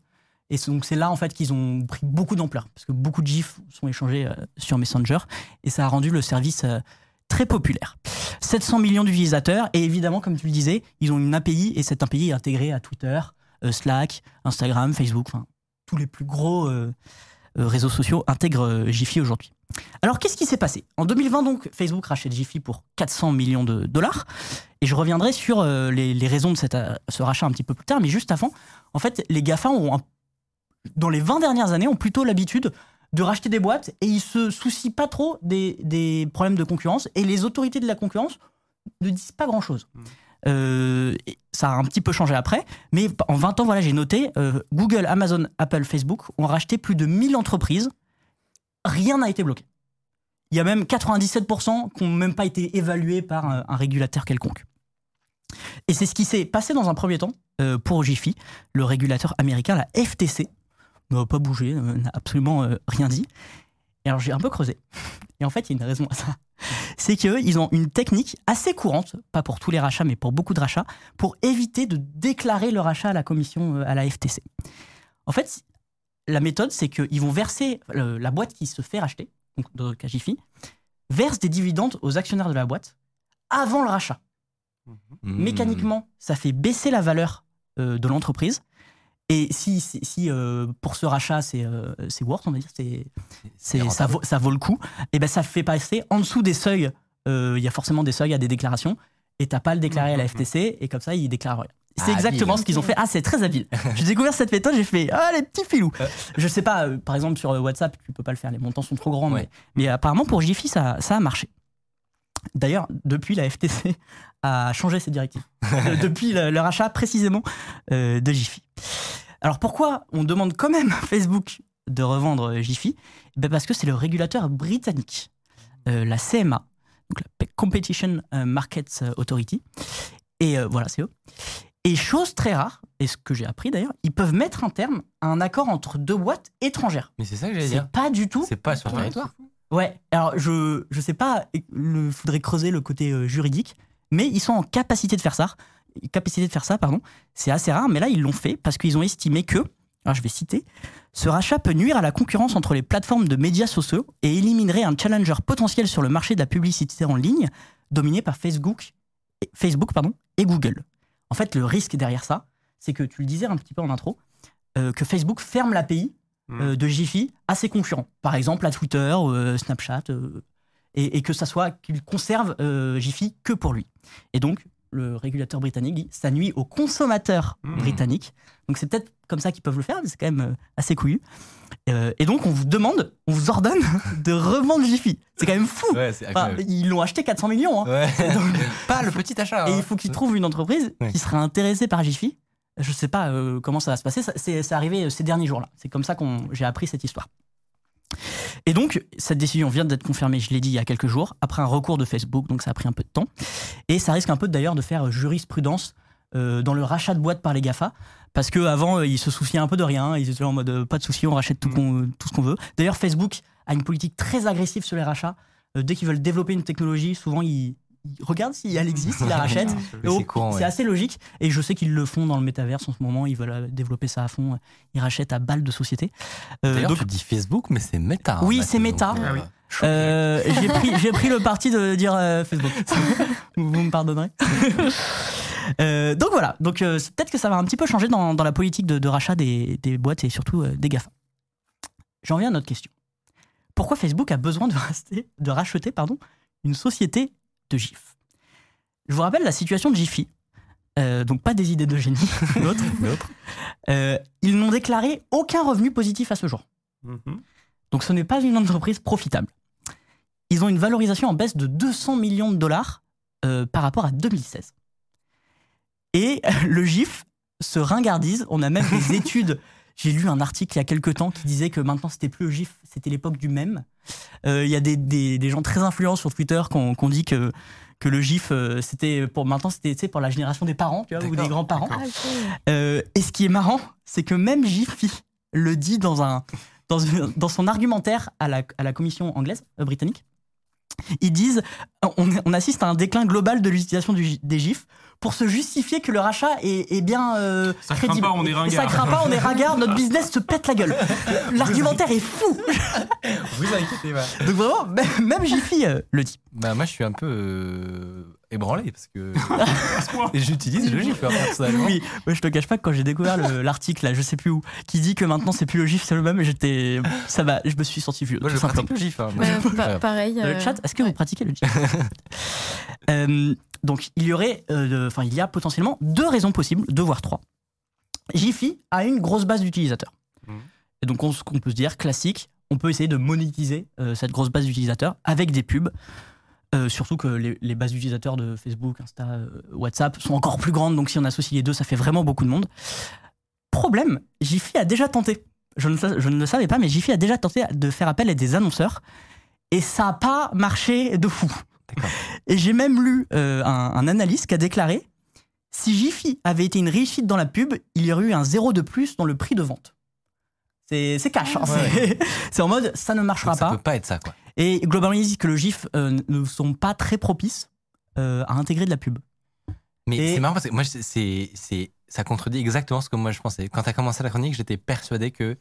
Et donc c'est là en fait qu'ils ont pris beaucoup d'ampleur parce que beaucoup de GIFs sont échangés euh, sur Messenger et ça a rendu le service euh, très populaire. 700 millions d'utilisateurs et évidemment comme tu le disais, ils ont une API et cette API est intégrée à Twitter, euh, Slack, Instagram, Facebook, enfin tous les plus gros réseaux sociaux intègrent euh, Jiffy aujourd'hui. Alors qu'est-ce qui s'est passé? En 2020 donc Facebook rachète Jiffy pour 400 millions de dollars et je reviendrai sur euh, les, raisons de cette, euh, ce rachat un petit peu plus tard mais juste avant, en fait les GAFA ont dans les 20 dernières années, ont plutôt l'habitude de racheter des boîtes et ils se soucient pas trop des, des problèmes de concurrence et les autorités de la concurrence ne disent pas grand-chose. Mm. Euh, ça a un petit peu changé après, mais en 20 ans, voilà, j'ai noté, euh, Google, Amazon, Apple, Facebook ont racheté plus de 1000 entreprises. Rien n'a été bloqué. Il y a même 97% qui n'ont même pas été évalués par un, un régulateur quelconque. Et c'est ce qui s'est passé dans un premier temps euh, pour Jiffy, le régulateur américain, la FTC, n'a pas bougé, euh, n'a absolument euh, rien dit. Et alors j'ai un peu creusé. Et en fait, il y a une raison à ça. C'est qu'ils ont une technique assez courante, pas pour tous les rachats, mais pour beaucoup de rachats, pour éviter de déclarer le rachat à la commission, euh, à la FTC. En fait, la méthode, c'est qu'ils vont verser la boîte qui se fait racheter, donc dans le cas Jiffy, verse des dividendes aux actionnaires de la boîte avant le rachat. Hmm. Mécaniquement, ça fait baisser la valeur euh, de l'entreprise. Et si, si, si, euh, pour ce rachat, c'est euh, worth, on va dire, c'est ça, vaut, ça vaut le coup, et ben ça fait passer en dessous des seuils. euh, Il y a forcément des seuils, il y a des déclarations, et t'as pas à le déclarer à la Mhm. FTC, et comme ça, ils déclarent rien. C'est Ah, exactement habile. ce qu'ils ont fait. Ah, c'est très habile. J'ai découvert cette méthode, j'ai fait Ah, les petits filous. Je sais pas, euh, par exemple, sur WhatsApp, tu peux pas le faire, les montants sont trop grands, Ouais. mais, mais apparemment, pour Jiffy, ça, ça a marché. D'ailleurs, depuis, la FTC a changé ses directives. Euh, depuis le, le rachat précisément euh, de Jiffy. Alors pourquoi on demande quand même à Facebook de revendre euh, Jiffy? Ben Parce que c'est le régulateur britannique, euh, la CMA, donc la Competition euh, Markets Authority. Et euh, voilà, c'est eux. Et chose très rare, et ce que j'ai appris d'ailleurs, ils peuvent mettre un terme à un accord entre deux boîtes étrangères. Mais c'est ça que j'allais C'est dire. pas du tout C'est pas sur le territoire. Ouais, alors je je sais pas, il faudrait creuser le côté euh, juridique, mais ils sont en capacité de faire ça. Capacité de faire ça, pardon. C'est assez rare, mais là ils l'ont fait parce qu'ils ont estimé que, alors je vais citer, ce rachat peut nuire à la concurrence entre les plateformes de médias sociaux et éliminerait un challenger potentiel sur le marché de la publicité en ligne, dominé par Facebook, et- Facebook pardon, et Google. En fait, le risque derrière ça, c'est que tu le disais un petit peu en intro, euh, que Facebook ferme l'API euh, de Jiffy à ses concurrents. Par exemple, à Twitter, euh, Snapchat, euh, et, et que ça soit qu'il conserve Jiffy que pour lui. Et donc, le régulateur britannique dit ça nuit aux consommateurs Mhm. britanniques. Donc, c'est peut-être comme ça qu'ils peuvent le faire, mais c'est quand même euh, assez couillu. Euh, et donc, on vous demande, on vous ordonne de revendre Jiffy. C'est quand même fou. Ouais, Enfin, ils l'ont acheté 400 millions. hein. Ouais. Donc, pas le petit achat. et hein. il faut qu'ils trouvent une entreprise Ouais. qui serait intéressée par Jiffy. Je sais pas euh, comment ça va se passer. C'est arrivé ces derniers jours-là. C'est comme ça que j'ai appris cette histoire. Et donc, cette décision vient d'être confirmée, je l'ai dit il y a quelques jours, après un recours de Facebook, donc ça a pris un peu de temps. Et ça risque un peu d'ailleurs de faire jurisprudence euh, dans le rachat de boîtes par les GAFA, parce qu'avant, euh, ils se souciaient un peu de rien, ils étaient en mode euh, pas de souci, on rachète tout, Mm. tout ce qu'on veut. D'ailleurs, Facebook a une politique très agressive sur les rachats. Euh, dès qu'ils veulent développer une technologie, souvent ils, ils regardent si elle existe, ils la Et c'est ouais. assez logique. Et je sais qu'ils le font dans le métaverse en ce moment. Ils veulent euh, développer ça à fond. Ils rachètent à balles de société. Euh, D'ailleurs, donc, tu dis Facebook, mais c'est Meta. hein, Oui, c'est donc, Meta. euh, Ah oui. euh, j'ai pris, j'ai pris le parti de dire euh, Facebook. vous me pardonnerez. Euh, donc voilà. Donc euh, peut-être que ça va un petit peu changer dans, dans la politique de, de rachat des, des boîtes et surtout euh, des GAFA. J'en viens à notre question. Pourquoi Facebook a besoin de, racheter- de racheter pardon, une société de GIF Je vous rappelle la situation de Jiffy. Euh, donc pas des idées de génie. L'autre. Euh, ils n'ont déclaré aucun revenu positif à ce jour. Mhm. Donc ce n'est pas une entreprise profitable. Ils ont une valorisation en baisse de 200 millions de dollars euh, par rapport à 2016. Et le GIF se ringardise. On a même des études. J'ai lu un article il y a quelques temps qui disait que maintenant c'était plus le GIF, c'était l'époque du mème. Euh, Il y a des, des- des gens très influents sur Twitter qui ont, dit que, que le GIF, euh, c'était pour maintenant c'était pour la génération des parents tu vois, ou des grands-parents. Ah. Euh, et ce qui est marrant, c'est que même Jiffy le dit dans, un, dans, son argumentaire à la, à la commission anglaise, euh, britannique. Ils disent on, on assiste à un déclin global de l'utilisation des GIFs pour se justifier que le rachat est, est bien euh, Ça craint crédible. pas, on est Et Ça ringard. craint pas, on est ringard, notre business se pète la gueule. L'argumentaire est fou. Vous inquiétez pas. Donc vraiment, même- Jiffy euh, le dit. Bah, moi, je suis un peu euh, ébranlé parce que j'utilise le GIF hein, personnellement. Oui, moi, je te cache pas que quand j'ai découvert le- l'article, là, je sais plus où, qui dit que maintenant c'est plus le GIF, c'est le même, j'étais, ça va, je me suis senti vieux. Moi, je pratique le GIF. hein. Pa- Ouais. pareil. Le chat, est-ce que ouais. vous pratiquez le GIF Euh, Donc, il y aurait, euh, enfin, il y a potentiellement deux raisons possibles, deux voire trois. Jiffy a une grosse base d'utilisateurs. Mhm. Et donc, on, ce qu'on peut se dire, classique, on peut essayer de monétiser euh, cette grosse base d'utilisateurs avec des pubs. Euh, surtout que les, les bases d'utilisateurs de Facebook, Insta, WhatsApp sont encore plus grandes, donc si on associe les deux, ça fait vraiment beaucoup de monde. Problème, Jiffy a déjà tenté. Je ne, je ne le savais pas, mais Jiffy a déjà tenté de faire appel à des annonceurs et ça n'a pas marché de fou. Et j'ai même lu euh, un, un analyste qui a déclaré si Jiffy avait été une réussite dans la pub, il y aurait eu un zéro de plus dans le prix de vente. C'est cash. hein, Ouais. c'est- en mode ça ne marchera Donc, ça pas. peut pas être ça, quoi. Et globalement, ils disent que le GIF euh, ne sont pas très propices euh, à intégrer de la pub. Mais Et- c'est marrant parce que moi, c'est, ça contredit exactement ce que moi je pensais. Quand tu as commencé la chronique, j'étais persuadé que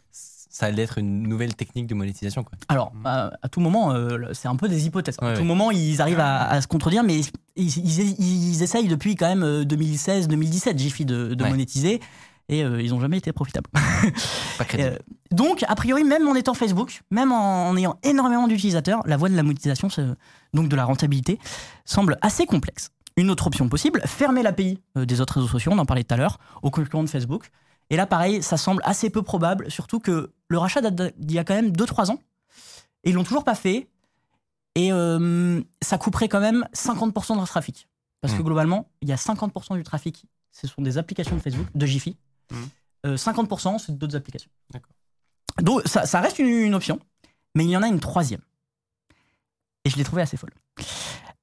ça allait être une nouvelle technique de monétisation. Quoi. Alors, à, à tout moment, euh, c'est un peu des hypothèses. à tout ouais. moment, ils arrivent à, à se contredire, mais ils, ils- ils essayent depuis quand même euh, 2016-2017, Jiffy, de, de Ouais. monétiser, et euh, ils n'ont jamais été profitables. Pas crédible. Euh, donc, a priori, même en étant Facebook, même en, en ayant énormément d'utilisateurs, la voie de la monétisation, donc de la rentabilité, semble assez complexe. Une autre option possible, fermer l'API euh, des autres réseaux sociaux, on en parlait tout à l'heure, aux concurrents de Facebook. Et là, pareil, ça semble assez peu probable, surtout que le rachat date d'il y a quand même 2-3 ans, et ils l'ont toujours pas fait. Et euh, ça couperait quand même 50% de leur trafic. Parce que Mm. globalement, il y a 50% du trafic, ce sont des applications de Facebook, de Jiffy. Mm. Euh, 50%, c'est d'autres applications. Donc ça, ça reste une, une option, mais il y en a une troisième. Et je l'ai trouvée assez folle.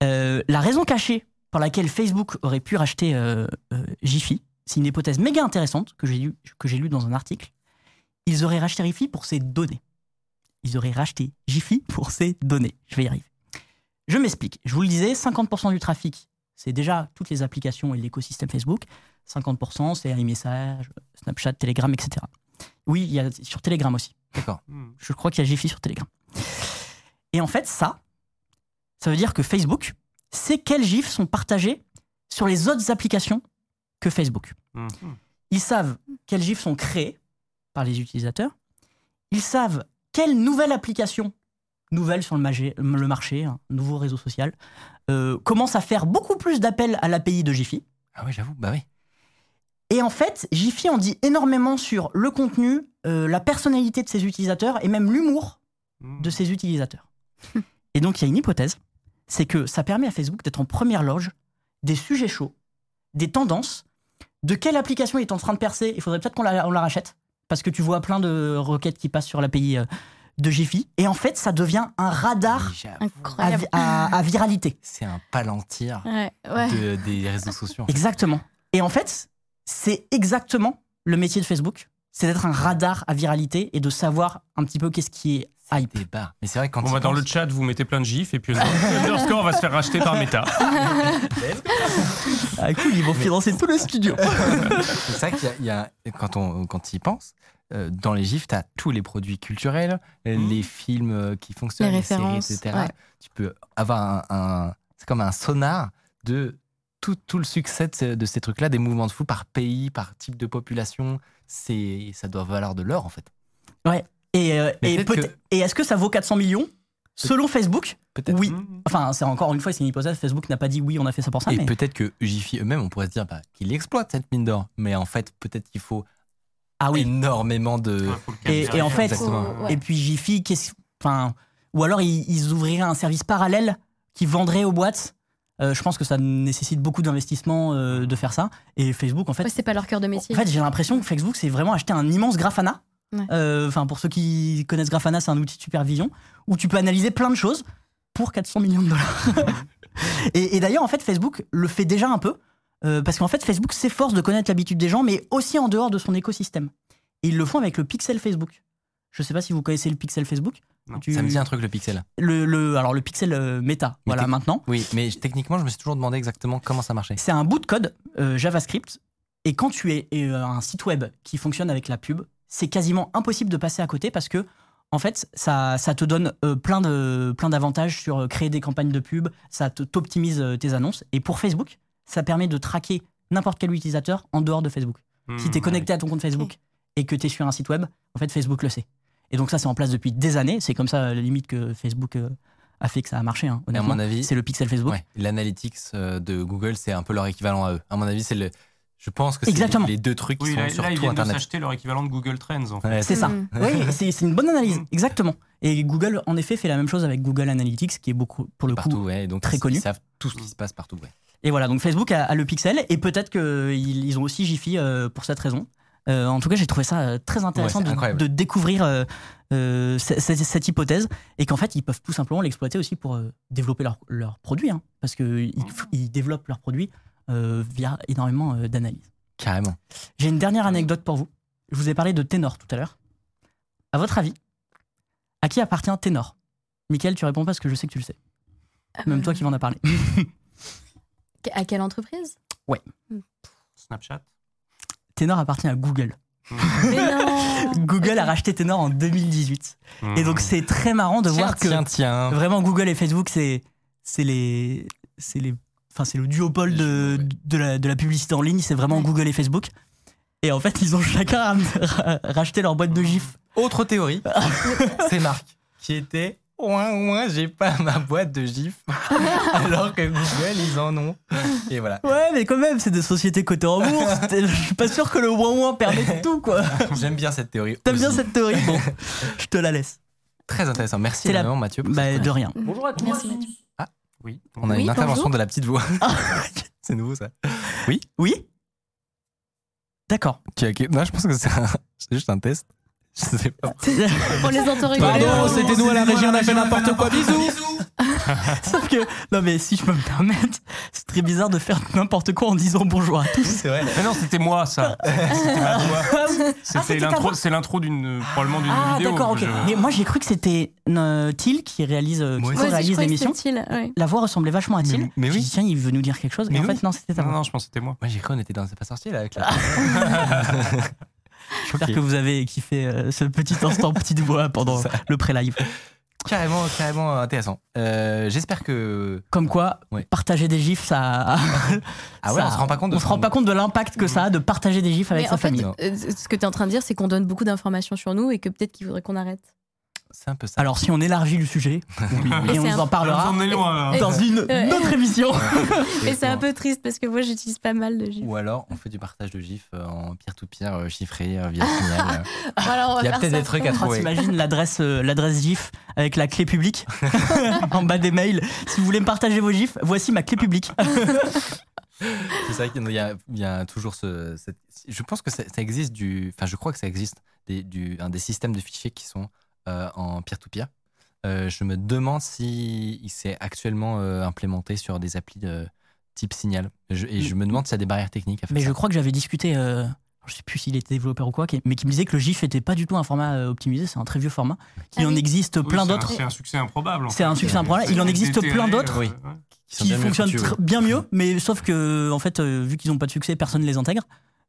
Euh, la raison cachée pour laquelle Facebook aurait pu racheter euh, euh, Jiffy, c'est une hypothèse méga intéressante que j'ai lu, que j'ai lu dans un article. Ils auraient racheté Jiffy pour ses données. Ils auraient racheté Jiffy pour ses données. Je vais y arriver. Je m'explique. Je vous le disais, 50% du trafic, c'est déjà toutes les applications et l'écosystème Facebook. 50%, c'est iMessage, Snapchat, Telegram, etc. Oui, il y a sur Telegram aussi. D'accord. Hmm. Je crois qu'il y a Jiffy sur Telegram. Et en fait, ça, ça veut dire que Facebook sait quels GIFs sont partagés sur les autres applications que Facebook. Mhm. Ils savent quels GIFs sont créés par les utilisateurs. Ils savent quelle nouvelle application, nouvelle sur le, magé- le marché, un nouveau réseau social, euh, commence à faire beaucoup plus d'appels à l'API de Jiffy. Ah oui, j'avoue, bah oui. Et en fait, Jiffy en dit énormément sur le contenu, euh, la personnalité de ses utilisateurs et même l'humour Hmm. de ses utilisateurs. Et donc, il y a une hypothèse, c'est que ça permet à Facebook d'être en première loge des sujets chauds, des tendances, de quelle application est en train de percer. Il faudrait peut-être qu'on la, on la rachète, parce que tu vois plein de requêtes qui passent sur l'API euh, de Jiffy. Et en fait, ça devient un radar à, viralité. C'est un palantir Ouais, ouais. de- des réseaux sociaux. Exactement. Et en fait, c'est exactement le métier de Facebook. C'est d'être un radar à viralité et de savoir un petit peu qu'est-ce qui est hype. Débat. Mais c'est vrai quand Bon, bah, dans le chat, vous mettez plein de gifs et puis Underscore va se faire racheter par Meta. Ah cool, ils vont financer tout le studio. C'est ça qu'il y a, y quand on quand il pense, euh, dans les gifs, tu as tous les produits culturels, euh, Mhm. les films euh, qui fonctionnent, Les les, séries, etc. ouais. Tu peux avoir un, un- c'est comme un sonar de tout, tout le succès de ces, de ces trucs-là, des mouvements de fou par pays, par type de population. C'est ça doit valoir de l'or en fait. Et, euh, et, peut-être peut- que- et est-ce que ça vaut 400 millions Selon Facebook, Peut-être. oui. Hmm. Enfin, c'est encore une fois, c'est une hypothèse. Facebook n'a pas dit oui, on a fait ça pour ça. Et mais- peut-être que Jiffy eux-mêmes, on pourrait se dire bah, qu'ils exploitent cette mine d'or. Mais en fait, peut-être qu'il faut Ah oui. énormément de. Et, en fait, Exactement. Faut- ouais. et puis Jiffy, qu'est-ce- enfin, ou alors ils, ils ouvriraient un service parallèle qui vendrait aux boîtes. Euh, je pense que ça nécessite beaucoup d'investissement euh, de faire ça. Et Facebook, en fait, Ouais, c'est pas leur cœur de En métier. fait, j'ai l'impression que Facebook, c'est vraiment acheter un immense Grafana. Ouais. Euh, Enfin, pour ceux qui connaissent Grafana, c'est un outil de supervision où tu peux analyser plein de choses pour 400 millions de dollars. et et d'ailleurs, en fait, Facebook le fait déjà un peu euh, parce qu'en fait, Facebook s'efforce de connaître l'habitude des gens, mais aussi en dehors de son écosystème. Et ils le font avec le Pixel Facebook. Je sais pas si vous connaissez le Pixel Facebook. Non. Tu- Ça me dit un truc le pixel. le, le- alors le Pixel euh, Meta, Mais voilà maintenant. Oui, mais techniquement, je me suis toujours demandé exactement comment ça marchait. C'est un bout de code euh, JavaScript. Et quand tu es euh, un site web qui fonctionne avec la pub, c'est quasiment impossible de passer à côté parce que, en fait, ça, ça te donne euh, plein de plein d'avantages sur euh, créer des campagnes de pub, ça te- t'optimise euh, tes annonces. Et pour Facebook, ça permet de traquer n'importe quel utilisateur en dehors de Facebook. Hmm. Si tu es connecté à ton compte Facebook et que tu es sur un site web, en fait, Facebook le sait. Et donc ça, c'est en place depuis des années. C'est comme ça, à la limite, que Facebook euh, a fait que ça a marché. hein, Et à honnêtement. mon avis, c'est le Pixel Facebook. ouais, l'analytics de Google, c'est un peu leur équivalent à eux. À mon avis, c'est le. Je pense que c'est les deux trucs qui Oui, sont là, sur là, ils tout viennent de Internet. s'acheter leur équivalent de Google Trends, en fait. Ouais, C'est ça. Mm. Oui, c'est une bonne analyse, Mm. exactement. Et Google, en effet, fait la même chose avec Google Analytics, qui est beaucoup, pour le partout, coup. ouais. Donc très ils- connu. Ils savent tout ce qui se passe partout, ouais. Et voilà, donc Facebook a, a le Pixel, et peut-être qu'ils ils ont aussi Jiffy euh, pour cette raison. Euh, en tout cas, j'ai trouvé ça euh, très intéressant de, découvrir euh, euh, ce- cette, hypothèse, et qu'en fait, ils peuvent tout simplement l'exploiter aussi pour euh, développer leurs leurs produits, hein, parce qu'ils ils développent leurs produits via énormément euh, d'analyses. Carrément. J'ai une dernière anecdote pour vous. Je vous ai parlé de Ténor tout à l'heure. À votre avis, à qui appartient Ténor? Michael, tu réponds pas parce que je sais que tu le sais. Même toi qui m'en as parlé. À quelle entreprise? Snapchat. Ténor appartient à Google. Mais non Google a racheté Tenor en 2018. Et donc c'est très marrant de Tiens, voir que tiens, tiens. vraiment Google et Facebook, c'est c'est les c'est les enfin c'est le duopole de, de, la, de la publicité en ligne, c'est vraiment. Google et Facebook. Et en fait, ils ont chacun ra- racheté leur boîte de gifs. Autre théorie, c'est Marc qui était ouin ouin, j'ai pas ma boîte de gifs, alors que Google ils en ont. Et voilà. Ouais, mais quand même, c'est des sociétés cotées en bourse. Je suis pas sûr que le ouin ouin permet tout, quoi. J'aime bien cette théorie. T'aimes bien cette théorie? Bon, je te la laisse. Très intéressant. Merci la- énormément Mathieu. pour Bah, de rien. Bonjour à tous. Merci Mathieu. Oui. On a Oui, une intervention bonjour. de la petite voix. c'est nouveau ça. Oui? D'accord. Tu as... Non, je pense que c'est un- c'est juste un test. Je sais pas. On les entend rigoler. Pardon, c'était nous à la régie, on a fait n'importe quoi. Bisous. Sauf que, non mais si je peux me permettre, c'est très bizarre de faire n'importe quoi en disant bonjour à tous. C'est vrai. Mais non, c'était moi, ça. C'était ma voix. c'était C'était ta l'intro, c'est l'intro d'une, probablement d'une Ah vidéo. d'accord, que ok. je- Mais moi j'ai cru que c'était euh, Thiel qui réalise, euh, qui réalise l'émission. c'était ouais. La voix ressemblait vachement à Thiel. Mais- oui. dit, tiens, il veut nous dire quelque chose. Mais en oui. fait, non, c'était ta Non, voix. non, je pense que c'était moi. Moi j'ai cru qu'on était dans C'est pas sorcier là avec la. J'espère que vous avez kiffé euh, ce petit instant petite voix pendant le pré-live. carrément, carrément intéressant. Euh, J'espère que. Comme quoi, Ouais. partager des gifs, ça. Ah ouais, ça- on se rend pas compte de On se rend pas compte de l'impact que ça a de partager des gifs avec Mais sa en fait, famille. euh, ce que tu es en train de dire, c'est qu'on donne beaucoup d'informations sur nous et que peut-être qu'il faudrait qu'on arrête. C'est un peu ça. Alors si on élargit le sujet, et on un- en parlera On est loin, là. dans une Ouais. autre émission. Et c'est un peu triste parce que moi, j'utilise pas mal de gifs. Ou alors on fait du partage de gifs euh, en peer-to-peer euh, chiffré euh, via Signal. Il y a peut-être des trucs à Oh, trouver. T'imagines l'adresse l'adresse GIF avec la clé publique en bas des mails. Si vous voulez me partager vos GIFs, voici ma clé publique. C'est vrai qu'il y a, il y a toujours ce. cette- je pense que ça, ça existe du. Enfin, je crois que ça existe des, du, un des systèmes de fichiers qui sont en peer-to-peer. Euh, je me demande si il s'est actuellement euh, implémenté sur des applis de type Signal. Je- et je me demande s'il y a des barrières techniques à faire Mais ça. je crois que j'avais discuté, euh, je sais plus s'il était développeur ou quoi, mais qui me disait que le GIF était pas du tout un format euh, optimisé, c'est un très vieux format. Il Ah en oui. existe Oui, plein c'est d'autres C'est un succès improbable. en C'est fait. un succès improbable. Il en existe plein d'autres. euh, Oui. qui bien mieux fonctionnent bien mieux, mais sauf que, en fait, euh, vu qu'ils n'ont pas de succès, personne ne les intègre.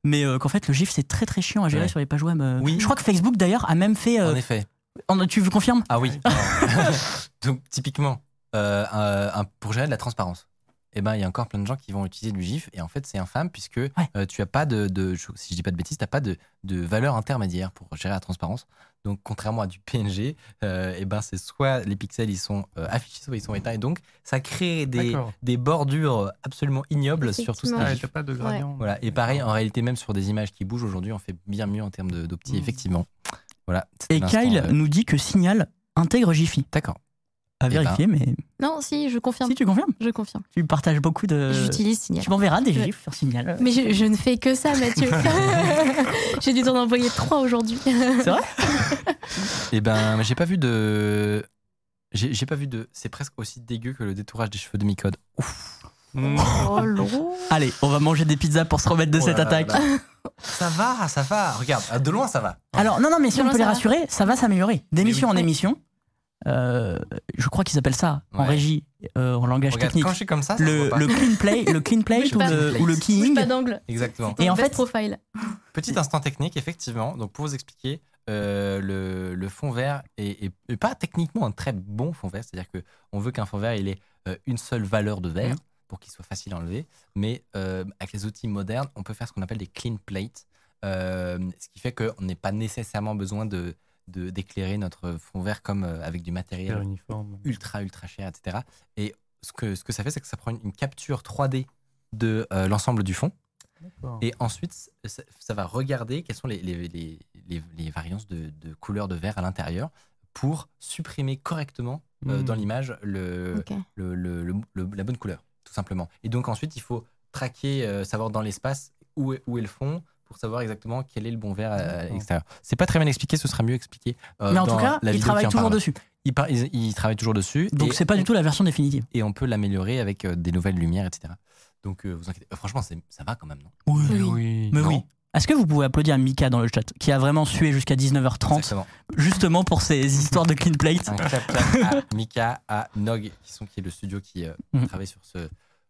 Mais euh, qu'en fait, le GIF, c'est très très chiant à gérer Ouais. sur les pages web. euh. Oui. Je crois que Facebook, d'ailleurs, a même fait. euh, En effet. En- tu veux confirmes Ah oui. Donc typiquement, euh, un- un- pour gérer de la transparence, eh ben il y a encore plein de gens qui vont utiliser du GIF et en fait c'est infâme puisque euh, tu as pas de, de- je- si je dis pas de bêtises, t'as pas de, de valeur intermédiaire pour gérer la transparence. Donc contrairement à du PNG, euh, eh ben c'est soit les pixels ils sont euh, affichés, soit ils sont éteints et donc ça crée des, des bordures absolument ignobles sur tout Ah, pas de gradient. Voilà. Et pareil, en réalité, même sur des images qui bougent aujourd'hui, on fait bien mieux en termes de- d'opti, Mm. effectivement. Voilà. Et Kyle euh, nous dit que Signal intègre Jiffy. D'accord. À Eh ben. vérifier, mais Non, si, je confirme. si tu confirmes, Je confirme. tu partages beaucoup de. J'utilise Signal. Tu m'enverras des gifs sur Signal. Mais je, je ne fais que ça, Mathieu. J'ai dû t'en envoyer trois aujourd'hui. C'est vrai? Eh ben, j'ai pas vu de. J'ai j'ai pas vu de. C'est presque aussi dégueu que le détourage des cheveux de Micode. Ouf. Oh. Allez, on va manger des pizzas pour se remettre de Oh cette là là attaque. là. Ça va, ça va. Regarde, à de loin, ça va. Alors, non, non, mais si on peut les ça va. rassurer, ça va s'améliorer. D'émission oui. en émission, euh, je crois qu'ils appellent ça en régie, euh, en langage Regarde, technique. quand je suis comme ça, Le, clean play, le clean plate Bouge ou le, ou le keying. pas d'angle. Exactement. Et en fait- profile. Petit instant technique, effectivement. Donc, pour vous expliquer, euh, le, le fond vert est, est- est pas techniquement un très bon fond vert. C'est-à-dire que on veut qu'un fond vert il ait euh, une seule valeur de vert. Pour qu'il soit facile à enlever. Mais euh, avec les outils modernes, on peut faire ce qu'on appelle des clean plates. Euh, ce qui fait qu'on n'est pas nécessairement besoin de d'éclairer notre fond vert comme euh, avec du matériel uniforme. ultra ultra cher, etc. Et ce que, ce que ça fait, c'est que ça prend une, une capture 3D de euh, l'ensemble du fond. Et ensuite, ça, ça va regarder quelles sont les, les, les, les- les variances de, de couleur de vert à l'intérieur pour supprimer correctement euh, Mm. dans l'image le, Ok. le- le- le- le- la bonne couleur, tout simplement. Et donc ensuite, il faut traquer, euh, savoir dans l'espace où est, où est le fond pour savoir exactement quel est le bon vert à- à D'accord. l'extérieur. C'est pas très bien expliqué, ce sera mieux expliqué. euh, Mais en dans tout cas, la ils vidéo travaillent qui en toujours parle. dessus. Ils, par- travaillent toujours dessus. Donc c'est pas on- du tout la version définitive. Et on peut l'améliorer avec euh, des nouvelles lumières, etc. Donc euh, vous inquiétez. euh, franchement, ça va quand même, non? Oui. Mais oui. Mais Non? oui. Est-ce que vous pouvez applaudir Mika dans le chat, qui a vraiment sué jusqu'à 19h30, Exactement. justement pour ces histoires de clean plate Un clap clap à Mika, à Nog, qui, sont, qui est le studio qui euh, Mhm. travaille sur ce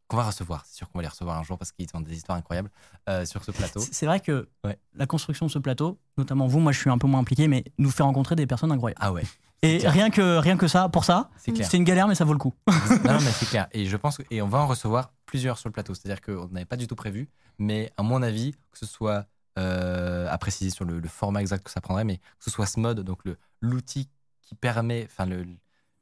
qu'on va recevoir. C'est sûr qu'on va les recevoir un jour parce qu'ils ont des histoires incroyables euh, sur ce plateau. C'est c'est vrai que Ouais. la construction de ce plateau, notamment vous, moi je suis un peu moins impliqué, mais nous fait rencontrer des personnes incroyables. Ah ouais, Et clair. rien que, rien que ça, pour ça, c'est une galère, mais ça vaut le coup. non, mais c'est clair. Et je pense et on va en recevoir plusieurs sur le plateau. C'est-à-dire qu'on n'avait pas du tout prévu, mais à mon avis, que ce soit euh, à préciser sur le, le format exact que ça prendrait, mais que ce soit ce mode, donc l'outil qui permet, enfin le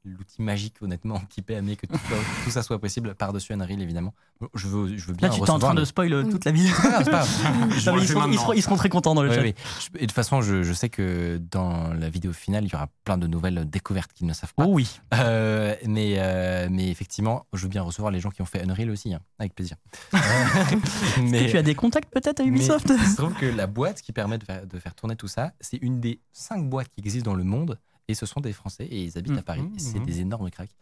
l'outil magique honnêtement qui permet que tout, tout ça soit possible par-dessus Unreal évidemment. Je veux, je veux bien Là, tu en t'es en train de spoil euh, toute la pas grave. Non, mais le ils, seront, ils maintenant. seront- ils seront très contents dans le Ouais, chat. oui. Je- Et de toute façon, je, je sais que dans la vidéo finale, il y aura plein de nouvelles découvertes qu'ils ne savent pas. Oh oui. Euh, mais, euh, mais effectivement, je veux bien recevoir les gens qui ont fait Unreal aussi, hein, avec plaisir. Mais que tu as des contacts peut-être à Ubisoft il se trouve que la boîte qui permet de faire, de faire tourner tout ça, c'est une des cinq boîtes qui existent dans le monde, et ce sont des Français, et ils habitent à Paris, et c'est Mhm. des énormes cracks.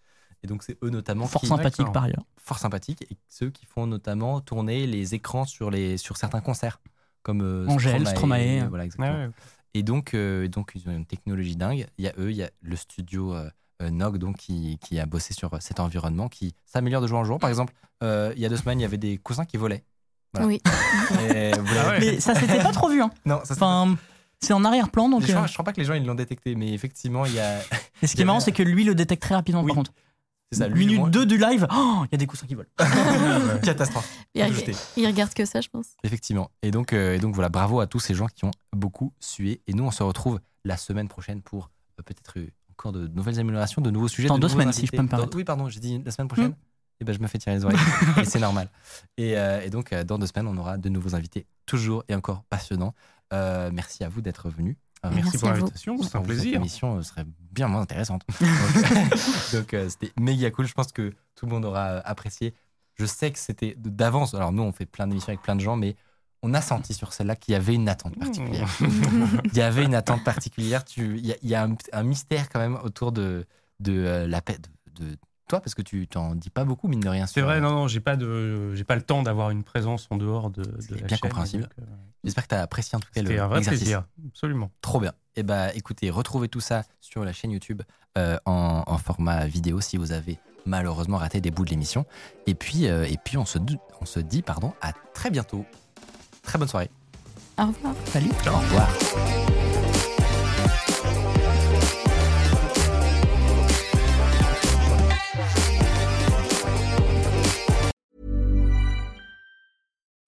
Et donc c'est eux notamment Fort qui, sympathique D'accord. par ailleurs. fort sympathiques, et ceux qui font notamment tourner les écrans sur, les, sur certains concerts, comme euh, Angèle, Stromae. Voilà, exactement. Ouais, ouais. Et donc, euh, donc, ils ont une technologie dingue. Il y a eux, il y a le studio euh, euh, Nog donc, qui, qui a bossé sur euh, cet environnement, qui s'améliore de jour en jour. Par exemple, euh, il y a deux semaines, il y avait des coussins qui volaient. Voilà. Oui. Et Ah ouais. Mais ça s'était pas trop vu. Hein. Non, ça, Enfin, c'est en arrière-plan. Donc, je, crois, euh, je crois pas que les gens ils l'ont détecté, mais effectivement, il y a. et ce qui est marrant, c'est que lui le détecte très rapidement Oui. par contre. C'est ça, lui, Minute moi- 2 du live, oh, il y a des coussins qui volent. Catastrophe. Il, regarde que ça, je pense. Effectivement. Et donc, euh, et donc voilà, bravo à tous ces gens qui ont beaucoup sué. Et nous, on se retrouve la semaine prochaine pour euh, peut-être encore de nouvelles améliorations, de nouveaux sujets. Dans de deux semaines, si je peux me Dans- permettre. oui, pardon, j'ai dit la semaine prochaine. Hmm. Et ben, je me fais tirer les oreilles. et c'est normal. Et, euh, et donc, dans deux semaines, on aura de nouveaux invités, toujours et encore passionnants. Euh, merci à vous d'être venus. Euh, Merci Merci pour l'invitation, c'est un vous, Cette plaisir. émission euh, serait bien moins intéressante. Donc, euh, c'était méga cool. Je pense que tout le monde aura apprécié. Je sais que c'était d'avance. Alors nous, on fait plein d'émissions avec plein de gens, mais on a senti sur celle-là qu'il y avait une attente particulière. Il y avait une attente particulière. Tu- Il y a, il y a un, un mystère quand même autour de, de euh, la paix de, de toi, parce que tu t'en dis pas beaucoup, mine de rien. C'est sur- vrai, non, non, j'ai pas de, j'ai pas le temps d'avoir une présence en dehors de, de C'est la bien chaîne, compréhensible. euh, J'espère que tu as apprécié en tout cas le C'était un vrai plaisir, absolument. Trop bien. Et bah écoutez, retrouvez tout ça sur la chaîne YouTube euh, en, en format vidéo si vous avez malheureusement raté des bouts de l'émission. Et puis, euh, et puis on, se, dit- on se dit pardon, à très bientôt. Très bonne soirée. Au revoir. Salut. Au revoir.